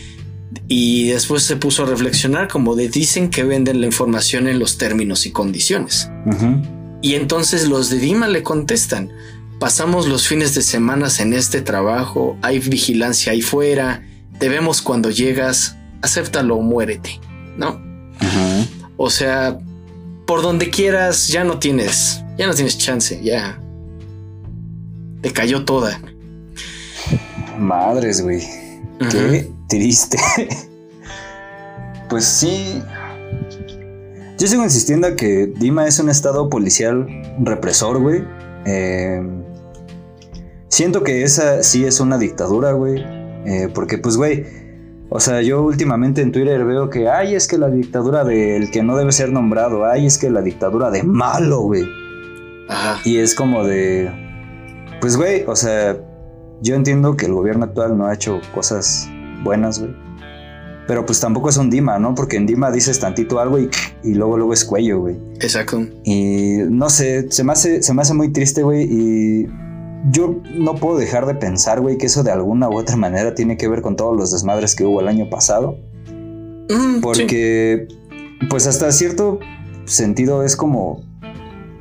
Y después se puso a reflexionar como de dicen que venden la información en los términos y condiciones. Uh -huh. Y entonces los de Dima le contestan, pasamos los fines de semana en este trabajo, hay vigilancia ahí fuera, te vemos cuando llegas, acéptalo o muérete, ¿no? O sea, por donde quieras ya no tienes, ya no tienes chance, ya te cayó toda. Madres, güey. Qué triste. pues sí. Yo sigo insistiendo que Dima es un estado policial represor, güey. Eh, siento que esa sí es una dictadura, güey. Eh, porque, pues, güey. O sea, yo últimamente en Twitter veo que, ay, es que la dictadura del que no debe ser nombrado, ay, es que la dictadura de malo, güey. Y es como de. Pues, güey, o sea, yo entiendo que el gobierno actual no ha hecho cosas buenas, güey. Pero pues tampoco es un Dima, ¿no? Porque en Dima dices tantito algo y, y luego luego es cuello, güey. Exacto. Y no sé, se me hace, se me hace muy triste, güey. Y yo no puedo dejar de pensar, güey, que eso de alguna u otra manera tiene que ver con todos los desmadres que hubo el año pasado. Mm, porque, sí. pues hasta cierto sentido es como,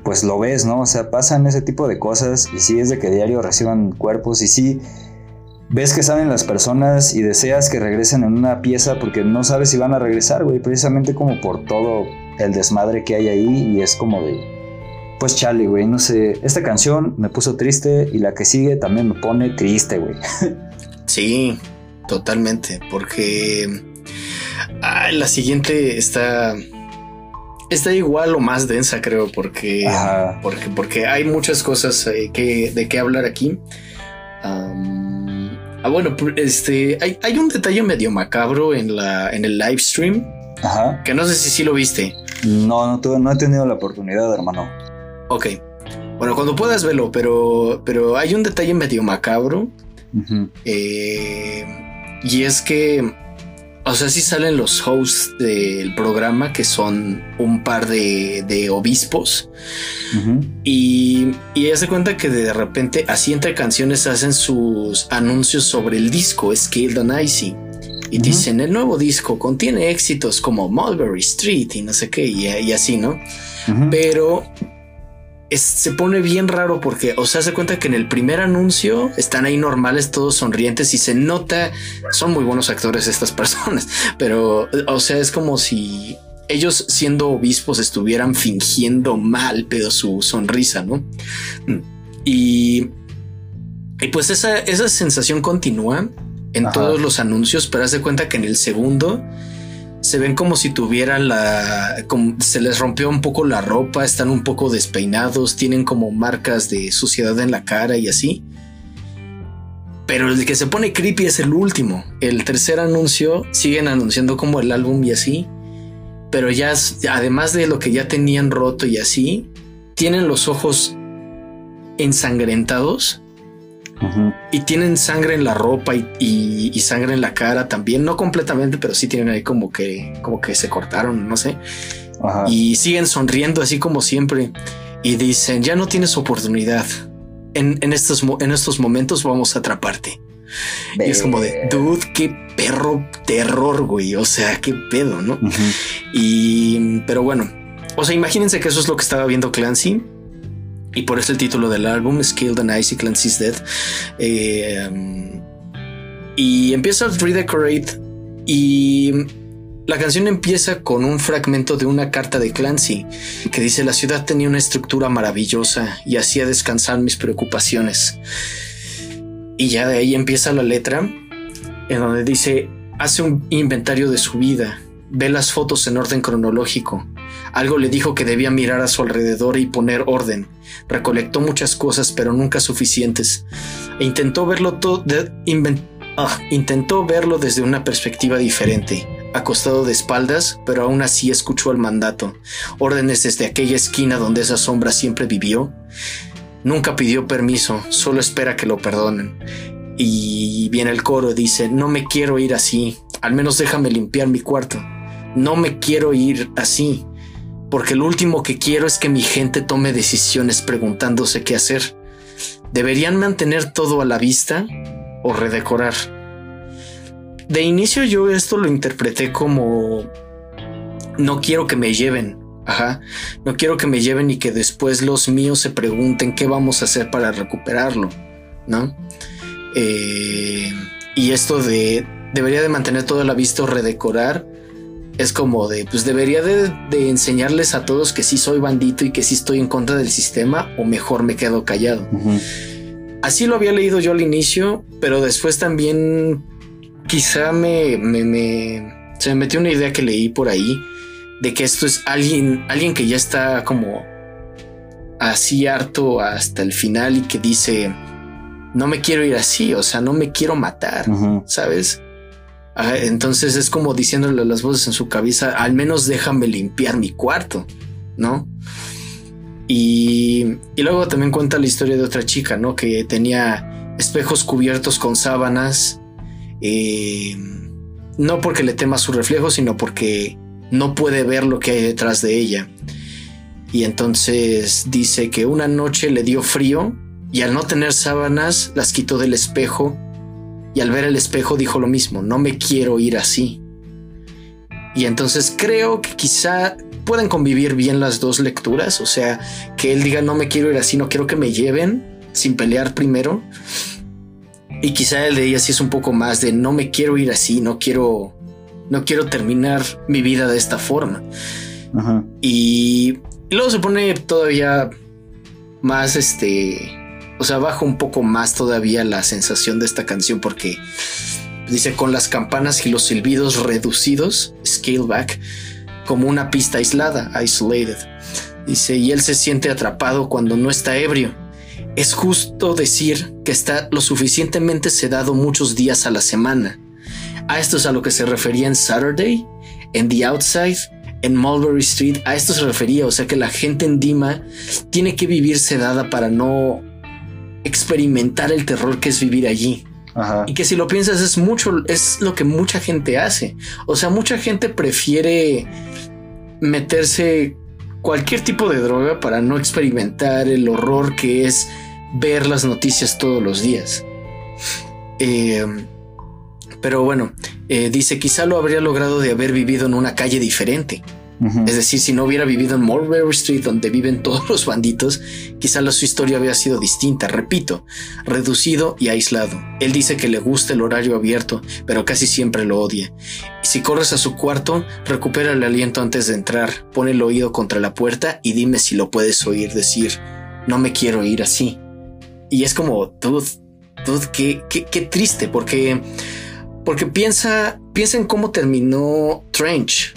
pues lo ves, ¿no? O sea, pasan ese tipo de cosas y sí es de que diario reciban cuerpos y sí ves que salen las personas y deseas que regresen en una pieza porque no sabes si van a regresar, güey, precisamente como por todo el desmadre que hay ahí y es como de, pues chale, güey, no sé, esta canción me puso triste y la que sigue también me pone triste, güey. Sí, totalmente, porque ah, la siguiente está está igual o más densa, creo, porque porque porque hay muchas cosas eh, que de qué hablar aquí. Um, Ah, bueno, este, hay, hay, un detalle medio macabro en la en el live stream. Ajá. Que no sé si sí lo viste. No, no, no he tenido la oportunidad, hermano. Ok. Bueno, cuando puedas verlo, pero, pero hay un detalle medio macabro. Uh -huh. eh, y es que, o sea, sí salen los hosts del programa, que son un par de, de obispos. Uh -huh. Y, y hace cuenta que de repente, así entre canciones, hacen sus anuncios sobre el disco Scaled and Icy. Y uh -huh. dicen, el nuevo disco contiene éxitos como Mulberry Street y no sé qué, y, y así, ¿no? Uh -huh. Pero es, se pone bien raro porque, o sea, se cuenta que en el primer anuncio están ahí normales, todos sonrientes y se nota, son muy buenos actores estas personas, pero, o sea, es como si ellos siendo obispos estuvieran fingiendo mal, pero su sonrisa, ¿no? Y Y pues esa, esa sensación continúa en Ajá. todos los anuncios, pero haz de cuenta que en el segundo se ven como si tuvieran la. se les rompió un poco la ropa, están un poco despeinados, tienen como marcas de suciedad en la cara y así. Pero el que se pone creepy es el último. El tercer anuncio siguen anunciando como el álbum y así. Pero ya, además de lo que ya tenían roto y así, tienen los ojos ensangrentados Y tienen sangre en la ropa y, y- y sangre en la cara también. No completamente, pero sí tienen ahí como que, como que se cortaron, no sé. Ajá. Y siguen sonriendo así como siempre. Y dicen, ya no tienes oportunidad. En, en estos, en estos momentos vamos a atraparte. Y es como de, dude, qué perro terror, güey. O sea, qué pedo, ¿no? Y, pero bueno, o sea, imagínense que eso es lo que estaba viendo Clancy. Y por eso el título del álbum, Skilled and Icy Clancy's Dead. Eh, um, y empieza redecorate. Y la canción empieza con un fragmento de una carta de Clancy que dice: La ciudad tenía una estructura maravillosa y hacía descansar mis preocupaciones. Y ya de ahí empieza la letra en donde dice: Hace un inventario de su vida, ve las fotos en orden cronológico. Algo le dijo que debía mirar a su alrededor y poner orden. Recolectó muchas cosas, pero nunca suficientes. E intentó verlo todo. ah, desde una perspectiva diferente. Acostado de espaldas, pero aún así escuchó el mandato. Órdenes desde aquella esquina donde esa sombra siempre vivió. Nunca pidió permiso, solo espera que lo perdonen. Y viene el coro, dice, no me quiero ir así, al menos déjame limpiar mi cuarto. No me quiero ir así, porque lo último que quiero es que mi gente tome decisiones preguntándose qué hacer. ¿Deberían mantener todo a la vista o redecorar? De inicio yo esto lo interpreté como no quiero que me lleven, ajá, no quiero que me lleven y que después los míos se pregunten qué vamos a hacer para recuperarlo, ¿no? Eh, y esto de debería de mantener todo a la vista o redecorar es como de pues debería de, de enseñarles a todos que sí soy bandito y que sí estoy en contra del sistema o mejor me quedo callado. Así lo había leído yo al inicio, pero después también quizá me, me, me- se me metió una idea que leí por ahí de que esto es alguien, alguien que ya está como así harto hasta el final y que dice no me quiero ir así, o sea, no me quiero matar. ¿sabes? Ajá, entonces es como diciéndole las voces en su cabeza, al menos déjame limpiar mi cuarto, ¿no? Y, y luego también cuenta la historia de otra chica, ¿no? Que tenía espejos cubiertos con sábanas, eh, no porque le tema su reflejo, sino porque no puede ver lo que hay detrás de ella. Y entonces dice que una noche le dio frío y al no tener sábanas las quitó del espejo y al ver el espejo dijo lo mismo, no me quiero ir así. Y entonces creo que quizá pueden convivir bien las dos lecturas, o sea, que él diga no me quiero ir así, no quiero que me lleven sin pelear primero. Y quizá el de ella sí es un poco más de no me quiero ir así, no quiero no quiero terminar mi vida de esta forma. Ajá. Y, y luego se pone todavía más este. O sea, baja un poco más todavía la sensación de esta canción porque dice con las campanas y los silbidos reducidos, scale back, como una pista aislada, isolated. Dice, y él se siente atrapado cuando no está ebrio. Es justo decir que está lo suficientemente sedado muchos días a la semana. A esto es a lo que se refería en Saturday, en The Outside, en Mulberry Street. A esto se refería, o sea que la gente en Dima tiene que vivir sedada para no experimentar el terror que es vivir allí. Ajá. Y que si lo piensas es mucho, es lo que mucha gente hace. O sea, mucha gente prefiere meterse cualquier tipo de droga para no experimentar el horror que es ver las noticias todos los días. Eh, pero bueno, eh, dice quizá lo habría logrado de haber vivido en una calle diferente. Es decir, si no hubiera vivido en Mulberry Street, donde viven todos los banditos, quizá la- su historia habría sido distinta, repito, reducido y aislado. Él dice que le gusta el horario abierto, pero casi siempre lo odia. Y si corres a su cuarto, recupera el aliento antes de entrar, pone el oído contra la puerta y dime si lo puedes oír decir, no me quiero ir así. Y es como, dude, dude, qué, qué, qué triste, porque, porque piensa, piensa en cómo terminó Trench.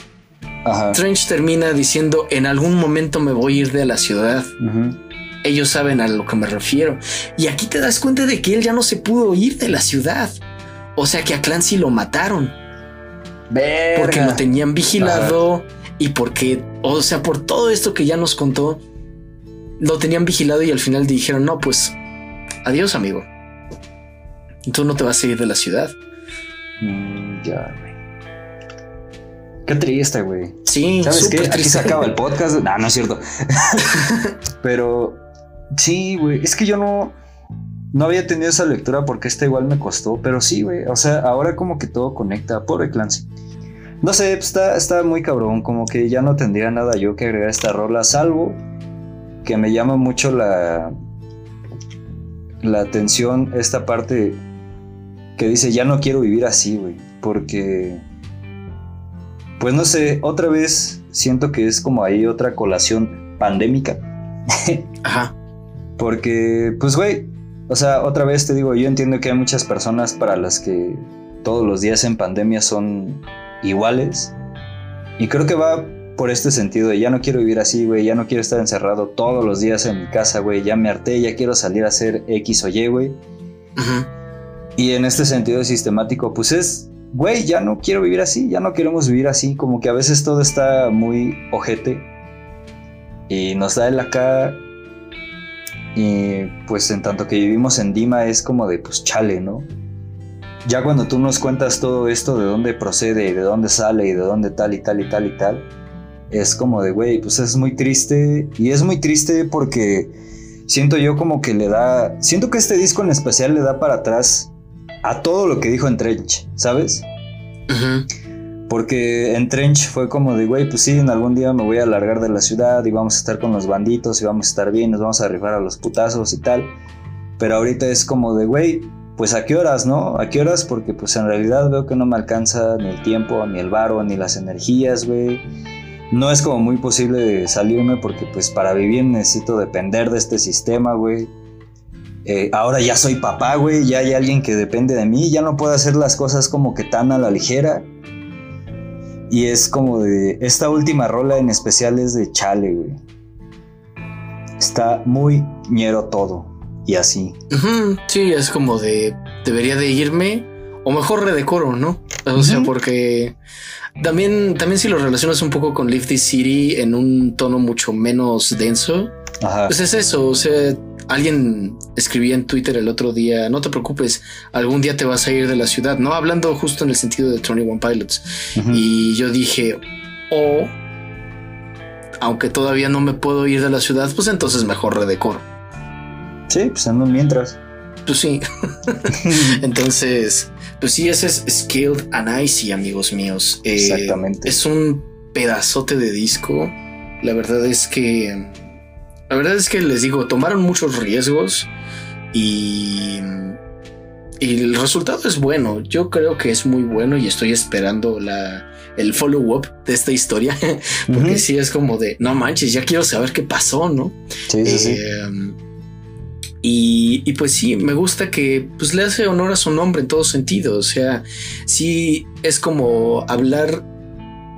Ajá. Trench termina diciendo, en algún momento me voy a ir de la ciudad. Ellos saben a lo que me refiero. Y aquí te das cuenta de que él ya no se pudo ir de la ciudad. O sea que a Clancy lo mataron porque Verga. lo tenían vigilado y porque, o sea, por todo esto que ya nos contó, lo tenían vigilado y al final dijeron, no, pues, adiós amigo. Tú no te vas a ir de la ciudad. Mm, ya. Qué triste, güey. Sí, ¿Sabes qué? Aquí se acaba el podcast. No, no es cierto. Pero sí, güey. Es que yo no, no había tenido esa lectura porque esta igual me costó. Pero sí, güey. O sea, ahora como que todo conecta. Pobre Clancy. No sé, pues, está, está muy cabrón. Como que ya no tendría nada yo que agregar a esta rola. Salvo que me llama mucho la, la atención esta parte que dice, ya no quiero vivir así, güey. Porque... Pues no sé, otra vez siento que es como ahí otra colación pandémica. Ajá. Porque, pues, güey, o sea, otra vez te digo, yo entiendo que hay muchas personas para las que todos los días en pandemia son iguales. Y creo que va por este sentido de ya no quiero vivir así, güey, ya no quiero estar encerrado todos los días en mi casa, güey, ya me harté, ya quiero salir a hacer X o Y, güey. Ujú. Y en este sentido sistemático, pues es, güey, ya no quiero vivir así, ya no queremos vivir así, como que a veces todo está muy ojete y nos da el acá. Y pues en tanto que vivimos en Dima es como de, pues chale, ¿no? Ya cuando tú nos cuentas todo esto, de dónde procede y de dónde sale y de dónde tal y tal y tal y tal, es como de, güey, pues es muy triste. Y es muy triste porque siento yo como que le da, siento que este disco en especial le da para atrás a todo lo que dijo en Trench, ¿sabes? Porque en Trench fue como de, güey, pues sí, en algún día me voy a largar de la ciudad y vamos a estar con los banditos y vamos a estar bien, nos vamos a rifar a los putazos y tal. Pero ahorita es como de, güey, pues a qué horas, ¿no? ¿A qué horas? Porque pues en realidad veo que no me alcanza ni el tiempo, ni el varo, ni las energías, güey. No es como muy posible salirme porque pues para vivir necesito depender de este sistema, güey. Eh, ahora ya soy papá, güey, ya hay alguien que depende de mí, ya no puedo hacer las cosas como que tan a la ligera. Y es como de. Esta última rola en especial es de Chale, güey. Está muy ñero todo. Y así. Sí, es como de debería de irme o mejor redecoro, ¿no? O sea, porque también, también si lo relacionas un poco con Live This City en un tono mucho menos denso, Ajá. pues es eso. O sea, alguien escribía en Twitter el otro día, no te preocupes, algún día te vas a ir de la ciudad, no hablando justo en el sentido de 21 Pilots. Y yo dije, o aunque todavía no me puedo ir de la ciudad, pues entonces mejor redecoro. Sí, pues un mientras. Pues sí. Entonces, pues sí, ese es Skilled and Icy, amigos míos. Eh, Exactamente. Es un pedazote de disco. La verdad es que. La verdad es que les digo, tomaron muchos riesgos y. Y el resultado es bueno. Yo creo que es muy bueno y estoy esperando la, el follow-up de esta historia. Porque Ujú. sí es como de, no manches, ya quiero saber qué pasó, ¿no? Sí, sí, sí. Eh, y, y pues sí, me gusta que pues, le hace honor a su nombre en todo sentido. O sea, sí es como hablar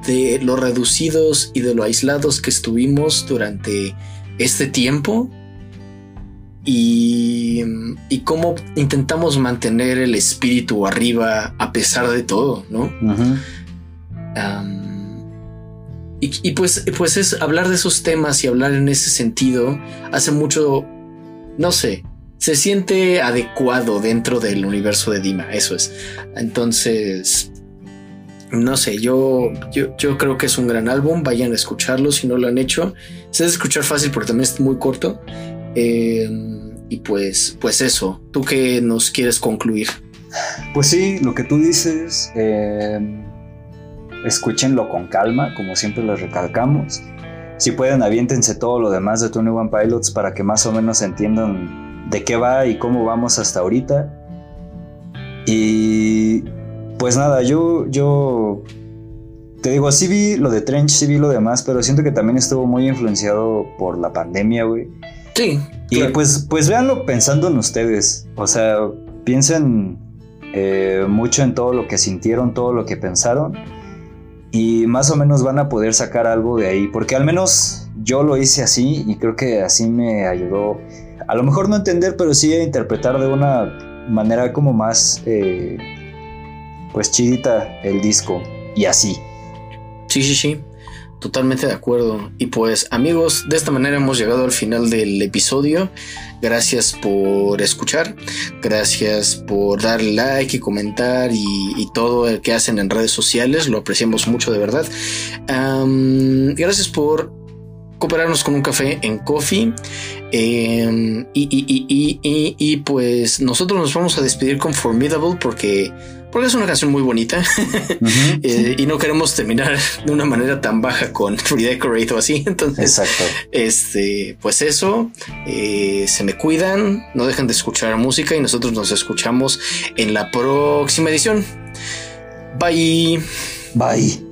de lo reducidos y de lo aislados que estuvimos durante este tiempo y, y cómo intentamos mantener el espíritu arriba a pesar de todo, ¿no? Y, y pues, pues es hablar de esos temas y hablar en ese sentido hace mucho, no sé, se siente adecuado dentro del universo de Dima, eso es. Entonces, no sé, yo, yo, yo creo que es un gran álbum, vayan a escucharlo si no lo han hecho. Se debe escuchar fácil porque también es muy corto. Eh, y pues, pues eso, ¿tú qué nos quieres concluir? Pues sí, lo que tú dices, eh, escúchenlo con calma, como siempre les recalcamos. Si pueden, aviéntense todo lo demás de 21 Pilots para que más o menos entiendan de qué va y cómo vamos hasta ahorita. Y pues nada, yo, yo te digo, sí vi lo de Trench, sí vi lo demás, pero siento que también estuvo muy influenciado por la pandemia, güey. Sí. Y claro. pues, pues véanlo pensando en ustedes. O sea, piensen eh, mucho en todo lo que sintieron, todo lo que pensaron y más o menos van a poder sacar algo de ahí, porque al menos yo lo hice así y creo que así me ayudó, a lo mejor no entender, pero sí a interpretar de una manera como más, eh, pues chidita el disco y así. Sí, sí, sí. Totalmente de acuerdo. Y pues amigos, de esta manera hemos llegado al final del episodio. Gracias por escuchar. Gracias por darle like y comentar y, todo el que hacen en redes sociales. Lo apreciamos mucho de verdad. gracias por cooperarnos con un café en Coffee. Em, y, pues nosotros nos vamos a despedir con Formidable porque porque es una canción muy bonita eh, y no queremos terminar de una manera tan baja con Redecorate o así. Entonces, este, pues eso, eh, se me cuidan, no dejen de escuchar música y nosotros nos escuchamos en la próxima edición. Bye. Bye.